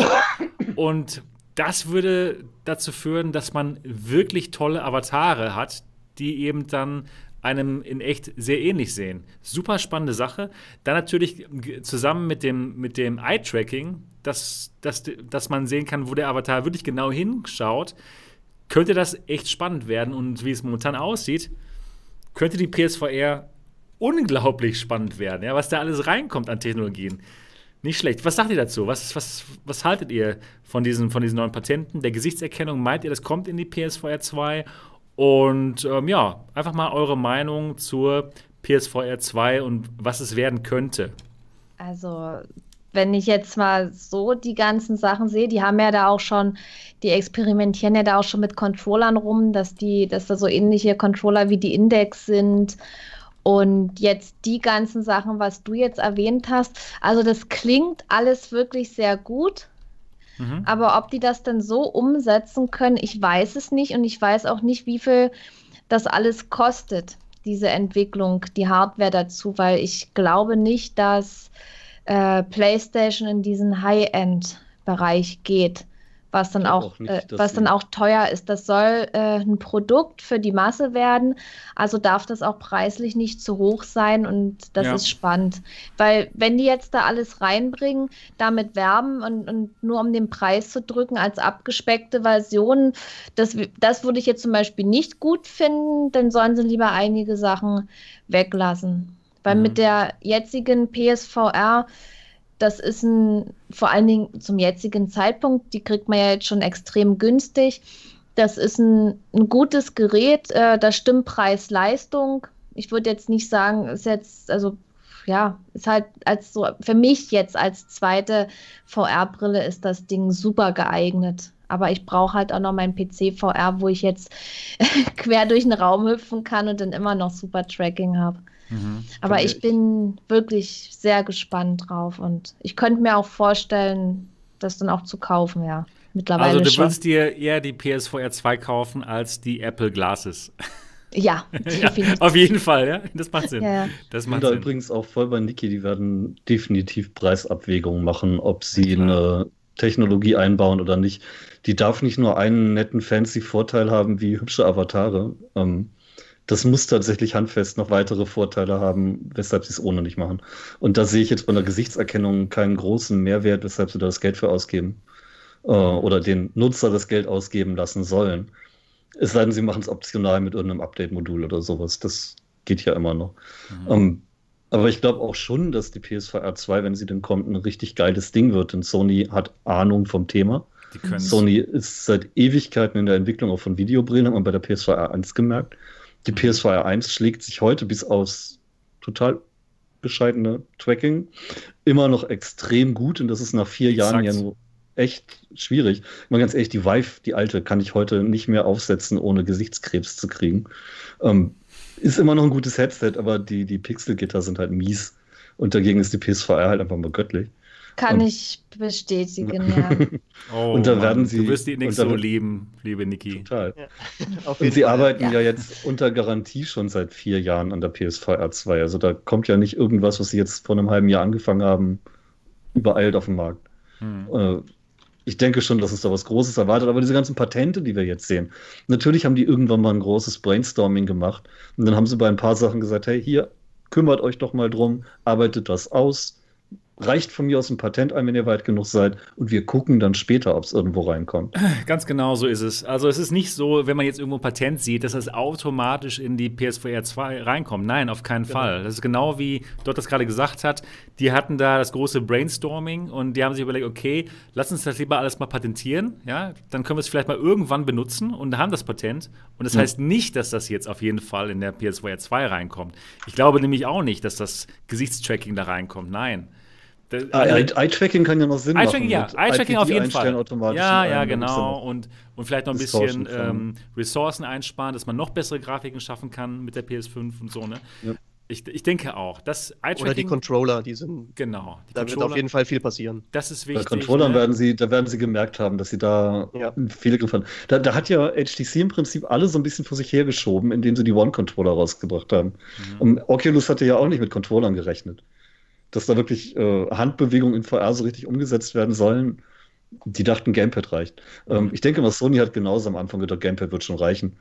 Und das würde dazu führen, dass man wirklich tolle Avatare hat, die eben dann einem in echt sehr ähnlich sehen. Super spannende Sache. Dann natürlich zusammen mit dem, mit dem Eye-Tracking, dass, dass, dass man sehen kann, wo der Avatar wirklich genau hinschaut. könnte das echt spannend werden. Und wie es momentan aussieht, könnte die PSVR unglaublich spannend werden, ja, was da alles reinkommt an Technologien. Nicht schlecht. Was sagt ihr dazu? Was, was, was haltet ihr von diesen, von diesen neuen Patenten? Der Gesichtserkennung, meint ihr, das kommt in die PSVR 2? Und ähm, ja, einfach mal eure Meinung zur PSVR 2 und was es werden könnte. Also, wenn ich jetzt mal so die ganzen Sachen sehe, die haben ja da auch schon, die experimentieren ja da auch schon mit Controllern rum, dass die, dass da so ähnliche Controller wie die Index sind und jetzt die ganzen Sachen, was du jetzt erwähnt hast, also das klingt alles wirklich sehr gut. Mhm. Aber ob die das denn so umsetzen können, ich weiß es nicht. Und ich weiß auch nicht, wie viel das alles kostet, diese Entwicklung, die Hardware dazu, weil ich glaube nicht, dass äh, PlayStation in diesen High-End-Bereich geht was dann auch, auch nicht, äh, was dann auch teuer ist. Das soll äh, ein Produkt für die Masse werden, also darf das auch preislich nicht zu hoch sein und das ja. ist spannend, weil wenn die jetzt da alles reinbringen, damit werben und, und nur um den Preis zu drücken als abgespeckte Version, das, das würde ich jetzt zum Beispiel nicht gut finden, dann sollen sie lieber einige Sachen weglassen. Weil mhm. mit der jetzigen PSVR das ist ein, vor allen Dingen zum jetzigen Zeitpunkt, die kriegt man ja jetzt schon extrem günstig. Das ist ein, ein gutes Gerät, äh, das stimmt Preis-Leistung. Ich würde jetzt nicht sagen, ist jetzt, also ja, ist halt als so, für mich jetzt als zweite VR-Brille ist das Ding super geeignet. Aber ich brauche halt auch noch meinen PC VR, wo ich jetzt [laughs] quer durch den Raum hüpfen kann und dann immer noch super Tracking habe. Mhm. Aber ich bin wirklich sehr gespannt drauf und ich könnte mir auch vorstellen, das dann auch zu kaufen, ja. Mittlerweile also du schon. würdest dir eher die PSVR 2 kaufen als die Apple Glasses. Ja, [laughs] ja, auf jeden Fall, ja. Das macht Sinn. Ja. Das macht ich bin da übrigens auch voll bei Niki, die werden definitiv Preisabwägungen machen, ob sie eine Technologie einbauen oder nicht. Die darf nicht nur einen netten fancy Vorteil haben wie hübsche Avatare. Ähm, das muss tatsächlich handfest noch weitere Vorteile haben, weshalb sie es ohne nicht machen. Und da sehe ich jetzt bei einer Gesichtserkennung keinen großen Mehrwert, weshalb sie da das Geld für ausgeben. Äh, oder den Nutzer das Geld ausgeben lassen sollen. Es sei denn, sie machen es optional mit irgendeinem Update-Modul oder sowas. Das geht ja immer noch. Mhm. Ähm, aber ich glaube auch schon, dass die PSVR 2, wenn sie denn kommt, ein richtig geiles Ding wird. Denn Sony hat Ahnung vom Thema. Sony ist seit Ewigkeiten in der Entwicklung auch von Videobrillen, hat man bei der PSVR 1 gemerkt. Die PS2 1 schlägt sich heute bis aufs total bescheidene Tracking immer noch extrem gut und das ist nach vier Jahren ja nur echt schwierig. Mal ganz ehrlich, die Vive, die alte, kann ich heute nicht mehr aufsetzen, ohne Gesichtskrebs zu kriegen. Ähm, ist immer noch ein gutes Headset, aber die, die Pixelgitter sind halt mies. Und dagegen ist die PS4 halt einfach mal göttlich. Kann und, ich bestätigen, [laughs] ja. oh, und da werden sie. Du wirst die nicht so lieben, liebe Niki. Total. Ja. [laughs] und sie Fall. arbeiten ja. ja. jetzt unter Garantie schon seit vier Jahren an der PSVR 2. Also da kommt ja nicht irgendwas, was sie jetzt vor einem halben Jahr angefangen haben, übereilt auf den Markt. Hm. Äh, ich denke schon, dass es da was Großes erwartet, aber diese ganzen Patente, die wir jetzt sehen, natürlich haben die irgendwann mal ein großes Brainstorming gemacht und dann haben sie bei ein paar Sachen gesagt, hey, hier, kümmert euch doch mal drum, arbeitet das aus, reicht von mir aus ein Patent ein, wenn ihr weit genug seid und wir gucken dann später, ob es irgendwo reinkommt. [laughs] Ganz genau so ist es. Also es ist nicht so, wenn man jetzt irgendwo ein Patent sieht, dass das automatisch in die PSVR 2 reinkommt. Nein, auf keinen genau. Fall. Das ist genau wie dort das gerade gesagt hat. Die hatten da das große Brainstorming und die haben sich überlegt, okay, lass uns das lieber alles mal patentieren. Ja, dann können wir es vielleicht mal irgendwann benutzen und haben das Patent. Und das mhm. heißt nicht, dass das jetzt auf jeden Fall in der PSVR 2 reinkommt. Ich glaube nämlich auch nicht, dass das Gesichtstracking da reinkommt. Nein. Ah, Eye-Tracking kann ja noch Sinn machen. Ja, Eye-Tracking auf jeden Fall. Ja, ja, genau. Und, und vielleicht noch ein bisschen ähm, Ressourcen einsparen, dass man noch bessere Grafiken schaffen kann mit der PS5 und so, ne? Ja. Ich, ich denke auch. Das Oder die Controller, die sind. Genau. da Controller, wird auf jeden Fall viel passieren. Das ist wichtig. Bei Controllern ne? werden sie, da werden sie gemerkt haben, dass sie da ja. viele gefunden haben. Da, da, hat ja HTC im Prinzip alle so ein bisschen vor sich hergeschoben, indem sie die One-Controller rausgebracht haben. Mhm. Und Oculus hatte ja auch nicht mit Controllern gerechnet dass da wirklich äh, Handbewegungen in VR so richtig umgesetzt werden sollen. Die dachten, Gamepad reicht. Ähm, ich denke mal, Sony hat genauso am Anfang gedacht, Gamepad wird schon reichen.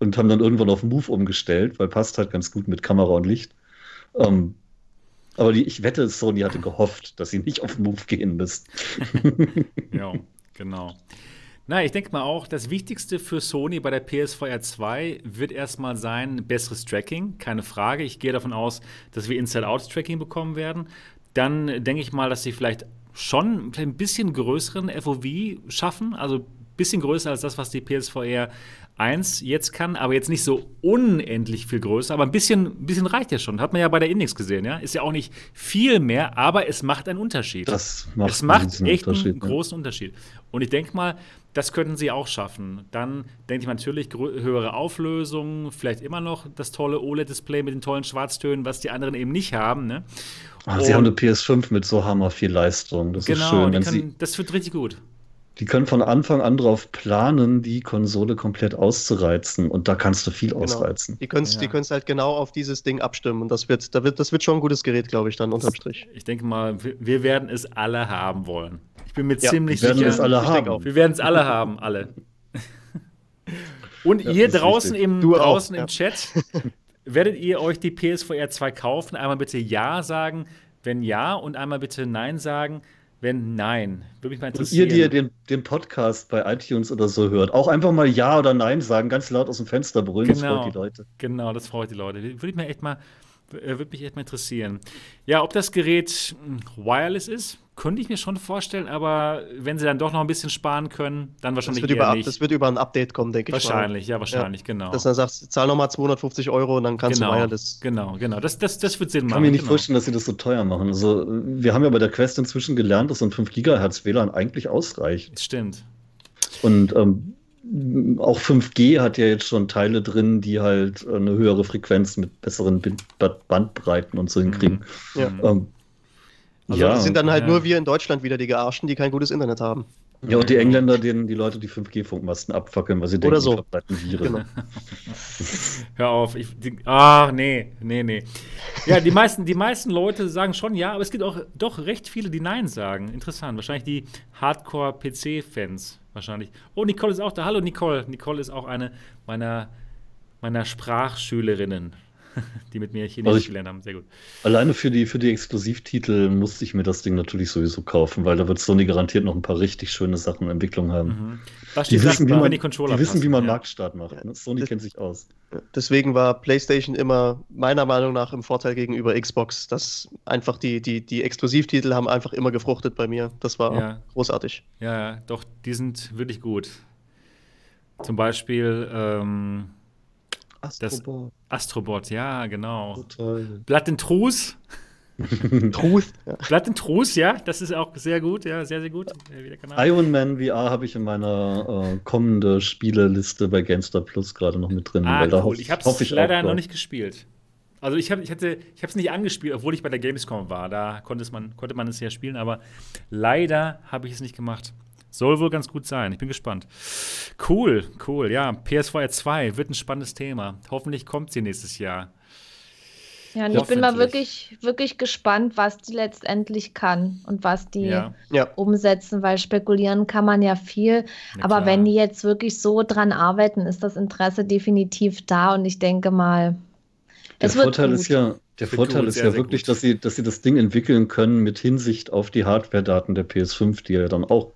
Und haben dann irgendwann auf Move umgestellt, weil passt halt ganz gut mit Kamera und Licht. Ähm, aber die, ich wette, Sony hatte gehofft, dass sie nicht auf Move gehen müssen. [laughs] ja, genau. Na, ich denke mal auch, das Wichtigste für Sony bei der PSVR 2 wird erstmal sein, besseres Tracking, keine Frage. Ich gehe davon aus, dass wir Inside-Out-Tracking bekommen werden. Dann denke ich mal, dass sie vielleicht schon ein bisschen größeren FOV schaffen, also ein bisschen größer als das, was die PSVR 1 jetzt kann, aber jetzt nicht so unendlich viel größer, aber ein bisschen, ein bisschen reicht ja schon. Hat man ja bei der Index gesehen, ja. Ist ja auch nicht viel mehr, aber es macht einen Unterschied. Das macht es macht echt einen ne? großen Unterschied. Und ich denke mal, das könnten sie auch schaffen. Dann denke ich natürlich höhere Auflösung, vielleicht immer noch das tolle OLED-Display mit den tollen Schwarztönen, was die anderen eben nicht haben. Ne? Ach, sie haben eine PS5 mit so hammer viel Leistung. Das genau, ist schön. Können, sie, das wird richtig gut. Die können von Anfang an darauf planen, die Konsole komplett auszureizen. Und da kannst du viel genau. ausreizen. Die können es ja. halt genau auf dieses Ding abstimmen. Und das wird, da wird, das wird schon ein gutes Gerät, glaube ich, dann unterm Strich. Ich denke mal, wir werden es alle haben wollen. Ich bin mir ja, ziemlich wir sicher. Wir werden es alle haben. Wir werden es alle haben, alle. Und ja, ihr draußen, im, draußen im Chat, [laughs] werdet ihr euch die PSVR 2 kaufen? Einmal bitte Ja sagen, wenn ja, und einmal bitte Nein sagen, wenn nein, würde mich mal interessieren. Und ihr, die den, den Podcast bei iTunes oder so hört, auch einfach mal Ja oder Nein sagen, ganz laut aus dem Fenster brüllen, genau, das freut die Leute. Genau, das freut die Leute. Würde mich echt mal, würde mich echt mal interessieren. Ja, ob das Gerät hm, wireless ist, könnte ich mir schon vorstellen, aber wenn sie dann doch noch ein bisschen sparen können, dann wahrscheinlich das wird über, nicht. Das wird über ein Update kommen, denke ich. Wahrscheinlich, ja, wahrscheinlich, ja. genau. Dass du dann sagst, zahl nochmal 250 Euro und dann kannst genau, du wireless. Genau, genau. Das, das, das wird Sinn machen. Ich kann mir nicht genau. vorstellen, dass sie das so teuer machen. Also, wir haben ja bei der Quest inzwischen gelernt, dass so ein 5 GHz WLAN eigentlich ausreicht. Das stimmt. Und ähm, auch 5G hat ja jetzt schon Teile drin, die halt eine höhere Frequenz mit besseren Bandbreiten und so hinkriegen. Mhm. Ja. Ähm, also ja, sind dann halt ja. nur wir in Deutschland wieder die Gearschten, die kein gutes Internet haben. Ja, und die Engländer, denen die Leute die 5G-Funkmasten abfackeln, weil sie denken, Oder so. die verbreiten Viren. Genau. [laughs] Hör auf. Ich, die, ach, nee, nee, nee. Ja, die meisten, die meisten Leute sagen schon ja, aber es gibt auch doch recht viele, die Nein sagen. Interessant. Wahrscheinlich die Hardcore-PC-Fans. Wahrscheinlich. Oh, Nicole ist auch da. Hallo, Nicole. Nicole ist auch eine meiner, meiner Sprachschülerinnen. [laughs] die mit mir Chinesisch also gelernt haben. Sehr gut. Alleine für die, für die Exklusivtitel musste ich mir das Ding natürlich sowieso kaufen, weil da wird Sony garantiert noch ein paar richtig schöne Sachen in Entwicklung haben. Mhm. Die, wissen, wie man, die, die wissen, wie man ja. Marktstart macht. Ne? Sony das, kennt sich aus. Deswegen war PlayStation immer meiner Meinung nach im Vorteil gegenüber Xbox. dass einfach die, die, die Exklusivtitel haben einfach immer gefruchtet bei mir. Das war ja. großartig. Ja, doch, die sind wirklich gut. Zum Beispiel ähm, Astrobot. Das Astrobot, ja, genau. So toll. Blatt in Truß. [laughs] Truth. Ja. Blatt in Truth, ja, das ist auch sehr gut, ja, sehr, sehr gut. Iron Man VR habe ich in meiner äh, kommende Spieleliste bei GameStar Plus gerade noch mit drin. Ah, cool. Hoff, ich habe es leider noch nicht gespielt. Also ich habe ich es nicht angespielt, obwohl ich bei der Gamescom war. Da konnte man, konnte man es ja spielen, aber leider habe ich es nicht gemacht. Soll wohl ganz gut sein. Ich bin gespannt. Cool, cool. Ja, PSVR 2 wird ein spannendes Thema. Hoffentlich kommt sie nächstes Jahr. Ja, und ich bin mal wirklich, wirklich gespannt, was die letztendlich kann und was die ja. umsetzen, weil spekulieren kann man ja viel. Ja, aber klar. wenn die jetzt wirklich so dran arbeiten, ist das Interesse definitiv da und ich denke mal, der Vorteil ist ja, der Vorteil ist sehr, ja sehr wirklich, dass sie, dass sie das Ding entwickeln können mit Hinsicht auf die Hardware-Daten der PS5, die ja dann auch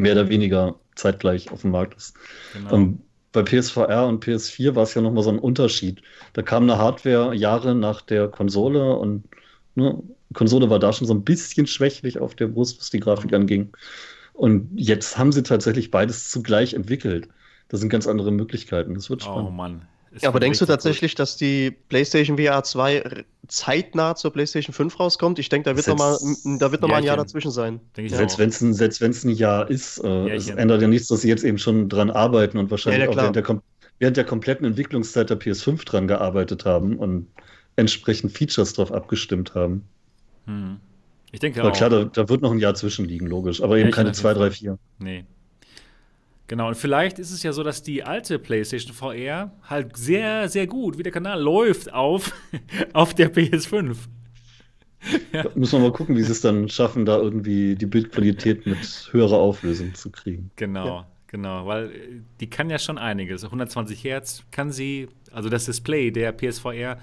mehr oder weniger zeitgleich auf dem Markt ist. Genau. Ähm, bei PSVR und PS4 war es ja nochmal so ein Unterschied. Da kam eine Hardware Jahre nach der Konsole und ne, die Konsole war da schon so ein bisschen schwächlich auf der Brust, was die Grafik anging. Und jetzt haben sie tatsächlich beides zugleich entwickelt. Das sind ganz andere Möglichkeiten. Das wird oh spannend. Oh Mann, ja, aber denkst du tatsächlich, gut. dass die PlayStation VR 2 zeitnah zur PlayStation 5 rauskommt? Ich denke, da wird nochmal noch ein Jahr dazwischen sein. Selbst wenn es ein, ein Jahr ist, äh, es ändert ja nichts, dass sie jetzt eben schon dran arbeiten und wahrscheinlich ja, auch während der, während der, kompletten Entwicklungszeit der PS5 dran gearbeitet haben und entsprechend Features drauf abgestimmt haben. Hm. Ich denke aber auch. klar, da, da, wird noch ein Jahr zwischenliegen, logisch, aber eben keine 2, 3, 4. Nee. Genau, und vielleicht ist es ja so, dass die alte PlayStation VR halt sehr, sehr gut, wie der Kanal läuft auf, [laughs] auf der PS5. [laughs] ja. Müssen wir mal gucken, wie sie es dann schaffen, da irgendwie die Bildqualität mit höherer Auflösung zu kriegen. Genau, ja. genau, weil äh, die kann ja schon einiges. 120 Hertz kann sie, also das Display der PSVR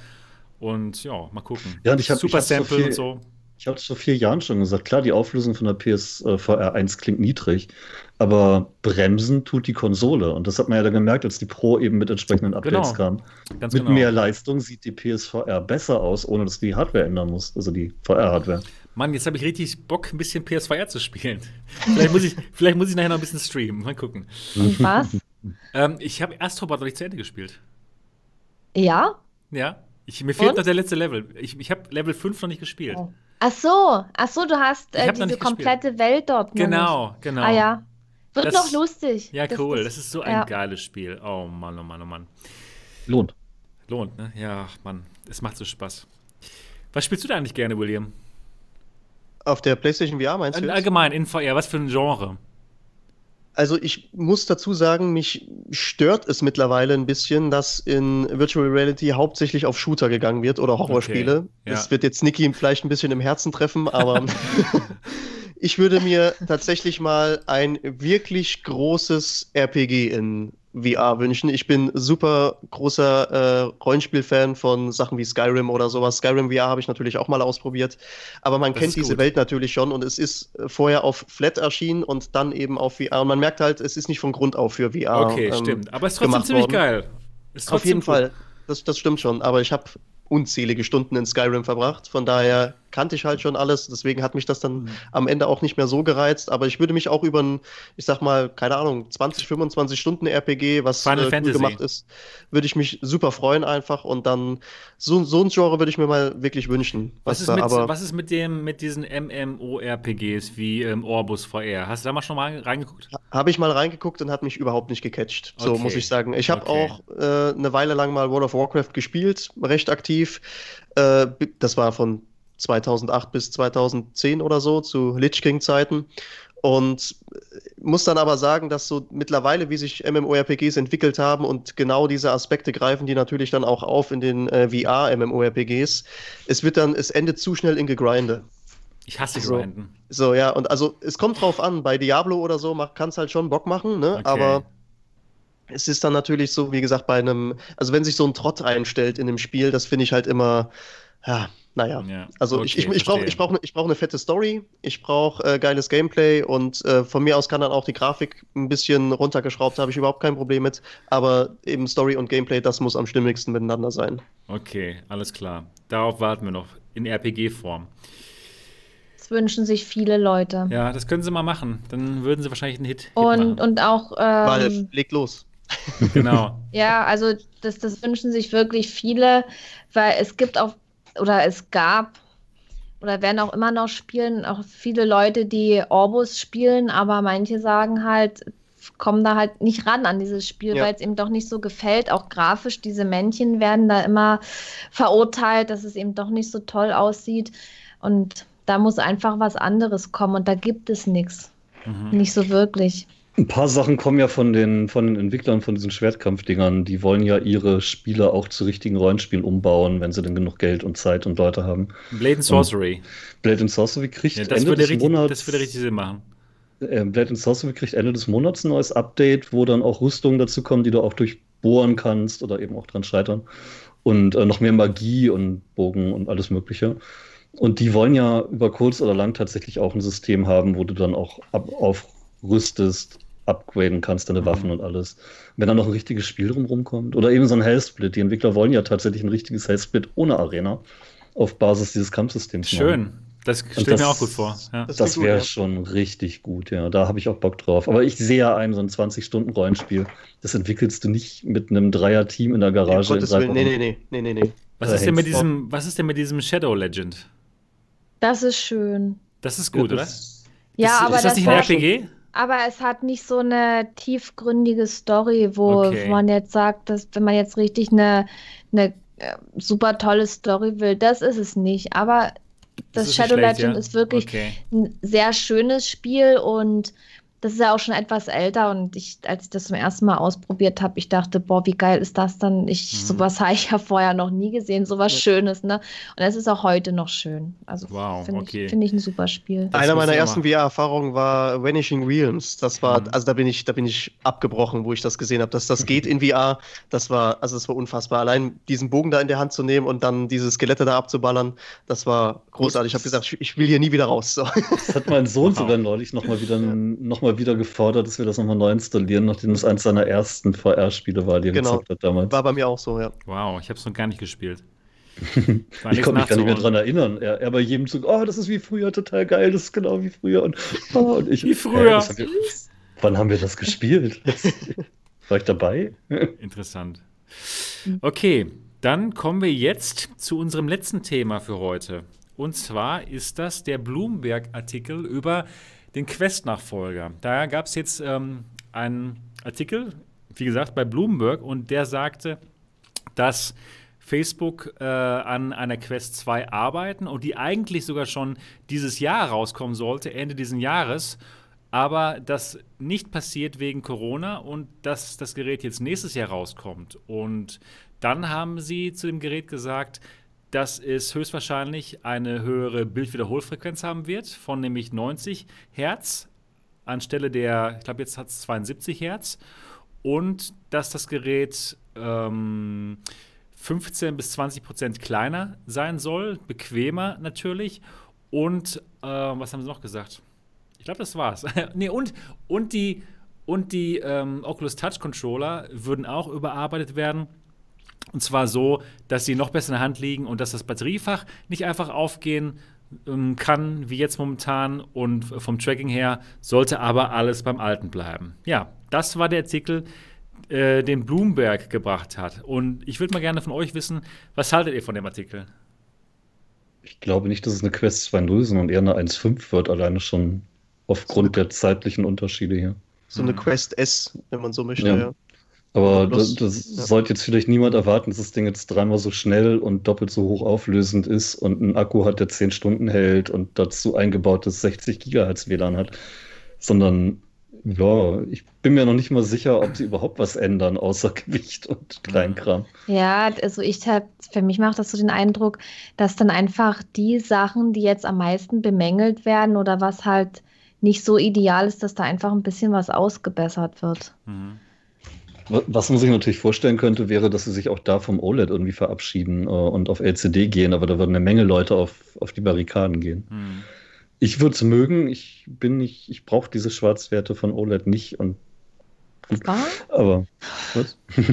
und ja, mal gucken. Ja, und ich habe Super Sample so und so. Ich habe es vor vier Jahren schon gesagt. Klar, die Auflösung von der PSVR 1 klingt niedrig, aber bremsen tut die Konsole. Und das hat man ja dann gemerkt, als die Pro eben mit entsprechenden Updates genau. kam. Ganz mit genau. mehr Leistung sieht die PSVR besser aus, ohne dass du die Hardware ändern musst, also die VR-Hardware. Mann, jetzt habe ich richtig Bock, ein bisschen PSVR zu spielen. [laughs] Vielleicht muss ich, vielleicht muss ich nachher noch ein bisschen streamen. Mal gucken. Und was? [laughs] ähm, ich habe Astrobot noch nicht zu Ende gespielt. Ja? Ja. Ich, mir fehlt Und? noch der letzte Level. Ich, ich habe Level 5 noch nicht gespielt. Oh. Ach so, ach so, du hast äh, diese komplette gespielt. Welt dort. Genau, nicht. genau. Ah ja. Wird das, noch lustig. Ja, das, cool. Das, das, ist so ein ja. geiles Spiel. Oh Mann, oh Mann, oh Mann. Lohnt. Lohnt, ne? Ja, Mann. Es macht so Spaß. Was spielst du da eigentlich gerne, William? Auf der PlayStation VR meinst du? Allgemein, in VR, was für ein Genre? Also ich muss dazu sagen, mich stört es mittlerweile ein bisschen, dass in Virtual Reality hauptsächlich auf Shooter gegangen wird oder Horrorspiele. Okay, ja. Das wird jetzt Niki vielleicht ein bisschen im Herzen treffen, aber [laughs] [laughs] ich würde mir tatsächlich mal ein wirklich großes RPG in VR wünschen. Ich bin super großer äh, Rollenspiel-Fan von Sachen wie Skyrim oder sowas. Skyrim VR habe ich natürlich auch mal ausprobiert, aber man das kennt diese Welt natürlich schon und es ist äh, vorher auf Flat erschienen und dann eben auf VR. Und man merkt halt, es ist nicht von Grund auf für VR. Okay, ähm, stimmt. Aber es ist trotzdem ziemlich worden. geil. Auf jeden gut. Fall. Das, das stimmt schon. Aber ich habe unzählige Stunden in Skyrim verbracht. Von daher kannte ich halt schon alles. Deswegen hat mich das dann mhm. am Ende auch nicht mehr so gereizt. Aber ich würde mich auch über ein, ich sag mal, keine Ahnung, 20, 25 Stunden RPG, was Final äh, cool gemacht ist, würde ich mich super freuen einfach. Und dann so, so ein Genre würde ich mir mal wirklich wünschen. Was, ist, mit, aber, was ist mit dem, mit diesen MMORPGs wie ähm, Orbus VR? Hast du da mal schon mal reingeguckt? Habe ich mal reingeguckt und hat mich überhaupt nicht gecatcht. So okay. muss ich sagen. Ich habe okay. auch äh, eine Weile lang mal World of Warcraft gespielt, recht aktiv. Äh, das war von 2008 bis 2010 oder so, zu Lich King-Zeiten. Und muss dann aber sagen, dass so mittlerweile, wie sich MMORPGs entwickelt haben und genau diese Aspekte greifen die natürlich dann auch auf in den äh, VR-MMORPGs, es wird dann, es endet zu schnell in Gegrinde. Ich hasse so, Grinden. So, ja, und also es kommt drauf an, bei Diablo oder so kann es halt schon Bock machen, ne? Okay. Aber es ist dann natürlich so, wie gesagt, bei einem, also wenn sich so ein Trott einstellt in dem Spiel, das finde ich halt immer, ja, naja, ja, also okay, ich, ich, ich brauche ich brauch, ich brauch eine fette Story, ich brauche äh, geiles Gameplay und äh, von mir aus kann dann auch die Grafik ein bisschen runtergeschraubt, habe ich überhaupt kein Problem mit. Aber eben Story und Gameplay, das muss am stimmigsten miteinander sein. Okay, alles klar. Darauf warten wir noch in RPG-Form. Das wünschen sich viele Leute. Ja, das können sie mal machen. Dann würden sie wahrscheinlich einen Hit, Hit und, Und auch. Ähm, Valve, leg los. genau. [laughs] ja, also das, das wünschen sich wirklich viele, weil es gibt auch oder es gab oder werden auch immer noch spielen, auch viele Leute, die Orbus spielen, aber manche sagen halt, kommen da halt nicht ran an dieses Spiel, ja. weil es eben doch nicht so gefällt. Auch grafisch, diese Männchen werden da immer verurteilt, dass es eben doch nicht so toll aussieht. Und da muss einfach was anderes kommen und da gibt es nichts. Mhm. Nicht so wirklich. Ein paar Sachen kommen ja von den, von den Entwicklern von diesen Schwertkampfdingern. Die wollen ja ihre Spiele auch zu richtigen Rollenspielen umbauen, wenn sie denn genug Geld und Zeit und Leute haben. Blade and Sorcery. Und Blade and Sorcery kriegt ja, das Ende des richtig, Monats. Das würde richtig Sinn machen. Äh, Blade and Sorcery kriegt Ende des Monats ein neues Update, wo dann auch Rüstungen dazu kommen, die du auch durchbohren kannst oder eben auch dran scheitern. Und äh, noch mehr Magie und Bogen und alles Mögliche. Und die wollen ja über kurz oder lang tatsächlich auch ein System haben, wo du dann auch ab aufrüstest upgraden kannst, deine mhm. Waffen und alles. Wenn da noch ein richtiges Spiel drumherum kommt. Oder eben so ein Hellsplit. Die Entwickler wollen ja tatsächlich ein richtiges Hellsplit ohne Arena auf Basis dieses Kampfsystems. Schön. Machen. Das stelle ich mir auch gut vor. Ja. Das, das wäre ja. schon richtig gut, ja. Da habe ich auch Bock drauf. Aber ich sehe ja ein, so ein 20-Stunden-Rollenspiel. Das entwickelst du nicht mit einem Dreier-Team in der Garage. Ja, in nee, nee, nee, nee, nee, nee. Was ist, denn mit diesem, was ist denn mit diesem Shadow Legend? Das ist schön. Das ist gut, ja, das, oder? Ja, das, aber ist das, das nicht ein RPG? Aber es hat nicht so eine tiefgründige Story, wo, okay. man jetzt sagt, dass wenn man jetzt richtig eine, eine äh, super tolle Story will, das ist es nicht. Aber das, das Shadow schlecht, Legend ja? ist wirklich okay. ein sehr schönes Spiel und das ist ja auch schon etwas älter und ich, als ich das zum ersten Mal ausprobiert habe, ich dachte, boah, wie geil ist das dann? Ich, mhm. sowas habe ich ja vorher noch nie gesehen, sowas ja. Schönes, ne? Und es ist auch heute noch schön. Also wow, finde okay. ich, find ich ein super Spiel. Einer meiner ersten VR-Erfahrungen war Vanishing Realms. Das war, mhm. also da bin ich, da bin ich abgebrochen, wo ich das gesehen habe, dass das geht in VR. Das war, also das war unfassbar. Allein diesen Bogen da in der Hand zu nehmen und dann diese Skelette da abzuballern, das war großartig. Ich habe gesagt, ich will hier nie wieder raus. So. Das hat mein Sohn wow. sogar neulich nochmal wieder, ja. noch mal wieder gefordert, dass wir das nochmal neu installieren, nachdem es eins seiner ersten VR-Spiele war, die er genau. gezockt hat damals. War bei mir auch so, ja. Wow, ich habe es noch gar nicht gespielt. [laughs] ich konnte mich gar nicht mehr dran erinnern. Er, er bei jedem Zug, oh, das ist wie früher, total geil, das ist genau wie früher. Und, oh, und ich, wie früher. Äh, wir, wann haben wir das gespielt? [laughs] war ich dabei? [laughs] Interessant. Okay, dann kommen wir jetzt zu unserem letzten Thema für heute. Und zwar ist das der Bloomberg-Artikel über den Quest-Nachfolger. Da gab es jetzt ähm, einen Artikel, wie gesagt, bei Bloomberg und der sagte, dass Facebook äh, an einer Quest 2 arbeiten und die eigentlich sogar schon dieses Jahr rauskommen sollte, Ende dieses Jahres. Aber das nicht passiert wegen Corona und dass das Gerät jetzt nächstes Jahr rauskommt. Und dann haben sie zu dem Gerät gesagt, dass es höchstwahrscheinlich eine höhere Bildwiederholfrequenz haben wird, von nämlich 90 Hertz anstelle der, ich glaube, jetzt hat es 72 Hertz. Und dass das Gerät ähm, 15 bis 20 Prozent kleiner sein soll, bequemer natürlich. Und äh, was haben sie noch gesagt? Ich glaube, das war's. [laughs] nee, und, und die, und die ähm, Oculus Touch Controller würden auch überarbeitet werden und zwar so, dass sie noch besser in der Hand liegen und dass das Batteriefach nicht einfach aufgehen ähm, kann, wie jetzt momentan. Und vom Tracking her sollte aber alles beim Alten bleiben. Ja, das war der Artikel, äh, den Bloomberg gebracht hat. Und ich würde mal gerne von euch wissen, was haltet ihr von dem Artikel? Ich glaube nicht, dass es eine Quest 2.0, sondern eher eine 1.5 wird, alleine schon aufgrund der zeitlichen Unterschiede hier. So eine mhm. Quest S, wenn man so möchte, ja. ja. Aber das, das ja. sollte jetzt vielleicht niemand erwarten, dass das Ding jetzt dreimal so schnell und doppelt so hoch auflösend ist und einen Akku hat, der 10 Stunden hält und dazu eingebautes 60 Gigahertz WLAN hat. Sondern, ja, ich bin mir noch nicht mal sicher, ob sie überhaupt was ändern, außer [laughs] Gewicht und Kleinkram. Ja, also ich habe, für mich macht das so den Eindruck, dass dann einfach die Sachen, die jetzt am meisten bemängelt werden oder was halt nicht so ideal ist, dass da einfach ein bisschen was ausgebessert wird. Mhm. Was man sich natürlich vorstellen könnte, wäre, dass sie sich auch da vom OLED irgendwie verabschieden äh, und auf LCD gehen, aber da würden eine Menge Leute auf, auf die Barrikaden gehen. Hm. Ich würde es mögen, ich bin nicht, ich brauche diese Schwarzwerte von OLED nicht und was? aber was? [laughs]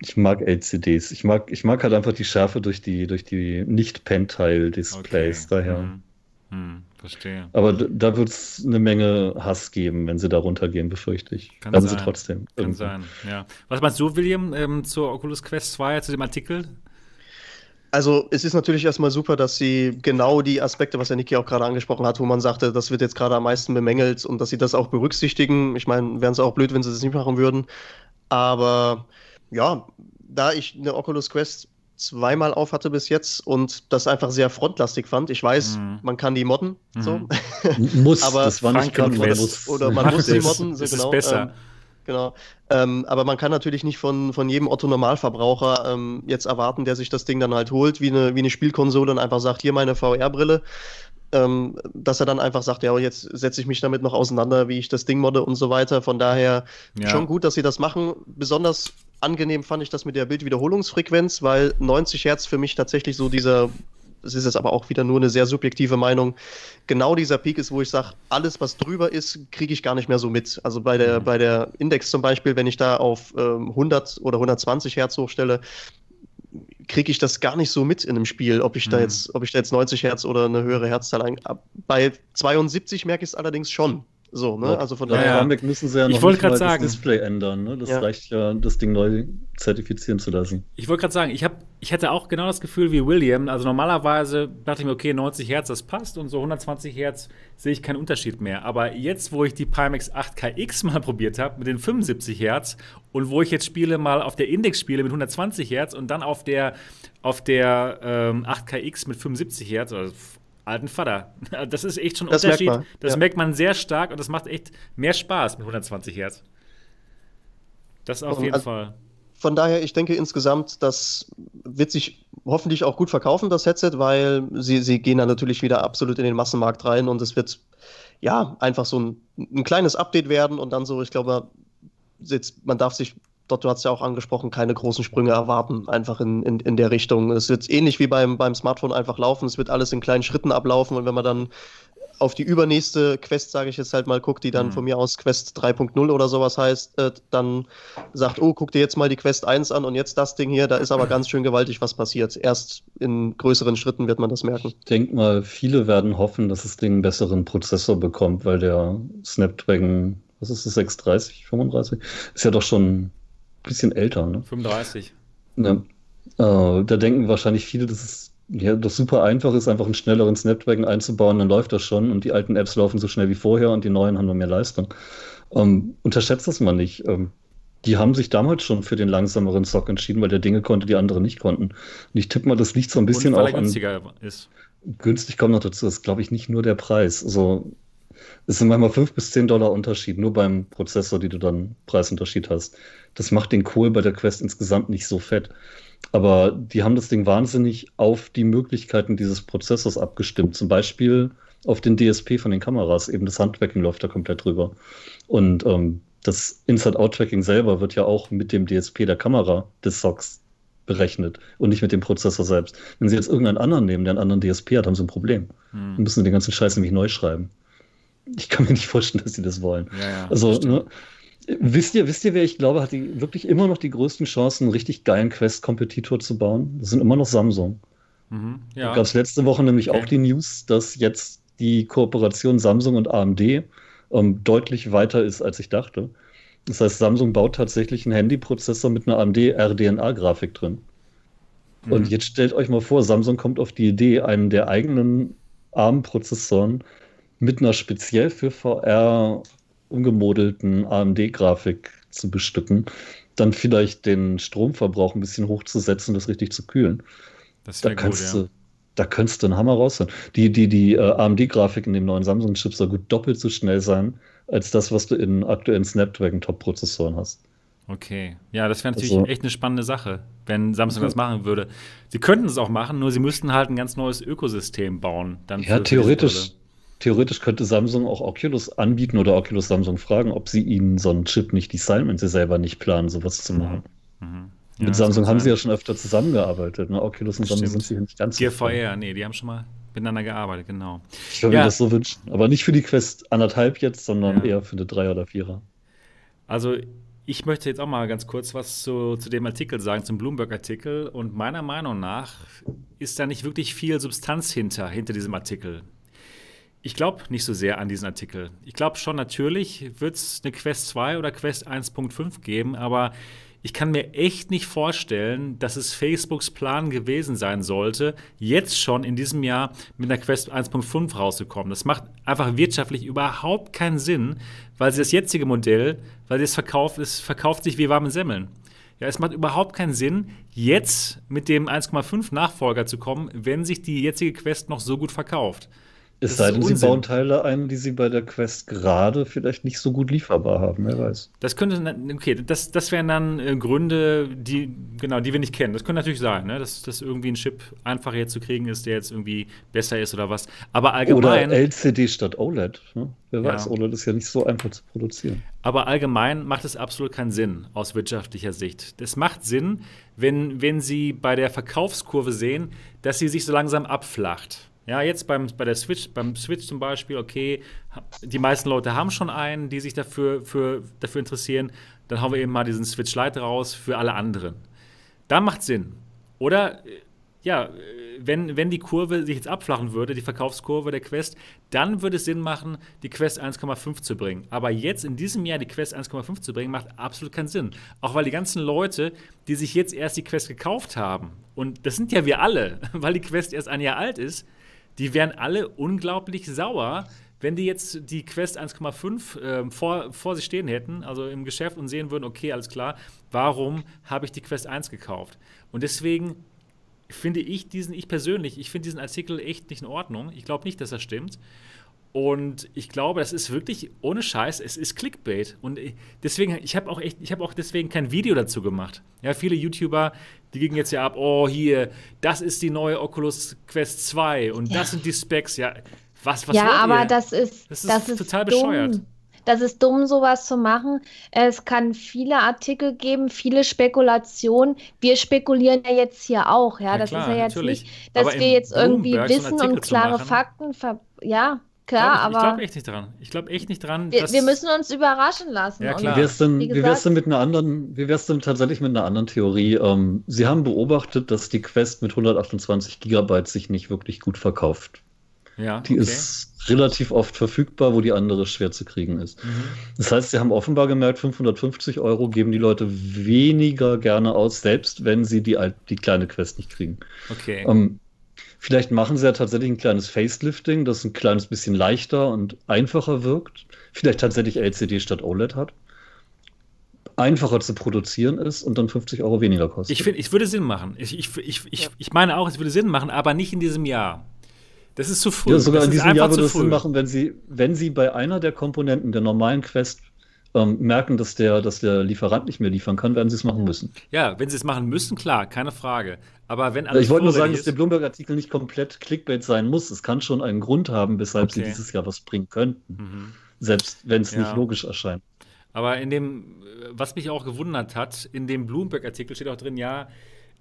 ich mag LCDs. Ich mag, ich mag halt einfach die Schärfe durch die, durch die Nicht-Pentile-Displays. Okay. Daher. Hm. Hm. Verstehe. Aber da wird es eine Menge Hass geben, wenn sie da runtergehen, befürchte ich. Kann Werden sein. sie trotzdem. Kann irgendwie. sein, ja. Was meinst du, William, ähm, zur Oculus Quest 2, zu dem Artikel? Also es ist natürlich erstmal super, dass sie genau die Aspekte, was der Niki auch gerade angesprochen hat, wo man sagte, das wird jetzt gerade am meisten bemängelt und dass sie das auch berücksichtigen. Ich meine, wären es auch blöd, wenn sie das nicht machen würden. Aber ja, da ich eine Oculus Quest zweimal auf hatte bis jetzt und das einfach sehr frontlastig fand. Ich weiß, mhm. man kann die modden, mhm. so. muss, aber das war nicht kann, man muss. Oder man muss sie modden, so das genau. Ist besser. Ähm, genau. Ähm, aber man kann natürlich nicht von, von jedem Otto-Normalverbraucher ähm, jetzt erwarten, der sich das Ding dann halt holt, wie eine, wie eine Spielkonsole und einfach sagt, hier meine VR-Brille. Ähm, dass er dann einfach sagt, ja, jetzt setze ich mich damit noch auseinander, wie ich das Ding modde und so weiter. Von daher ja. schon gut, dass sie das machen. Besonders angenehm fand ich das mit der Bildwiederholungsfrequenz, weil 90 Hertz für mich tatsächlich so dieser, es ist jetzt aber auch wieder nur eine sehr subjektive Meinung, genau dieser Peak ist, wo ich sage, alles, was drüber ist, kriege ich gar nicht mehr so mit. Also bei der, mhm. bei der Index zum Beispiel, wenn ich da auf ähm, 100 oder 120 Hertz hochstelle, kriege ich das gar nicht so mit in einem Spiel, ob ich mhm. da jetzt, ob ich da jetzt 90 Hertz oder eine höhere Herzzahl ein. Bei 72 merke ich es allerdings schon. So, ne? Also von daher. Ja, müssen sie ja noch ich nicht mal sagen, das Display ändern. Ne? Das ja. reicht ja, das Ding neu zertifizieren zu lassen. Ich wollte gerade sagen, ich, hab, ich hatte auch genau das Gefühl wie William. Also normalerweise dachte ich mir, okay, 90 Hertz, das passt und so 120 Hertz sehe ich keinen Unterschied mehr. Aber jetzt, wo ich die Pimax 8KX mal [laughs] probiert habe mit den 75 Hertz und wo ich jetzt spiele mal auf der Index spiele mit 120 Hertz und dann auf der, auf der ähm, 8KX mit 75 Hertz, also alten Vater. [laughs] Das ist echt schon ein das Unterschied. Merkt man, das ja. merkt man sehr stark und das macht echt mehr Spaß mit 120 Hertz. Das auf und jeden also, Fall. Von daher, ich denke insgesamt, das wird sich hoffentlich auch gut verkaufen, das Headset, weil sie, sie gehen dann natürlich wieder absolut in den Massenmarkt rein und es wird ja einfach so ein, ein kleines Update werden und dann so, ich glaube, jetzt, man darf sich dort, du hast ja auch angesprochen, keine großen Sprünge erwarten, einfach in, in, in der Richtung. Es wird ähnlich wie beim, beim Smartphone einfach laufen, es wird alles in kleinen Schritten ablaufen und wenn man dann auf die übernächste Quest, sage ich jetzt halt mal, guckt, die dann mhm. von mir aus Quest 3.0 oder sowas heißt, äh, dann sagt, oh, guck dir jetzt mal die Quest 1 an und jetzt das Ding hier, da ist aber ganz schön gewaltig was passiert. Erst in größeren Schritten wird man das merken. Ich denke mal, viele werden hoffen, dass das Ding einen besseren Prozessor bekommt, weil der Snapdragon, was ist das, 630, 35, ist ja doch schon bisschen älter, ne? 35. Ja. Äh, da denken wahrscheinlich viele, dass es ja, das super einfach ist, einfach einen schnelleren Snapdragon einzubauen, dann läuft das schon und die alten Apps laufen so schnell wie vorher und die neuen haben nur mehr Leistung. Ähm, unterschätzt das mal nicht. Ähm, die haben sich damals schon für den langsameren Sock entschieden, weil der Dinge konnte, die andere nicht konnten. Und ich tippe mal, das liegt so ein bisschen und weil auch er günstiger an. Ist. Günstig kommt noch dazu, das ist, glaube ich, nicht nur der Preis. Also, es sind manchmal 5 bis 10 Dollar Unterschied, nur beim Prozessor, die du dann Preisunterschied hast. Das macht den Kohl bei der Quest insgesamt nicht so fett. Aber die haben das Ding wahnsinnig auf die Möglichkeiten dieses Prozessors abgestimmt. Zum Beispiel auf den DSP von den Kameras. Eben das Handtracking läuft da komplett drüber. Und ähm, das Inside-Out-Tracking selber wird ja auch mit dem DSP der Kamera des Socks berechnet und nicht mit dem Prozessor selbst. Wenn Sie jetzt irgendeinen anderen nehmen, der einen anderen DSP hat, haben Sie ein Problem. Hm. Dann müssen Sie den ganzen Scheiß nämlich neu schreiben. Ich kann mir nicht vorstellen, dass Sie das wollen. Ja, ja, also, ne, Wisst ihr, wisst ihr, wer ich glaube, hat die, wirklich immer noch die größten Chancen, einen richtig geilen Quest-Kompetitor zu bauen? Das sind immer noch Samsung. Mhm, ja. Da gab es letzte Woche nämlich okay. auch die News, dass jetzt die Kooperation Samsung und AMD ähm, deutlich weiter ist, als ich dachte. Das heißt, Samsung baut tatsächlich einen Handyprozessor mit einer AMD RDNA-Grafik drin. Mhm. Und jetzt stellt euch mal vor, Samsung kommt auf die Idee, einen der eigenen ARM-Prozessoren mit einer speziell für VR umgemodelten AMD-Grafik zu bestücken, dann vielleicht den Stromverbrauch ein bisschen hochzusetzen, das richtig zu kühlen. Das da, gut, kannst ja. du, da könntest du einen Hammer rausholen. Die, die, die uh, AMD-Grafik in dem neuen Samsung-Chip soll gut doppelt so schnell sein, als das, was du in aktuellen Snapdragon-Top-Prozessoren hast. Okay, ja, das wäre natürlich also, echt eine spannende Sache, wenn Samsung das machen würde. Sie könnten es auch machen, nur sie müssten halt ein ganz neues Ökosystem bauen. Dann ja, theoretisch, theoretisch könnte Samsung auch Oculus anbieten oder Oculus Samsung fragen, ob sie ihnen so einen Chip nicht designen, wenn sie selber nicht planen, sowas zu machen. Mhm. Ja, Mit Samsung haben sie ja schon öfter zusammengearbeitet. Ne? Oculus und Samsung sind sie nicht ganz. GVR, nee, die haben schon mal miteinander gearbeitet, genau. Ich würde ja. mir das so wünschen. Aber nicht für die Quest anderthalb jetzt, sondern ja. eher für eine Dreier oder Vierer. Also ich möchte jetzt auch mal ganz kurz was zu, zu dem Artikel sagen, zum Bloomberg-Artikel. Und meiner Meinung nach ist da nicht wirklich viel Substanz hinter, hinter diesem Artikel. Ich glaube nicht so sehr an diesen Artikel. Ich glaube schon, natürlich wird es eine Quest 2 oder Quest 1.5 geben, aber ich kann mir echt nicht vorstellen, dass es Facebooks Plan gewesen sein sollte, jetzt schon in diesem Jahr mit einer Quest 1.5 rauszukommen. Das macht einfach wirtschaftlich überhaupt keinen Sinn, weil sie das jetzige Modell, weil es verkauft, es verkauft sich wie warme Semmeln. Ja, es macht überhaupt keinen Sinn, jetzt mit dem 1,5 Nachfolger zu kommen, wenn sich die jetzige Quest noch so gut verkauft. Es sei denn, sie bauen Teile ein, die sie bei der Quest gerade vielleicht nicht so gut lieferbar haben, wer weiß. Das könnte, okay, das, das wären dann äh, Gründe, die, genau, die wir nicht kennen. Das könnte natürlich sein, ne? dass, dass irgendwie ein Chip einfacher jetzt zu kriegen ist, der jetzt irgendwie besser ist oder was. Aber allgemein. Oder LCD statt OLED. Ne? Wer ja. weiß, OLED ist ja nicht so einfach zu produzieren. Aber allgemein macht es absolut keinen Sinn aus wirtschaftlicher Sicht. Es macht Sinn, wenn, wenn Sie bei der Verkaufskurve sehen, dass sie sich so langsam abflacht. Ja, jetzt beim, bei der Switch, beim Switch zum Beispiel, okay, die meisten Leute haben schon einen, die sich dafür, für, dafür interessieren. Dann hauen wir eben mal diesen Switch Lite raus für alle anderen. Da macht Sinn. Oder äh, ja, wenn, wenn die Kurve sich jetzt abflachen würde, die Verkaufskurve der Quest, dann würde es Sinn machen, die Quest 1,5 zu bringen. Aber jetzt in diesem Jahr die Quest 1,5 zu bringen, macht absolut keinen Sinn. Auch weil die ganzen Leute, die sich jetzt erst die Quest gekauft haben, und das sind ja wir alle, [laughs] weil die Quest erst ein Jahr alt ist, die wären alle unglaublich sauer, wenn die jetzt die Quest 1,5 äh, vor, vor sich stehen hätten, also im Geschäft und sehen würden, okay, alles klar, warum habe ich die Quest 1 gekauft? Und deswegen finde ich diesen, ich persönlich, ich finde diesen Artikel echt nicht in Ordnung. Ich glaube nicht, dass das stimmt. Und ich glaube, das ist wirklich ohne Scheiß, es ist Clickbait. Und deswegen, ich habe auch echt, ich habe auch deswegen kein Video dazu gemacht. Ja, viele YouTuber, die gingen jetzt ja ab, oh, hier, das ist die neue Oculus Quest 2 und ja. das sind die Specs. Ja, was, was Ja, aber ihr? das ist, das ist, das ist total dumm. bescheuert. Das ist dumm, sowas zu machen. Es kann viele Artikel geben, viele Spekulationen. Wir spekulieren ja jetzt hier auch, ja. ja das klar, ist ja jetzt natürlich. nicht, dass aber wir jetzt irgendwie wissen und klare Fakten, ja. Klar, aber. Ich glaube echt nicht dran. Ich glaube echt nicht dran. Wir, wir, müssen uns überraschen lassen. Ja, klar. Wie wär's denn, wie, wär's denn mit einer anderen, wie wär's denn tatsächlich mit einer anderen Theorie? Ähm, Sie haben beobachtet, dass die Quest mit 128 Gigabyte sich nicht wirklich gut verkauft. Ja. Die okay. ist relativ oft verfügbar, wo die andere schwer zu kriegen ist. Mhm. Das heißt, Sie haben offenbar gemerkt, 550 Euro geben die Leute weniger gerne aus, selbst wenn sie die, die kleine Quest nicht kriegen. Okay. Ähm, Vielleicht machen sie ja tatsächlich ein kleines Facelifting, das ein kleines bisschen leichter und einfacher wirkt. Vielleicht tatsächlich LCD statt OLED hat. Einfacher zu produzieren ist und dann 50 Euro weniger kostet. Ich finde, es würde Sinn machen. Ich, ich, ich, ich, ich meine auch, es würde Sinn machen, aber nicht in diesem Jahr. Das ist zu früh. Ja, sogar das in diesem Jahr würde es Sinn machen, wenn sie, wenn sie bei einer der Komponenten der normalen Quest ähm, merken, dass der, dass der Lieferant nicht mehr liefern kann, werden sie es machen müssen. Ja, wenn sie es machen müssen, klar, keine Frage. Aber wenn Ich wollte nur sagen, dass der Bloomberg-Artikel nicht komplett Clickbait sein muss. Es kann schon einen Grund haben, weshalb okay. sie dieses Jahr was bringen könnten. Mhm. Selbst wenn es ja. nicht logisch erscheint. Aber in dem, was mich auch gewundert hat, in dem Bloomberg-Artikel steht auch drin, ja,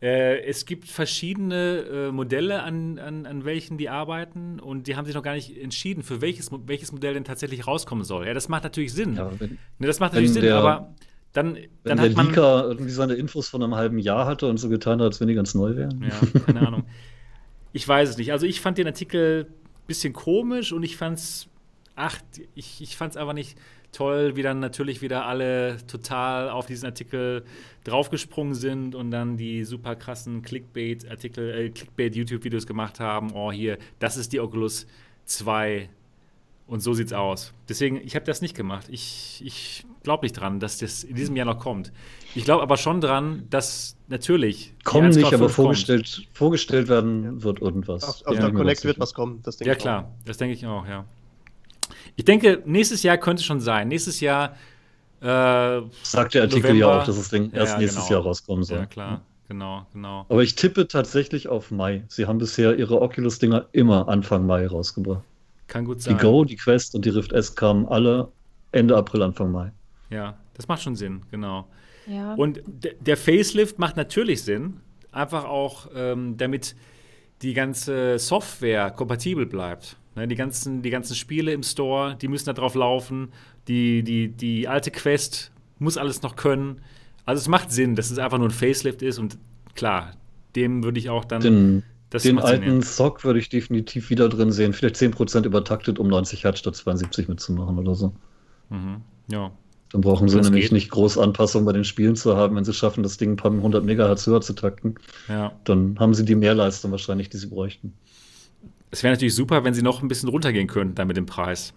äh, es gibt verschiedene äh, Modelle, an, an, an welchen die arbeiten und die haben sich noch gar nicht entschieden, für welches, welches Modell denn tatsächlich rauskommen soll. Ja, das macht natürlich Sinn. Ja, wenn, ne, das macht natürlich Sinn, der, aber dann, dann hat man. Leaker irgendwie seine Infos von einem halben Jahr hatte und so getan hat, als wenn die ganz neu wären. Ja, keine Ahnung. Ich weiß es nicht. Also ich fand den Artikel ein bisschen komisch und ich fand's, ach, ich, ich fand's einfach nicht toll, wie dann natürlich wieder alle total auf diesen Artikel draufgesprungen sind und dann die super krassen Clickbait-Artikel, äh, Clickbait-YouTube-Videos gemacht haben. Oh, hier, das ist die Oculus 2 und so sieht's aus. Deswegen, ich habe das nicht gemacht. Ich, ich glaube nicht dran, dass das in diesem Jahr noch kommt. Ich glaube aber schon dran, dass natürlich. Kommen nicht, aber vorgestellt, vorgestellt werden ja. wird irgendwas. Auf, auf ja, der Connect wird was kommen. ja, klar. Auch. Das denke ich auch, ja. Ich denke, nächstes Jahr könnte es schon sein. Nächstes Jahr. Äh, Sagt der Artikel November. ja auch, dass das Ding erst ja, nächstes genau. Jahr rauskommen soll. Ja, klar. Genau, genau. Aber ich tippe tatsächlich auf Mai. Sie haben bisher ihre Oculus-Dinger immer Anfang Mai rausgebracht. Kann gut sein. Die Go, die Quest und die Rift S kamen alle Ende April, Anfang Mai. Ja, das macht schon Sinn, genau. Ja. Und der Facelift macht natürlich Sinn, einfach auch, ähm, damit die ganze Software kompatibel bleibt. Ne, die, ganzen, die ganzen Spiele im Store, die müssen da drauf laufen. Die, die, die alte Quest muss alles noch können. Also es macht Sinn, dass es einfach nur ein Facelift ist und klar, dem würde ich auch dann. Den, den alten Sock würde ich definitiv wieder drin sehen. Vielleicht 10% übertaktet, um 90 Hertz statt 72 mitzumachen oder so. Mhm. Ja. Dann brauchen sie das nämlich geht. nicht groß Anpassungen bei den Spielen zu haben, wenn sie schaffen, das Ding ein paar hundert Megahertz höher zu takten. Ja. Dann haben sie die Mehrleistung wahrscheinlich, die sie bräuchten. Es wäre natürlich super, wenn sie noch ein bisschen runtergehen könnten dann mit dem Preis.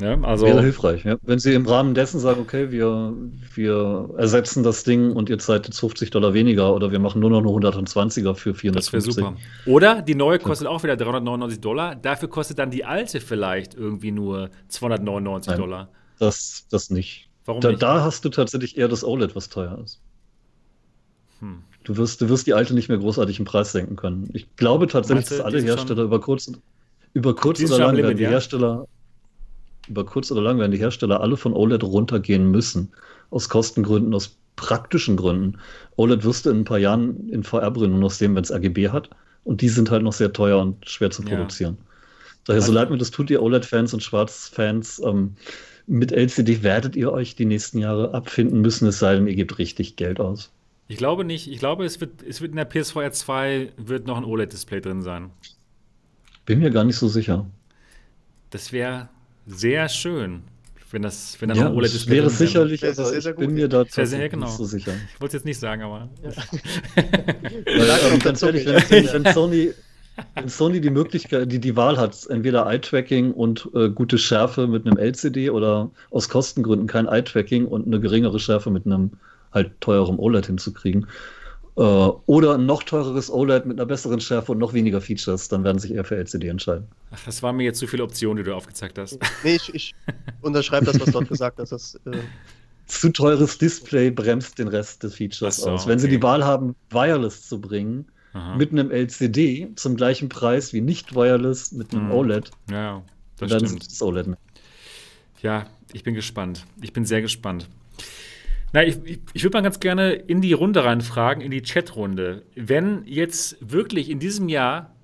Ja, also wäre hilfreich, ja. Wenn sie im Rahmen dessen sagen, okay, wir, wir ersetzen das Ding und ihr zahlt jetzt 50 Dollar weniger oder wir machen nur noch eine 120er für 450. Das wäre super. Oder die neue kostet auch wieder 399 Dollar, dafür kostet dann die alte vielleicht irgendwie nur 299 Nein, Dollar. Das, das nicht. Warum da, nicht? Da hast du tatsächlich eher das OLED, was teuer ist. Hm. Du wirst, du wirst die alte nicht mehr großartig im Preis senken können. Ich glaube tatsächlich, dass alle Hersteller über kurz, über kurz oder lang werden die Hersteller über kurz oder lang werden die Hersteller alle von OLED runtergehen müssen. Aus Kostengründen, aus praktischen Gründen. OLED wirst du in ein paar Jahren in VR-Brillen nur noch sehen, wenn es RGB hat. Und die sind halt noch sehr teuer und schwer zu produzieren. Ja. Daher, so leid mir das tut, ihr OLED-Fans und Schwarz-Fans, ähm, mit LCD werdet ihr euch die nächsten Jahre abfinden müssen, es sei denn, ihr gebt richtig Geld aus. Ich glaube nicht. Ich glaube, es wird, es wird in der PSVR 2 wird noch ein OLED-Display drin sein. Bin mir gar nicht so sicher. Das wäre sehr schön, wenn das, wenn da ja, noch ein OLED-Display wäre sicherlich, aber sehr, sehr ich bin mir da sehr, genau. nicht so sicher. Ich wollte es jetzt nicht sagen, aber. Ja. [laughs] Weil, ähm, ganz ehrlich, wenn, wenn, Sony, wenn Sony die Möglichkeit, die, die Wahl hat, entweder Eye-Tracking und äh, gute Schärfe mit einem LCD oder aus Kostengründen kein Eye-Tracking und eine geringere Schärfe mit einem halt teurem OLED hinzukriegen. Äh, oder ein noch teureres OLED mit einer besseren Schärfe und noch weniger Features, dann werden sich eher für LCD entscheiden. Ach, das waren mir jetzt zu viele Optionen, die du aufgezeigt hast. [laughs] Nee, ich, ich unterschreibe das, was dort gesagt hast. Das, äh zu teures Display bremst den Rest des Features so, aus. Wenn okay. sie die Wahl haben, Wireless zu bringen, Aha. mit einem LCD zum gleichen Preis wie nicht Wireless mit einem mhm. OLED, ja, das dann stimmt. das OLED. Ja, ich bin gespannt. Ich bin sehr gespannt. Na, ich, ich, würde mal ganz gerne in die Runde reinfragen, in die Chatrunde. Wenn jetzt wirklich in diesem Jahr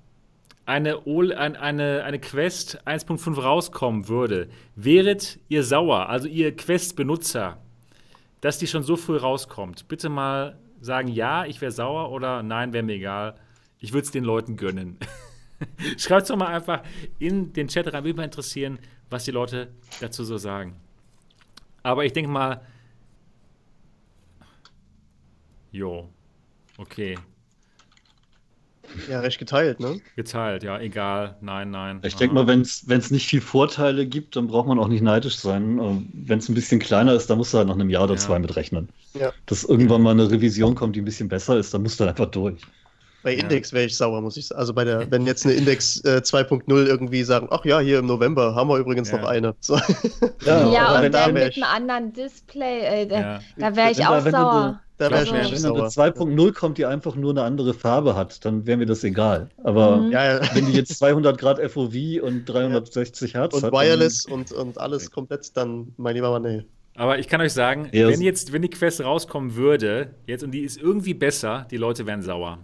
eine, eine, eine Quest 1.5 rauskommen würde, wäret ihr sauer, also ihr Quest-Benutzer, dass die schon so früh rauskommt? Bitte mal sagen, ja, ich wäre sauer oder nein, wäre mir egal. Ich würde es den Leuten gönnen. [laughs] Schreibt es doch mal einfach in den Chat rein. Würde mich mal interessieren, was die Leute dazu so sagen. Aber ich denke mal, Jo. Okay. Ja, recht geteilt, ne? Geteilt, ja, egal. Nein, nein. Ich denke mal, wenn es nicht viel Vorteile gibt, dann braucht man auch nicht neidisch sein. Äh, wenn es ein bisschen kleiner ist, dann musst du halt nach einem Jahr oder ja. zwei mitrechnen. Ja. Dass irgendwann mal eine Revision kommt, die ein bisschen besser ist, dann musst du einfach durch. Bei Index wäre ich sauer, muss ich sagen. Also bei der, wenn jetzt eine Index äh, 2.0 irgendwie sagen, ach ja, hier im November haben wir übrigens ja. noch eine. So. Ja, ja und dann mit einem anderen Display, ey, da, da wäre ich auch sauer. Da wäre also, ich wenn eine 2.0 kommt, die einfach nur eine andere Farbe hat, dann wäre mir das egal. Aber mhm. ja, ja. wenn die jetzt 200 Grad FOV und 360 Hertz und hat, Wireless und, und alles komplett, dann mein lieber Mann, nee. Aber ich kann euch sagen, yes. wenn jetzt, wenn die Quest rauskommen würde, jetzt und die ist irgendwie besser, die Leute wären sauer.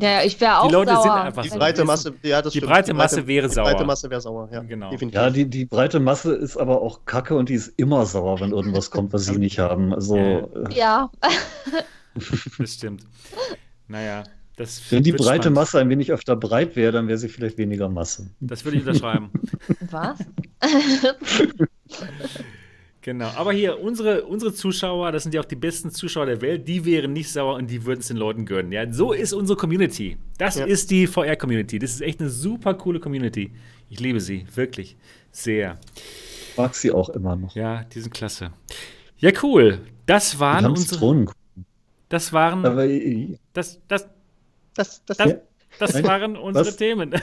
Ja, ich wäre auch Die Leute sauer. sind einfach die breite Masse, ja, das die stimmt. breite Masse wäre sauer. Die breite Masse wäre sauer, ja. Genau. Ja, die, die breite Masse ist aber auch kacke und die ist immer sauer, wenn irgendwas [laughs] kommt, was sie nicht haben. Also, ja. [laughs] das stimmt. Naja, das Wenn die breite spannend. Masse ein wenig öfter breit wäre, dann wäre sie vielleicht weniger Masse. Das würde ich unterschreiben. Was? [laughs] Genau, aber hier, unsere, unsere Zuschauer, das sind ja auch die besten Zuschauer der Welt, die wären nicht sauer und die würden es den Leuten gönnen. Ja, so ist unsere Community. Das ja. ist die VR-Community. Das ist echt eine super coole Community. Ich liebe sie, wirklich. Sehr. Ich mag sie auch immer noch. Ja, die sind klasse. Ja, cool. Das waren unsere. Das waren. Aber, das, das, das, das, das, das waren unsere Was? Themen. [laughs]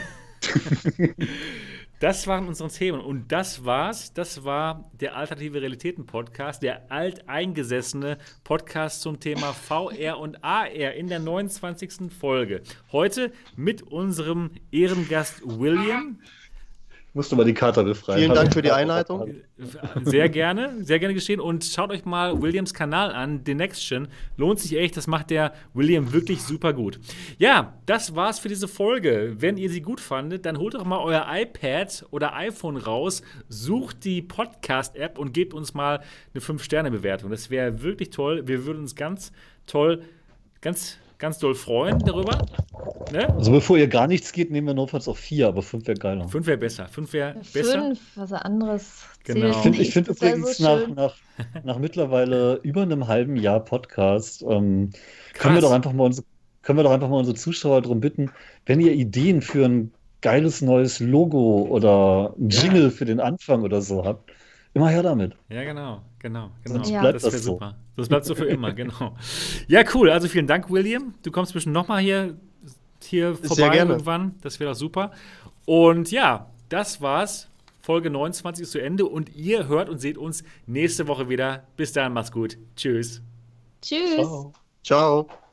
[laughs] Das waren unsere Themen. Und das war's. Das war der Alternative Realitäten Podcast, der alteingesessene Podcast zum Thema VR und AR in der 29. Folge. Heute mit unserem Ehrengast William. Musst du mal die Karte befreien. Vielen Dank für die Einleitung. Sehr gerne, sehr gerne geschehen. Und schaut euch mal Williams Kanal an, The Next Gen. Lohnt sich echt, das macht der William wirklich super gut. Ja, das war's für diese Folge. Wenn ihr sie gut fandet, dann holt doch mal euer iPad oder iPhone raus, sucht die Podcast-App und gebt uns mal eine 5-Sterne-Bewertung. Das wäre wirklich toll. Wir würden uns ganz toll, ganz ganz doll freuen darüber. Ne? Also bevor ihr gar nichts geht, nehmen wir notfalls auf vier, aber fünf wäre geiler. Fünf wäre besser. Fünf wäre besser. Fünf, was anderes. Genau. Ich finde find übrigens so nach, nach, nach mittlerweile über einem halben Jahr Podcast ähm, können wir doch einfach mal unsere, können wir doch einfach mal unsere Zuschauer darum bitten, wenn ihr Ideen für ein geiles neues Logo oder ein Jingle ja. für den Anfang oder so habt, immer her damit. Ja, genau, genau, genau. Sonst ja. bleibt das, das so. super. Das bleibt so für immer, genau. Ja, cool. Also vielen Dank, William. Du kommst bestimmt nochmal hier, hier vorbei irgendwann. Das wäre doch super. Und ja, das war's. Folge 29 ist zu Ende und ihr hört und seht uns nächste Woche wieder. Bis dann, macht's gut. Tschüss. Tschüss. Ciao. Ciao.